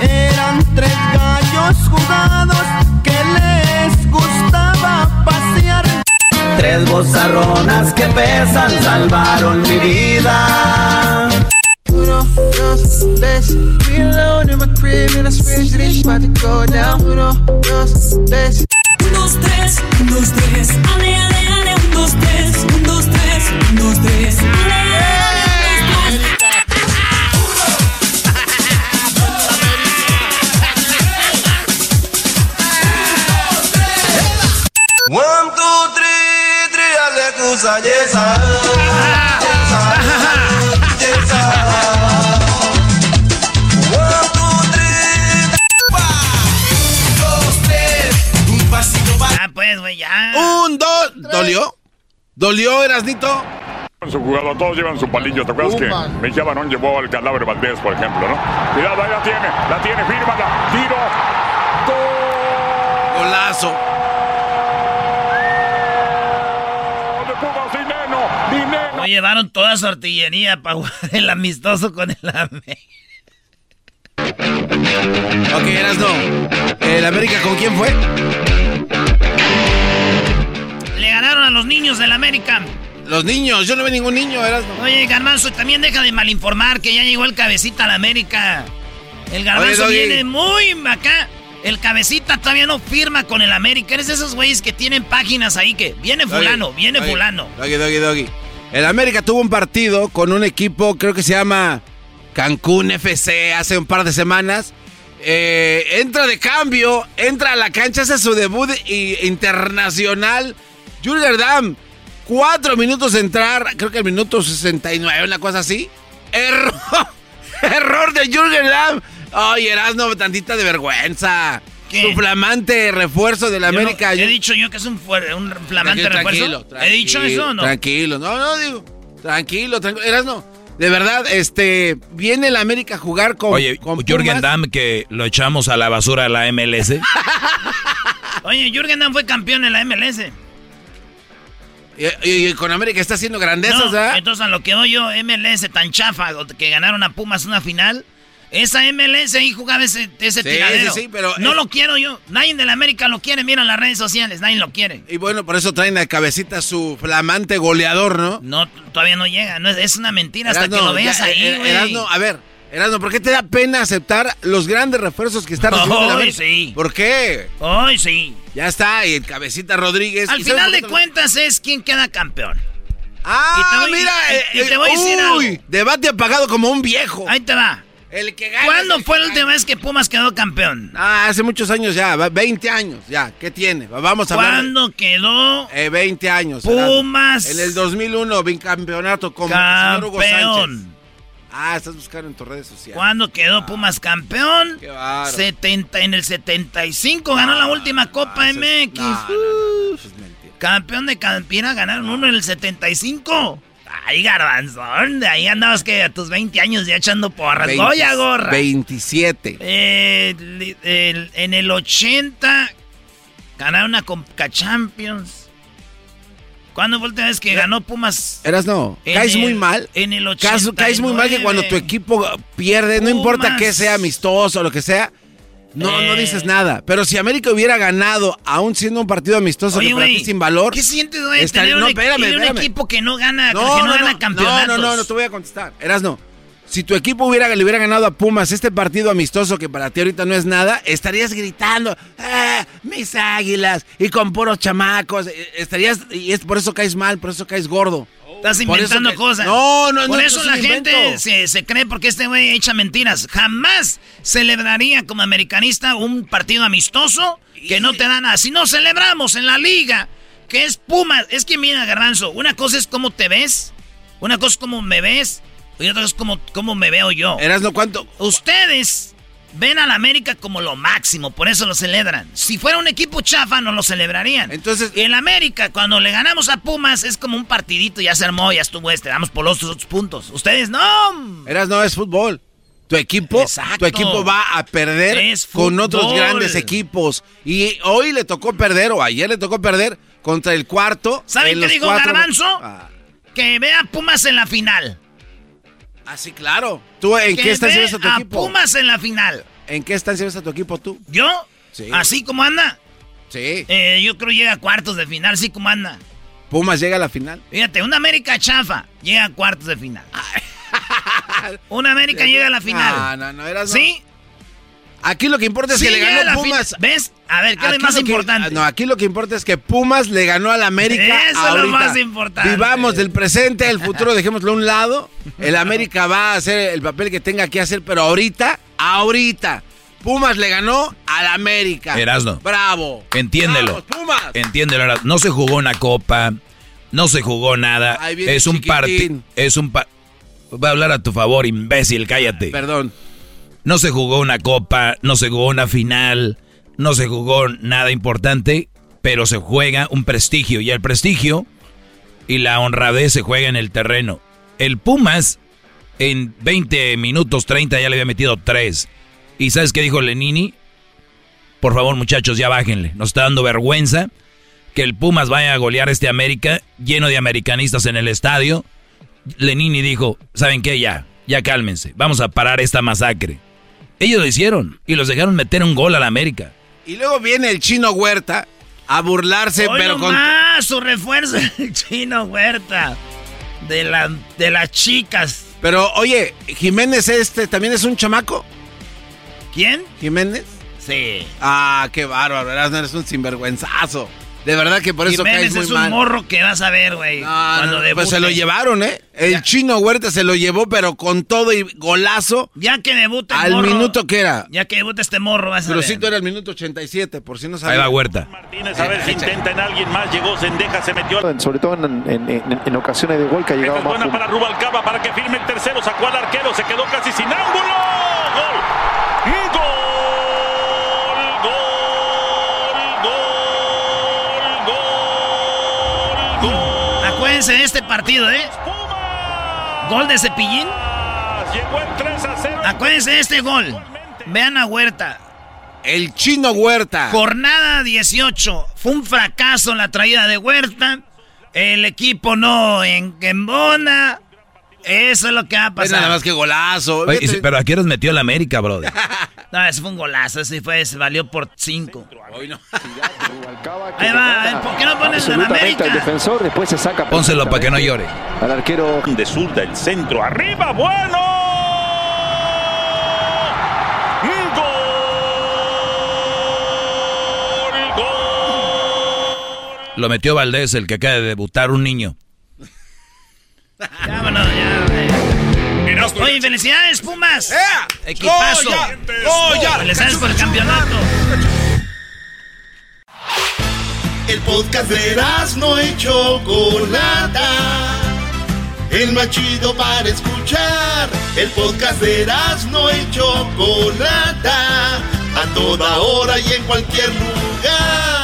Eran tres gallos jugados que les gustaba pasear. Tres bozarronas que pesan salvaron mi vida. Uno, dos, tres. Uno, dos, tres. Un, dos, tres, dos, tres. Ale, ale, ale, dos, tres. Dos, tres, dos, tres. Dos, tres. One, two, three, pues, güey, ya. Un, dos. ¿Dolió? ¿Dolió, Erasnito? Su jugador, todos llevan su palillo. ¿Te acuerdas que. Mejía Barón llevó al cadáver Valdés, por ejemplo, no? Cuidado, ahí la tiene, la tiene, fírmala, tiro. Golazo. De Dineno. No llevaron toda su artillería para jugar el amistoso con el América. Ok, Erasno. ¿El América con quién fue? A los niños del América. Los niños. Yo no veo ningún niño, Erasno. Oye, Garbanzo, también deja de malinformar que ya llegó el cabecita al América. El Garbanzo Oye, viene muy acá. El cabecita todavía no firma con el América. Eres de esos güeyes que tienen páginas ahí que viene fulano, Doggy, viene Doggy, fulano. Doggy, doggy, doggy. El América tuvo un partido con un equipo, creo que se llama Cancún FC, hace un par de semanas. Eh, entra de cambio, entra a la cancha, hace su debut internacional. Julian Dam, cuatro minutos de entrar, creo que el minuto 69, una cosa así. Error, error de Jürgen Damm. Ay, Erasno, tantita de vergüenza. Su flamante refuerzo del Yo no- América. he dicho yo que es un, un flamante Tranquilo, refuerzo. tranquilo, ¿He dicho eso o no? Tranquilo, no, no, digo. Tranquilo, tranquilo. Erasno, de verdad, este. Viene el América a jugar con. Oye, con Jürgen. Damm, que lo echamos a la basura a la MLS. Oye, Jürgen Damm fue campeón en la MLS. Y, y- y con América está haciendo grandezas, No, ¿verdad? entonces a lo que oyo, MLS tan chafa, que ganaron a Pumas una final. Esa MLS ahí jugaba ese, ese Sí, tiradero. sí, sí, pero No es- lo quiero yo. Nadie de la América lo quiere. Mira las redes sociales, nadie lo quiere. Y bueno, por eso traen a cabecita su flamante goleador, ¿no? No, todavía no llega. No, es- es una mentira hasta que lo veas ya, ahí, eh, güey. A ver, Erasno, ¿por qué te da pena aceptar los grandes refuerzos que está recibiendo América? sí. ¿Por qué? Ay, sí. Ya está, y el cabecita Rodríguez. Al ¿y sabes final de cuentas es quién queda campeón. Ah, Y te voy- mira, y- y eh, te voy a decir uy, algo. debate apagado como un viejo. Ahí te va. El que gana ¿Cuándo fue la última vez que Pumas quedó campeón? Ah, hace muchos años ya, va- 20 años ya. ¿Qué tiene? Vamos a de- ¿Cuándo quedó Eh, 20 años. Pumas? En el 2001, bicampeonato con el señor Hugo Sánchez. Ah, estás buscando en tus redes sociales. ¿Cuándo quedó Pumas campeón? Qué bárbaro. 70, en el 75 ganó la última Copa MX. Uh, campeón de Campina ganaron uno en el 75. Ay, garbanzón, de ahí andabas que a tus 20 años ya echando porras. 20 Goya gorra. 27. Eh, li- el- en el 80 ganaron una Conca Champions. ¿Cuándo fue la última vez que ganó Pumas? Eras no, caes el- muy mal. en el Caes, caes muy mal que cuando tu 89. equipo pierde, no importa que sea amistoso o lo que sea, no, no Eh. dices nada. Pero si América hubiera ganado, aún siendo un partido amistoso Oye, que para ti sin valor. ¿Qué sientes, güey? no, un, espérame, tener un espérame. equipo que no gana, No, que no, no, gana no, campeonatos. no, no, no, no te voy a contestar. Eras no. Si tu equipo hubiera, le hubiera ganado a Pumas este partido amistoso que para ti ahorita no es nada, estarías gritando, ¡Ah, mis águilas, y con puros chamacos. eh, Estarías, y es por eso caes mal, por eso caes gordo. Estás inventando que- cosas. No, no, Por no, eso es la gente se cree porque este güey echa mentiras. Jamás celebraría como americanista un partido amistoso que no te da nada. Si no celebramos en la liga, que es Pumas. Es que mira, Garbanzo, una cosa es cómo te ves, una cosa es cómo me ves, y otra es cómo, cómo me veo yo. Eras no cuánto. Ustedes ven al América como lo máximo, por eso lo celebran. Si fuera un equipo chafa, no lo celebrarían. Entonces. Y en América, cuando le ganamos a Pumas, es como un partidito, ya se armó, ya estuvo este, damos por los otros puntos. Ustedes no. Eras no es fútbol. Tu equipo, tu equipo va a perder con otros grandes equipos. Y hoy le tocó perder, o ayer le tocó perder, contra el cuarto. ¿Saben qué dijo Garbanzo? Ah. Que vea Pumas en la final. Ah, sí, claro. ¿Tú en qué estancia a tu equipo? Pumas en la final. ¿En qué estancia a tu equipo tú? ¿Yo? Sí. ¿Así como anda? Sí. Eh, yo creo que llega a cuartos de final, así como anda. Pumas llega a la final. Fíjate, una América chafa llega a cuartos de final. una América llega a la final. No, no, no, eras ¿Sí? Aquí lo que importa es que le ganó Pumas. ¿Ves? A ver, ¿qué es lo más importante? no, aquí lo que importa es que Pumas le ganó al América. Eso es lo más importante. Vivamos del presente, el futuro, dejémoslo a un lado. El América va a hacer el papel que tenga que hacer, pero ahorita, ahorita, Pumas le ganó al América. Erasno. Bravo. Entiéndelo. Pumas. Entiéndelo. No se jugó una copa, no se jugó nada. Es un partido. Es un Va a hablar a tu favor, imbécil, cállate. Perdón. No se jugó una copa, no se jugó una final, no se jugó nada importante, pero se juega un prestigio y el prestigio y la honradez se juega en el terreno. El Pumas en 20 minutos 30 ya le había metido 3. ¿Y sabes qué dijo Lenini? Por favor, muchachos, ya bájenle. Nos está dando vergüenza que el Pumas vaya a golear este América lleno de americanistas en el estadio. Lenini dijo, ¿saben qué? Ya, ya cálmense. Vamos a parar esta masacre. Ellos lo hicieron y los dejaron meter un gol a la América. Y luego viene el chino Huerta a burlarse, pero con. Ah, su refuerzo, el chino Huerta. De, la, de las chicas. Pero, oye, Jiménez este también es un chamaco. ¿Quién? ¿Jiménez? Sí. Ah, qué bárbaro, eres un sinvergüenzazo. De verdad que por eso caes muy es un morro que vas a ver, güey. cuando pues se lo llevaron, ¿eh? El chino Huerta se lo llevó, pero con todo y golazo. Ya que debuta el Al minuto que era. Ya que debuta este morro, vas a pero ver. sí, era el minuto 87, por si no sabes. Ahí va Huerta. Martínez, a ver si intenta en alguien más. Llegó Sendeja, se metió. Sobre todo en, en, en, ocasiones de gol que ha llegado Esta es buena para Rubalcaba, para que firme el tercero. Sacó al arquero, se quedó casi sin ángulo. ¡Gol! Acuérdense de este partido, ¿eh? Gol de Cepillín. Llegó el 3 a 0. Acuérdense de este gol. Vean a Huerta. El chino Huerta. Jornada 18. Fue un fracaso la traída de Huerta. El equipo no en embona. Eso es lo que va a pasar. nada más que golazo. pero aquí nos metió la América, brother. no, ese fue un golazo. Ese fue, se valió por cinco. Ahí va, ¿por qué no pones en América? El defensor después se saca. Pónselo para que no llore. Al arquero. De zurda, el centro. ¡Arriba! ¡Bueno! ¡Gol! ¡Gol! Lo metió Valdés, el que acaba de debutar, un niño. Vámonos, ya, Oye, felicidades, Pumas. ¡Eh! Equipazo. ¡Goya! Felicidades por el campeonato. El podcast de no y Chocolata. El más chido para escuchar. El podcast de no y Chocolata. A toda hora y en cualquier lugar.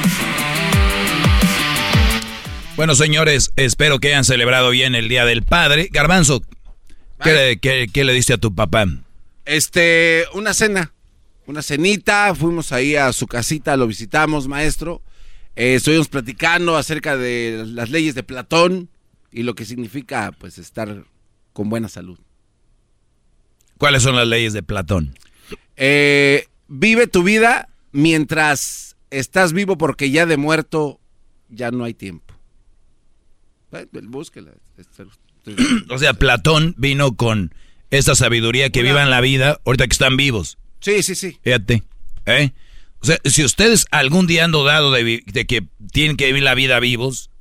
Bueno, señores, espero que hayan celebrado bien el Día del Padre. Garbanzo, ¿qué, le diste a tu papá? Este, una cena, una cenita, fuimos ahí a su casita, lo visitamos, maestro. Eh, estuvimos platicando acerca de las leyes de Platón y lo que significa, pues, estar con buena salud. ¿Cuáles son las leyes de Platón? Eh, vive tu vida mientras estás vivo porque ya de muerto ya no hay tiempo. Búsquela. o sea, Platón vino con esta sabiduría que vivan la vida ahorita que están vivos. Sí, sí, sí. Fíjate. ¿eh? O sea, si ustedes algún día han dudado de, que tienen que vivir la vida vivos,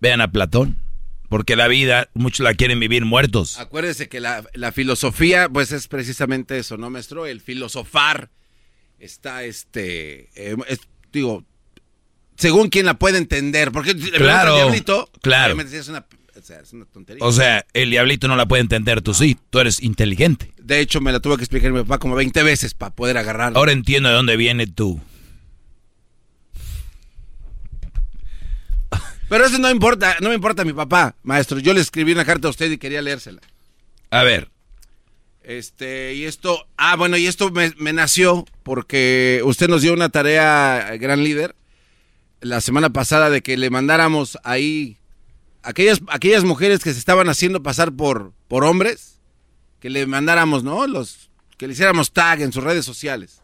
vean a Platón. Porque la vida, muchos la quieren vivir muertos. Acuérdese que la, filosofía, pues es precisamente eso, ¿no, maestro? El filosofar está, este, eh, digo, según quien la puede entender. Porque claro, el diablito, claro. Es una, tontería. O sea, el diablito no la puede entender, tú sí, tú eres inteligente. De hecho, me la tuve que explicar mi papá como 20 veces para poder agarrarla. Ahora entiendo de dónde viene tú. Pero eso no importa, no me importa mi papá, maestro. Yo le escribí una carta a usted y quería leérsela. A ver. Este, y esto, ah, bueno, y esto me, me nació porque usted nos dio una tarea, gran líder, la semana pasada de que le mandáramos ahí aquellas, aquellas mujeres que se estaban haciendo pasar por, por hombres, que le mandáramos, ¿no? Los, que le hiciéramos tag en sus redes sociales.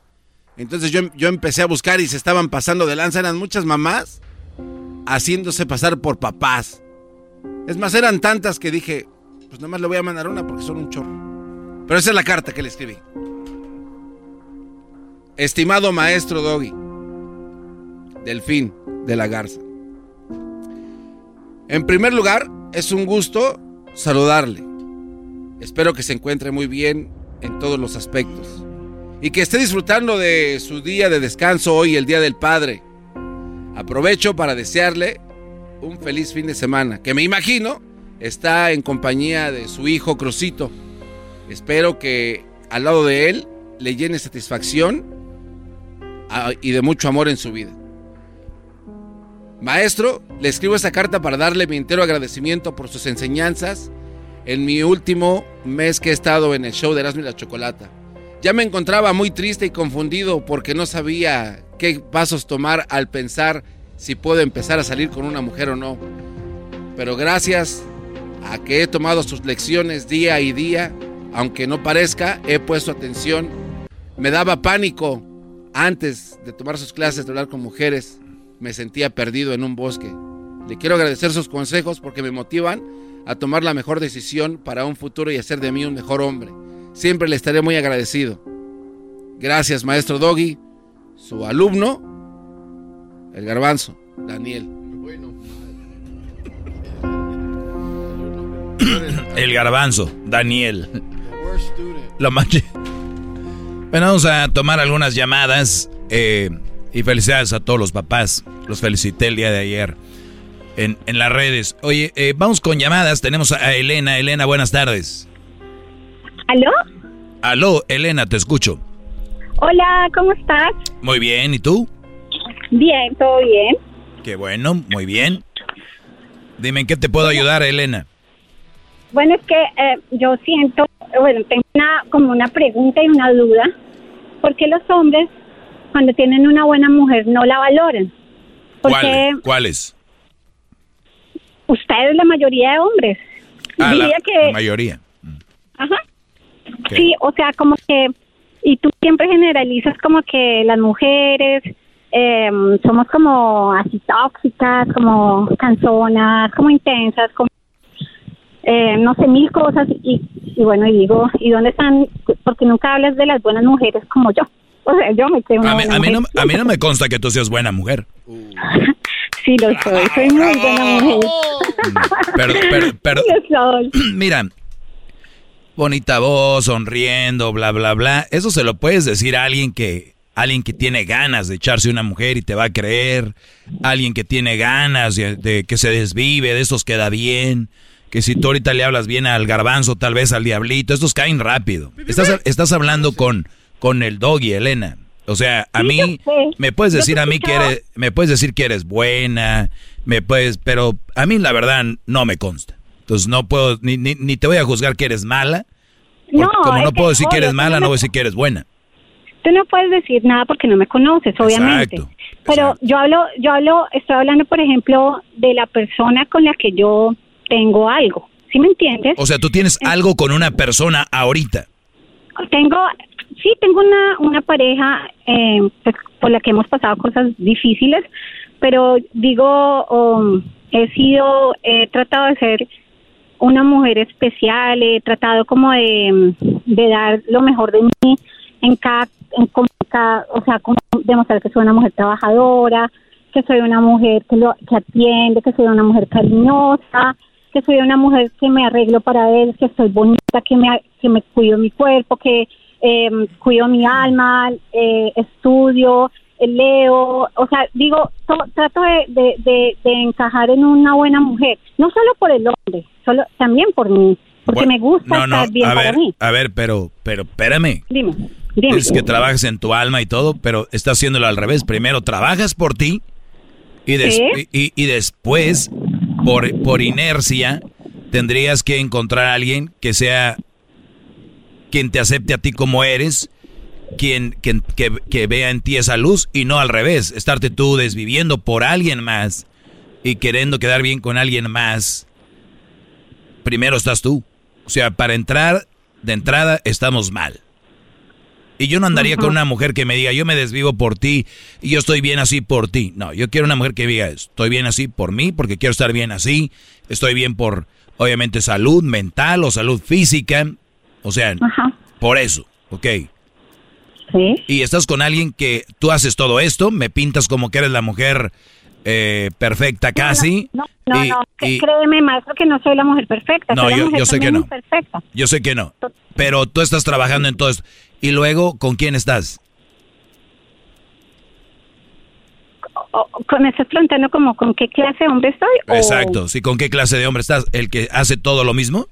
Entonces yo, yo empecé a buscar y se estaban pasando de lanza, eran muchas mamás haciéndose pasar por papás. Es más, eran tantas que dije, pues nomás le voy a mandar una porque son un chorro. Pero esa es la carta que le escribí. Estimado maestro Doggy, Delfín de la Garza. En primer lugar, es un gusto saludarle. Espero que se encuentre muy bien en todos los aspectos y que esté disfrutando de su día de descanso hoy, el Día del Padre. Aprovecho para desearle un feliz fin de semana, que me imagino está en compañía de su hijo Crucito. Espero que al lado de él le llene satisfacción ah, y de mucho amor en su vida. Maestro, le escribo esta carta para darle mi entero agradecimiento por sus enseñanzas en mi último mes que he estado en el show de Erasmo y la Chocolata. Ya me encontraba muy triste y confundido porque no sabía qué pasos tomar al pensar si puedo empezar a salir con una mujer o no. Pero gracias a que he tomado sus lecciones día y día, aunque no parezca, he puesto atención. Me daba pánico antes de tomar sus clases de hablar con mujeres. Me sentía perdido en un bosque. Le quiero agradecer sus consejos porque me motivan a tomar la mejor decisión para un futuro y hacer de mí un mejor hombre. Siempre le estaré muy agradecido. Gracias, maestro Doggy, su alumno, el garbanzo, Daniel. El garbanzo, Daniel. Lo manche. Bueno, vamos a tomar algunas llamadas eh, y felicidades a todos los papás. Los felicité el día de ayer en, las redes. Oye, eh, vamos con llamadas. Tenemos a Elena. Elena, buenas tardes. ¿Aló? Aló, Elena, te escucho. Hola, ¿cómo estás? Muy bien, ¿y tú? Bien, todo bien. Qué bueno, muy bien. Dime, ¿en qué te puedo ayudar, Elena? Bueno, es que eh, yo siento, bueno, tengo una, como una pregunta y una duda. ¿Por qué los hombres, cuando tienen una buena mujer, no la valoran? Porque ¿Cuáles? Ustedes, la mayoría de hombres. Ah, Diría la, que... La mayoría. Ajá. Sí, o sea, como que, y tú siempre generalizas como que las mujeres eh, somos como así tóxicas, como canzonas, como intensas, como, eh, no sé, mil cosas. Y, y bueno, y digo, ¿y dónde están? Porque nunca hablas de las buenas mujeres como yo. O sea, yo me creo a, mí, a, mí no, a mí no me consta que tú seas buena mujer. sí, lo soy. Soy muy buena mujer. Pero, pero, pero, mira, bonita voz, sonriendo, bla, bla, bla. Eso se lo puedes decir a alguien que, alguien que tiene ganas de echarse una mujer y te va a creer. Alguien que tiene ganas de, que se desvive, de esos queda bien. Que si tú ahorita le hablas bien al garbanzo, tal vez al diablito, estos caen rápido. Estás, estás hablando con, con el doggy, Elena. O sea, a mí, me puedes decir a mí que eres, me puedes decir que eres buena, me puedes, pero a mí la verdad no me consta. Entonces no puedo, ni, ni, te voy a juzgar que eres mala. No, como no puedo decir que eres mala, no voy a decir que eres buena. Tú no puedes decir nada porque no me conoces, obviamente. Pero yo hablo, yo hablo, estoy hablando, por ejemplo, de la persona con la que yo tengo algo. ¿Sí me entiendes? O sea, tú tienes algo con una persona ahorita. Tengo, sí, tengo una, una pareja eh, pues, por la que hemos pasado cosas difíciles, pero digo, um, he sido, he tratado de ser una mujer especial, he tratado como de, de dar lo mejor de mí en cada, en cada, o sea, como demostrar que soy una mujer trabajadora, que soy una mujer que, lo, que atiende, que soy una mujer cariñosa, que soy una mujer que me arreglo para él, que soy bonita, que me, que me cuido mi cuerpo, que eh, cuido mi alma, eh, estudio, eh, leo, o sea, digo, trato de, de, de, encajar en una buena mujer, no solo por el hombre, solo también por mí, porque me gusta estar bien a para ver, mí. A ver, pero, pero espérame. Dime, dime. Que trabajas en tu alma y todo, pero estás haciéndolo al revés. Primero trabajas por ti y, y, y, después, por, por inercia, tendrías que encontrar a alguien que sea quien te acepte a ti como eres, quien, quien que, que, vea en ti esa luz y no al revés, estarte tú desviviendo por alguien más y queriendo quedar bien con alguien más. Primero estás tú. O sea, para entrar de entrada estamos mal. Y yo no andaría con una mujer que me diga, yo me desvivo por ti y yo estoy bien así por ti. No, yo quiero una mujer que diga, estoy bien así por mí porque quiero estar bien así. Estoy bien por, obviamente, salud mental o salud física. O sea, por eso, ¿ok? Sí. Y estás con alguien que tú haces todo esto, me pintas como que eres la mujer eh, perfecta casi. No, no, no, créeme, maestro, que no soy la mujer perfecta. No, soy yo, yo sé que no. Perfecta. Yo sé que no. Pero tú estás trabajando en todo esto. Y luego, ¿con quién estás? ¿Me estás preguntando como con qué clase de hombre estoy? Exacto, sí, ¿con qué clase de hombre estás? ¿El que hace todo lo mismo?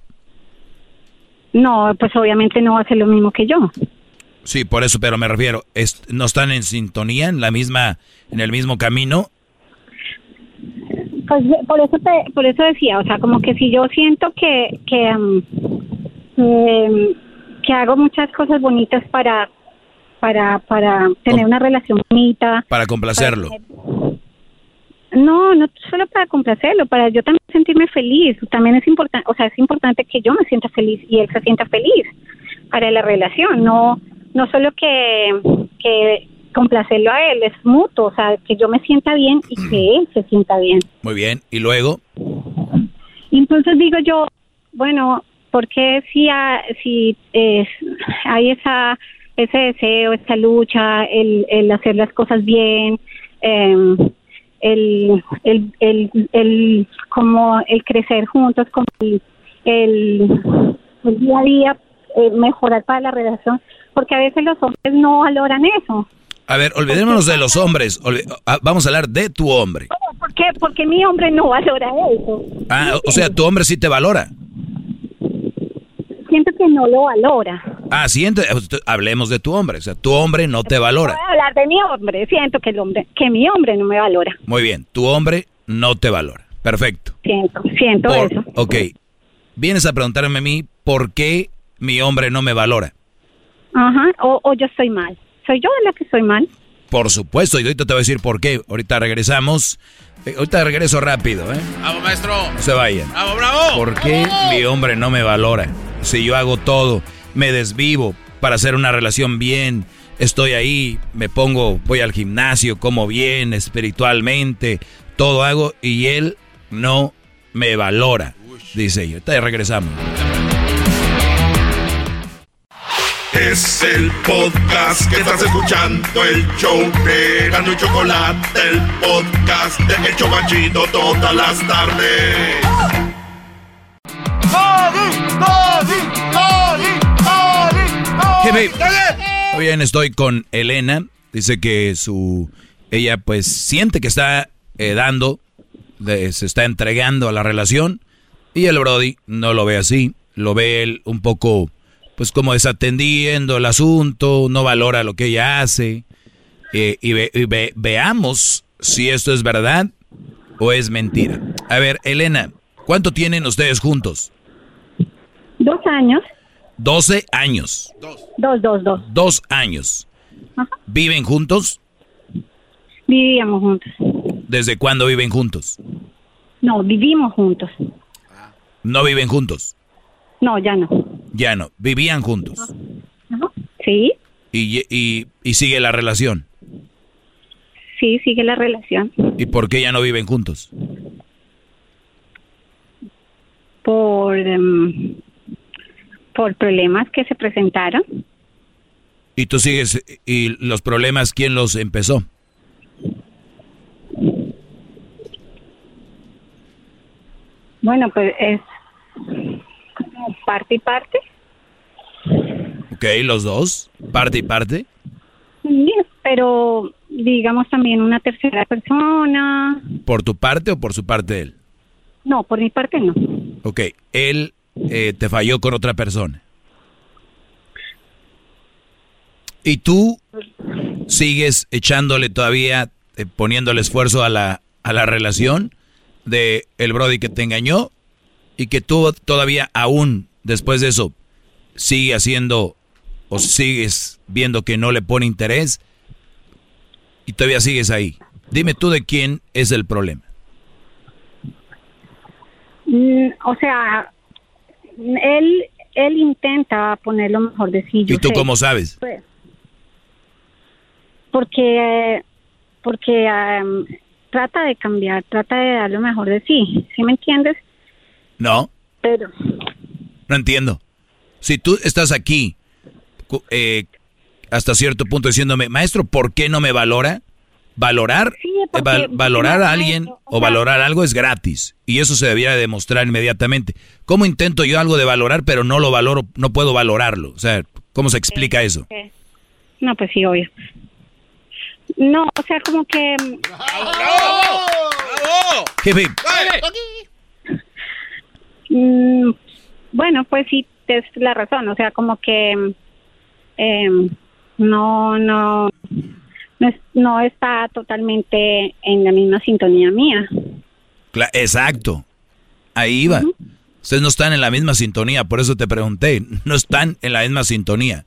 No, pues obviamente no hace lo mismo que yo. Sí, por eso, pero me refiero, ¿no están en sintonía, en la misma, en el mismo camino? Pues por eso te, por eso decía, o sea, como que si yo siento que que, um, que, que hago muchas cosas bonitas para para para tener una relación bonita, para complacerlo. No, no solo para complacerlo, para yo también sentirme feliz. También es importante, o sea, es importante que yo me sienta feliz y él se sienta feliz para la relación. No, no solo que que complacerlo a él, es mutuo, o sea, que yo me sienta bien y que él se sienta bien. Muy bien, ¿y luego? Entonces digo yo, bueno, ¿por qué si, si hay esa ese deseo, esa lucha, el, el hacer las cosas bien, em, el, el, el, el, como el crecer juntos, como el, el, día a día eh, mejorar para la relación, porque a veces los hombres no valoran eso. A ver, olvidémonos de los hombres. Ah, vamos a hablar de tu hombre. ¿Por qué? Porque mi hombre no valora eso. Ah, o sea, tu hombre sí te valora. Siento que no lo valora. Ah, siento, hablemos de tu hombre. O sea, tu hombre no te valora. Voy a hablar de mi hombre. Siento que el hombre, que mi hombre no me valora. Muy bien, tu hombre no te valora. Perfecto. Siento, siento eso. Ok. Vienes a preguntarme a mí por qué mi hombre no me valora. Ajá, o, o yo estoy mal soy yo la que soy mal. Por supuesto, y ahorita te voy a decir por qué. Ahorita regresamos. Eh, ahorita regreso rápido, ¿eh? Bravo, maestro. No se vayan. Bravo, bravo. ¿Por qué mi hombre no me valora? Si yo hago todo, me desvivo para hacer una relación bien, estoy ahí, me pongo, voy al gimnasio, como bien, espiritualmente, todo hago y él no me valora. Dice yo. Ahorita regresamos. Es el podcast que estás escuchando, el show de Gano y Chocolate, el podcast de Hecho Machito todas las tardes. Muy bien, estoy con Elena. Dice que su ella pues siente que está eh, dando, se está entregando a la relación y el Brody no lo ve así, lo ve él un poco pues como desatendiendo el asunto, no valora lo que ella hace. Eh, y, veamos si esto es verdad o es mentira. A ver, Elena, ¿cuánto tienen ustedes juntos? Dos años. Doce años. Dos, dos, dos. Dos años. ¿Viven juntos? Vivíamos juntos. ¿Desde cuándo viven juntos? No, vivimos juntos. ¿No viven juntos? No, ya no. Ya no. ¿Vivían juntos? Sí. ¿Y, y, y sigue la relación? Sí, sigue la relación. ¿Y por qué ya no viven juntos? por, em, por problemas que se presentaron. ¿Y tú sigues, y los problemas, quién los empezó? Bueno, pues es como parte y parte. Ok, los dos, parte y parte. Sí, pero digamos también una tercera persona. ¿Por tu parte o por su parte él? No, por mi parte no. Ok, él eh, te falló con otra persona. ¿Y tú sigues echándole todavía, eh, poniéndole esfuerzo a la, a la relación de el Brody que te engañó y que tú todavía aún después de eso sigue haciendo o sigues viendo que no le pone interés y todavía sigues ahí? Dime tú de quién es el problema. Mm, o sea, él él intenta poner lo mejor de sí. ¿Y tú cómo sabes? Pues, porque porque trata de cambiar, trata de dar lo mejor de sí. ¿Sí me entiendes? No. Pero no entiendo. Si tú estás aquí eh, hasta cierto punto diciéndome, maestro, ¿por qué no me valora? Valorar, eh, valorar a alguien o, valorar algo es gratis y eso se debiera demostrar inmediatamente. ¿Cómo intento yo algo de valorar pero no lo valoro, no puedo valorarlo? O sea, ¿cómo se explica eso? No, pues sí, obvio. No, o sea, como que... ¡Bravo! ¡Bravo! Mm, bueno, pues sí, es la razón, o sea, como que eh, no, no, no, está totalmente en la misma sintonía mía. exacto. Ahí iba. Ustedes no están en la misma sintonía, por eso te pregunté. No están en la misma sintonía.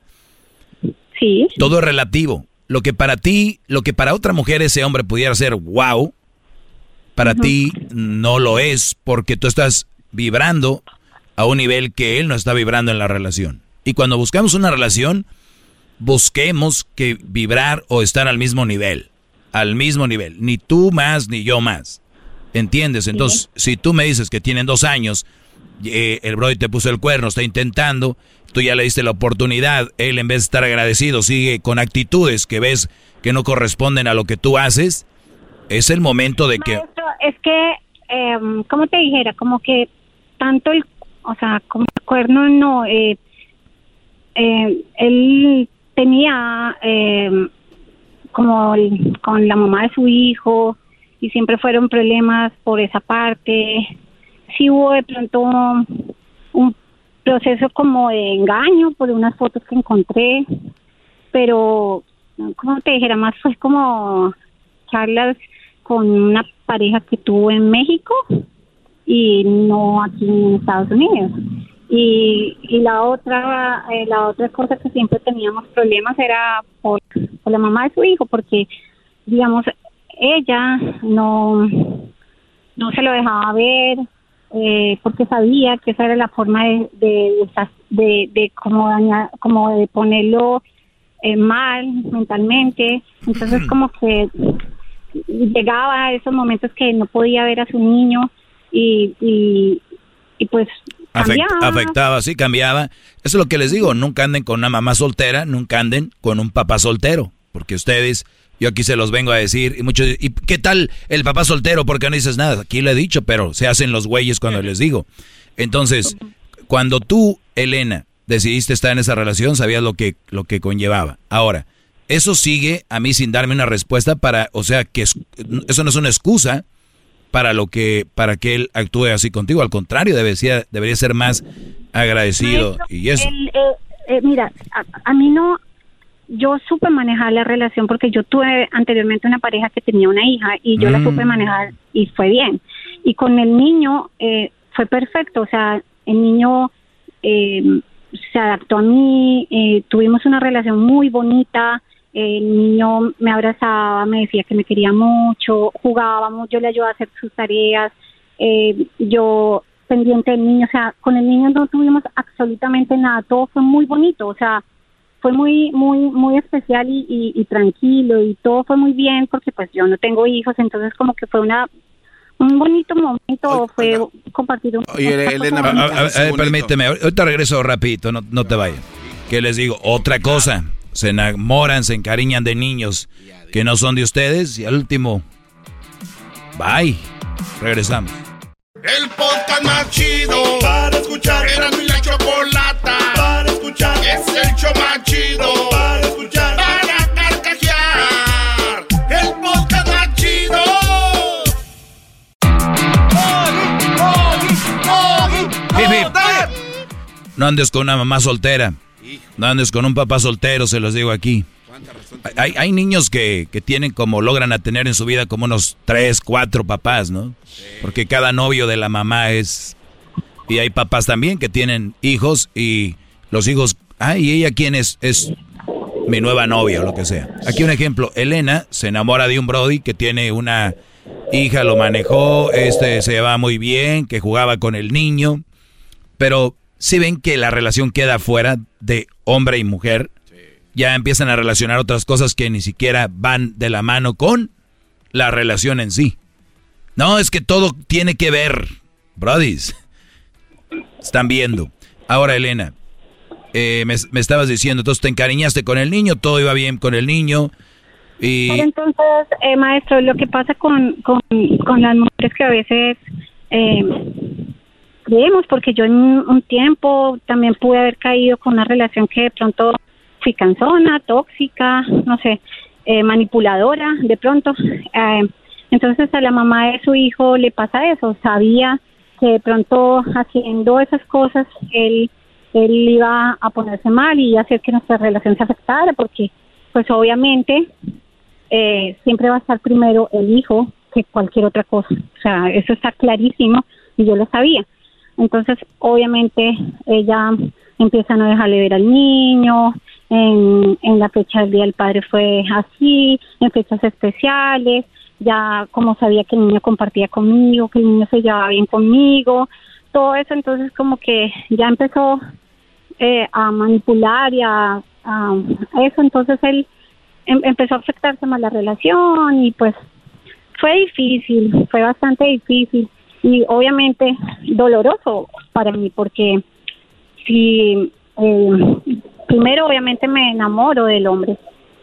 Sí. Todo es relativo. Lo que para ti, lo que para otra mujer ese hombre pudiera ser wow, para ti no lo es porque tú estás vibrando a un nivel que él no está vibrando en la relación. Y cuando buscamos una relación, busquemos que vibrar o estar al mismo nivel. Al mismo nivel. Ni tú más, ni yo más. ¿Entiendes? Entonces, si tú me dices que tienen dos años, eh, el Brody te puso el cuerno, está intentando, tú ya le diste la oportunidad, él en vez de estar agradecido sigue con actitudes que ves que no corresponden a lo que tú haces, es el momento de que... Es que, eh, como te dijera, como que tanto el, o sea, como el cuerno no, eh, eh, él tenía eh, como con la mamá de su hijo y siempre fueron problemas por esa parte. Sí hubo de pronto un proceso como de engaño por unas fotos que encontré, pero como te dijera más fue como charlas con una pareja que tuvo en México y no aquí en Estados Unidos. Y, y la otra eh, la otra cosa que siempre teníamos problemas era por, la mamá de su hijo porque digamos ella no no se lo dejaba ver eh, porque sabía que esa era la forma de de, de, de como dañar, como de ponerlo eh, mal mentalmente. Entonces como que llegaba a esos momentos que no podía ver a su niño y, y, y pues afectaba, sí, cambiaba. Eso es lo que les digo, nunca anden con una mamá soltera, nunca anden con un papá soltero, porque ustedes, yo aquí se los vengo a decir, y muchos, ¿y qué tal el papá soltero? Porque no dices nada, aquí le he dicho, pero se hacen los güeyes cuando les digo. Entonces, cuando tú, Elena, decidiste estar en esa relación, sabías lo que, lo que conllevaba. Ahora, eso sigue a mí sin darme una respuesta para, o sea, que eso no es una excusa para lo que para que él actúe así contigo. Al contrario, debería, debería ser más agradecido y eso. Eh, eh, mira, a, mí no, yo supe manejar la relación porque yo tuve anteriormente una pareja que tenía una hija y yo la mm. supe manejar y fue bien. Y con el niño eh, fue perfecto, o sea, el niño se adaptó a mí, tuvimos una relación muy bonita, el niño me abrazaba, me decía que me quería mucho, jugábamos, yo le ayudaba a hacer sus tareas, eh, yo pendiente del niño, o sea, con el niño no tuvimos absolutamente nada, todo fue muy bonito, o sea, fue muy, muy, muy especial y, y, tranquilo y todo fue muy bien porque pues yo no tengo hijos, entonces como que fue una un bonito momento, fue compartir un... Oye, Elena, a, ver, permíteme, ahorita regreso rapidito, no, no te vayas. Que les digo, otra cosa, se enamoran, se encariñan de niños que no son de ustedes y al último, bye, regresamos. El podcast más chido para escuchar. Era mi la chocolata para escuchar. Es el show más chido para escuchar. Para carcajear. El podcast más chido. No andes con una mamá soltera. No andes con un papá soltero, se los digo aquí. Hay, hay niños que, que, tienen como, logran a tener en su vida como unos tres, cuatro papás, ¿no? Porque cada novio de la mamá es... Y hay papás también que tienen hijos y los hijos... Ay, ¿y ella quién es? Es mi nueva novia o lo que sea. Aquí un ejemplo. Elena se enamora de un Brody que tiene una hija, lo manejó, este se llevaba muy bien, que jugaba con el niño. Pero si ven que la relación queda fuera de hombre y mujer, ya empiezan a relacionar otras cosas que ni siquiera van de la mano con la relación en sí. No, es que todo tiene que ver, brodis. Están viendo. Ahora, Elena, eh, me, estabas diciendo, entonces te encariñaste con el niño, todo iba bien con el niño. Y... Pero entonces, eh, maestro, lo que pasa con, con, con las mujeres que a veces eh, creemos, porque yo en un tiempo también pude haber caído con una relación que de pronto fui cansona, tóxica, no sé, eh, manipuladora, de pronto. Eh, entonces a la mamá de su hijo le pasa eso, sabía que de pronto haciendo esas cosas él, él iba a ponerse mal y hacer que nuestra relación se afectara, porque pues obviamente eh, siempre va a estar primero el hijo que cualquier otra cosa. O sea, eso está clarísimo y yo lo sabía. Entonces, obviamente, ella empieza a no dejarle ver al niño, en, en la fecha del Día del Padre fue así, en fechas especiales, ya como sabía que el niño compartía conmigo, que el niño se llevaba bien conmigo, todo eso, entonces como que ya empezó eh, a manipular y a, eso, entonces él em, empezó a afectarse más la relación y pues fue difícil, fue bastante difícil y obviamente doloroso para mí porque si eh, primero obviamente me enamoro del hombre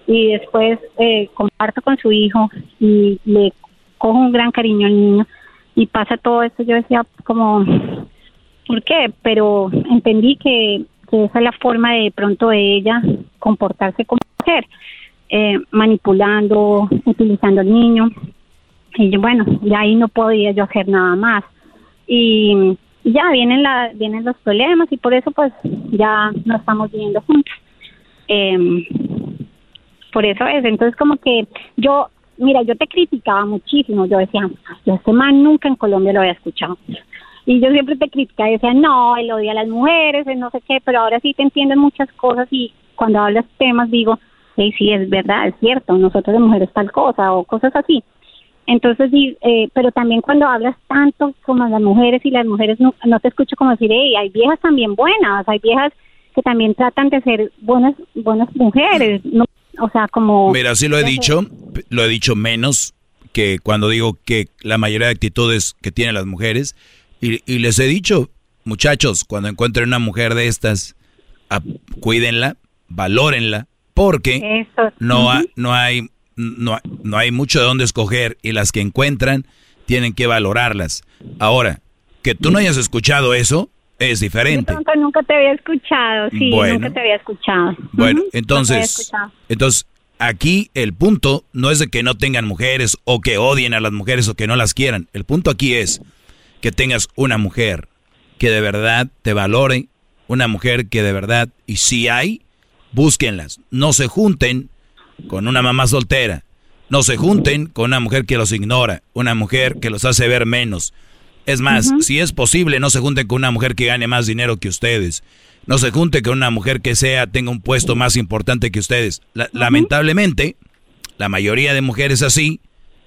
y después eh, comparto con su hijo y le cojo un gran cariño al niño y pasa todo esto yo decía como ¿por qué? pero entendí que, esa es la forma de pronto de ella comportarse como mujer eh, manipulando utilizando al niño y bueno ya ahí no podía yo hacer nada más y ya vienen la, vienen los problemas y por eso pues ya no estamos viviendo juntos. Eh, por eso es, entonces como que yo, mira, yo te criticaba muchísimo, yo decía, yo este man nunca en Colombia lo había escuchado. Y yo siempre te criticaba y decía, no, él odia a las mujeres, él no sé qué, pero ahora sí te entienden muchas cosas y cuando hablas temas digo, sí, sí, es verdad, es cierto, nosotros de mujeres tal cosa o cosas así. Entonces, eh, pero también cuando hablas tanto como las mujeres y las mujeres no, te escucho como decir, hey, hay viejas también buenas, hay viejas que también tratan de ser buenas buenas mujeres, no, o sea, como... Mira, sí lo he dicho, lo he dicho menos que cuando digo que la mayoría de actitudes que tienen las mujeres, y, les he dicho, muchachos, cuando encuentren una mujer de estas, cuídenla, valórenla, porque no, no hay no, no hay mucho de dónde escoger y las que encuentran tienen que valorarlas. Ahora, que tú no hayas escuchado eso es diferente. Yo nunca te había escuchado, sí, nunca te había escuchado. Bueno, entonces, entonces aquí el punto no es de que no tengan mujeres o que odien a las mujeres o que no las quieran. El punto aquí es que tengas una mujer que de verdad te valore, una mujer que de verdad, y si hay, búsquenlas. No se junten con una mamá soltera. No se junten con una mujer que los ignora, una mujer que los hace ver menos. Es más, si es posible, no se junten con una mujer que gane más dinero que ustedes. No se junten con una mujer que sea tenga un puesto más importante que ustedes. Lamentablemente, la mayoría de mujeres así,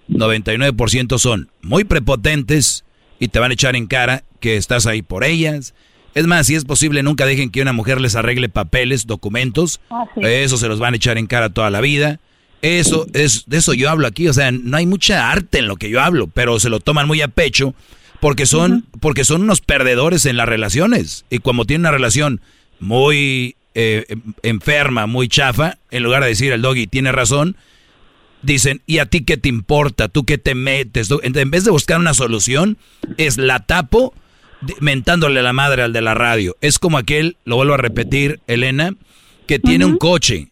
99% son muy prepotentes y te van a echar en cara que estás ahí por ellas, es más, si es posible, nunca dejen que una mujer les arregle papeles, documentos. Ah, eso se los van a echar en cara toda la vida. Eso es de eso yo hablo aquí, o sea, no hay mucha arte en lo que yo hablo, pero se lo toman muy a pecho Porque son, porque son unos perdedores en las relaciones. Y como tienen una relación muy eh, enferma, muy chafa, en lugar de decir el doggy tiene razón, dicen, ¿y a ti qué te importa? ¿Tú qué te metes? En vez de buscar una solución, es la tapo mentándole la madre al de la radio. Es como aquel, lo vuelvo a repetir, Elena, que tiene un coche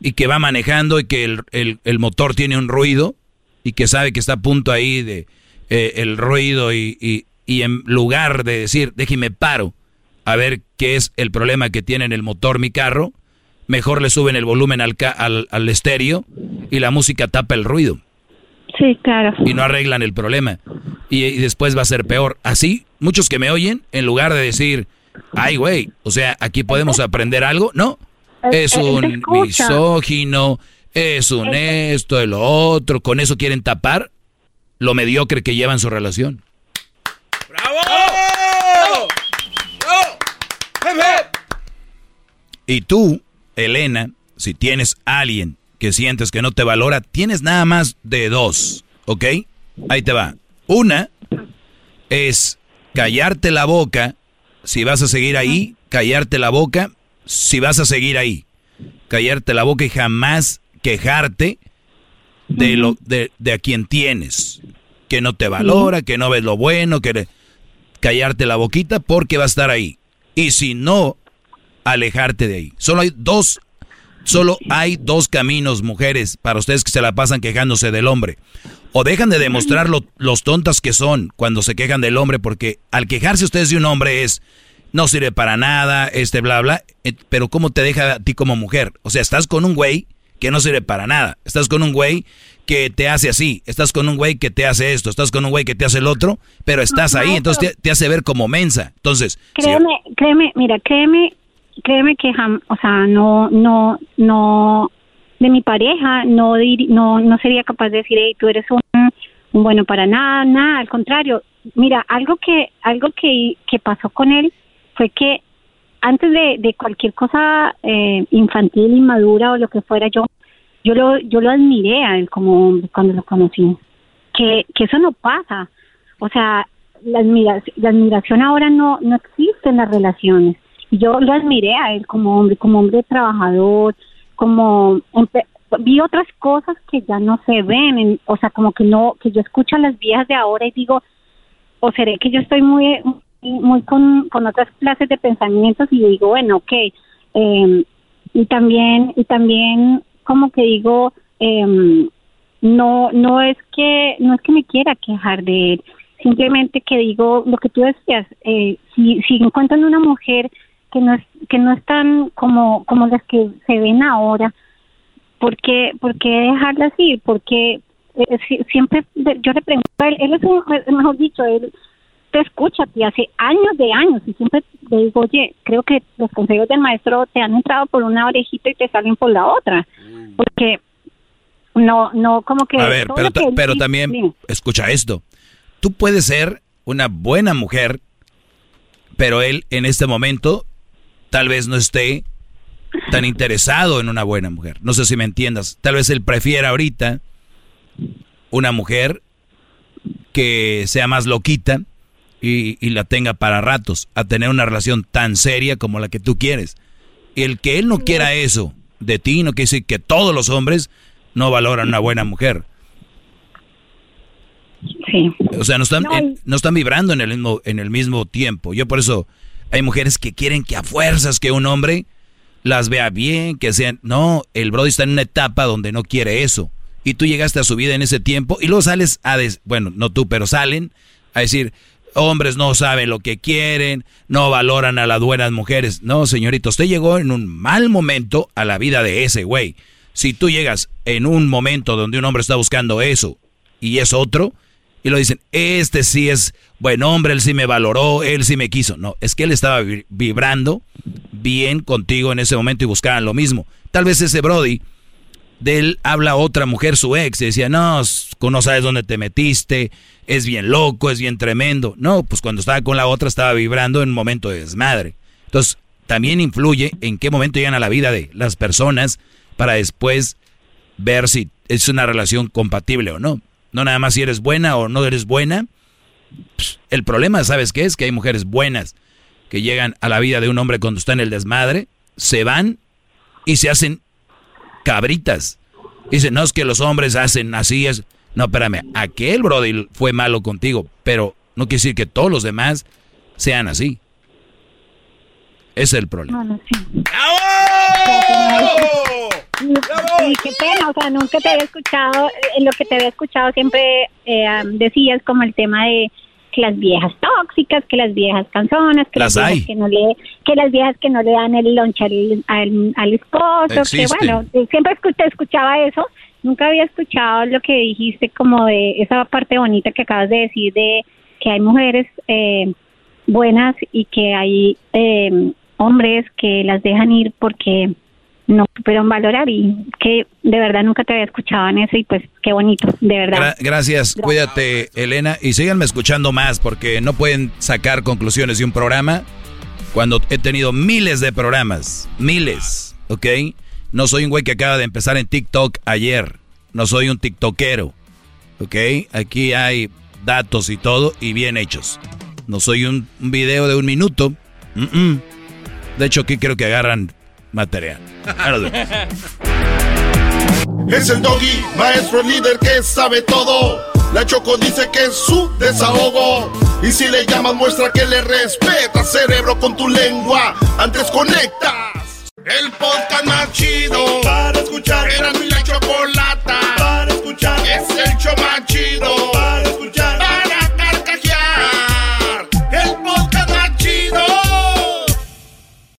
y que va manejando y que el, motor tiene un ruido y que sabe que está a punto ahí de eh, el ruido y, y, y, en lugar de decir, déjeme paro a ver qué es el problema que tiene en el motor mi carro, mejor le suben el volumen al, al, al estéreo y la música tapa el ruido. Sí, claro. Y no arreglan el problema. Y, después va a ser peor. Así, muchos que me oyen, en lugar de decir, ay, güey, o sea, aquí podemos aprender algo, no. Es un misógino, es un esto, el otro. Con eso quieren tapar lo mediocre que llevan su relación. ¡Bravo! Y tú, Elena, si tienes alguien que sientes que no te valora, tienes nada más de dos, ¿ok? Ahí te va. Una es callarte la boca si vas a seguir ahí, callarte la boca si vas a seguir ahí. Callarte la boca y jamás quejarte de lo de, a quien tienes, que no te valora, que no ves lo bueno, que callarte la boquita porque va a estar ahí. Y si no, alejarte de ahí. Solo hay dos Solo hay dos caminos, mujeres, para ustedes que se la pasan quejándose del hombre. O dejan de demostrar lo, los tontas que son cuando se quejan del hombre, porque al quejarse ustedes de un hombre es, no sirve para nada, este bla bla, eh, pero ¿cómo te deja a ti como mujer? O sea, estás con un güey que no sirve para nada, estás con un güey que te hace así, estás con un güey que te hace esto, estás con un güey que te hace el otro, pero estás ahí, entonces te, hace ver como mensa. Entonces, créeme, créeme, mira, créeme créeme que, o sea, no, no, no, de mi pareja no, no, no sería capaz de decir, hey, tú eres un, bueno para nada, nada, al contrario. Mira, algo que, algo que, que pasó con él fue que antes de, de cualquier cosa eh, infantil, inmadura o lo que fuera, yo, yo lo, yo lo admiré a él como cuando lo conocí. Que, que eso no pasa. O sea, la admiración, la admiración ahora no, no existe en las relaciones yo lo admiré a él como hombre, como hombre trabajador, como vi otras cosas que ya no se ven, o sea, como que no, que yo escucho a las viejas de ahora y digo, o seré que yo estoy muy, muy con, con otras clases de pensamientos y digo, bueno, ok, eh, y también, y también como que digo, eh, no, no es que, no es que me quiera quejar de él, simplemente que digo lo que tú decías, eh, si, si encuentran una mujer que no es, que no están como como las que se ven ahora. ¿por qué, por qué dejarlas ir? porque eh, siempre yo le pregunto a él él es un mejor dicho él te escucha ti hace años de años y siempre le digo oye creo que los consejos del maestro te han entrado por una orejita y te salen por la otra porque no no como que a ver pero, pero también escucha esto. Tú puedes ser una buena mujer pero él en este momento tal vez no esté tan interesado en una buena mujer. No sé si me entiendas. Tal vez él prefiera ahorita una mujer que sea más loquita y, la tenga para ratos, a tener una relación tan seria como la que tú quieres. Y el que él no quiera eso de ti no quiere decir que todos los hombres no valoran una buena mujer. Sí. O sea, no están, no están vibrando en el mismo, en el mismo tiempo. Yo por eso hay mujeres que quieren que a fuerzas que un hombre las vea bien, que sean... No, el Brody está en una etapa donde no quiere eso. Y tú llegaste a su vida en ese tiempo y luego sales a... bueno, no tú, pero salen a decir, hombres no saben lo que quieren, no valoran a las buenas mujeres. No, señorito, usted llegó en un mal momento a la vida de ese güey. Si tú llegas en un momento donde un hombre está buscando eso y es otro, y lo dicen, este sí es buen hombre, él sí me valoró, él sí me quiso. No, es que él estaba vibrando bien contigo en ese momento y buscaban lo mismo. Tal vez ese Brody, de él habla otra mujer, su ex, y decía, no, no sabes dónde te metiste, es bien loco, es bien tremendo. No, pues cuando estaba con la otra estaba vibrando en un momento de desmadre. Entonces, también influye en qué momento llegan a la vida de las personas para después ver si es una relación compatible o no. No nada más si eres buena o no eres buena, el problema, ¿sabes qué es? Que hay mujeres buenas que llegan a la vida de un hombre cuando está en el desmadre, se van y se hacen cabritas. Dicen, no es que los hombres hacen así, es... No, espérame, aquel Brody fue malo contigo, pero no quiere decir que todos los demás sean así. Ese es el problema. Bueno, sí. Y qué pena, o sea, nunca te había escuchado, en lo que te había escuchado siempre eh, decías como el tema de que las viejas tóxicas, que las viejas canzonas, que las, viejas que no le, que las viejas que no le dan el lunch al, al, esposo, que bueno, siempre te escuchaba eso, nunca había escuchado lo que dijiste como de esa parte bonita que acabas de decir de que hay mujeres eh, buenas y que hay eh, hombres que las dejan ir porque no supieron valorar y que de verdad nunca te había escuchado en eso y pues qué bonito, de verdad. gracias, cuídate Elena y síganme escuchando más porque no pueden sacar conclusiones de un programa cuando he tenido miles de programas, miles, ¿ok? No soy un güey que acaba de empezar en TikTok ayer, no soy un TikTokero, ¿ok? Aquí hay datos y todo y bien hechos. No soy un, video de un minuto. De hecho, aquí creo que agarran material. es el doggy, maestro líder que sabe todo. La Choco dice que es su desahogo. Y si le llamas, muestra que le respeta, cerebro, con tu lengua. Antes conectas. El podcast más chido para escuchar. Era mi la chocolata para escuchar. Es el show más chido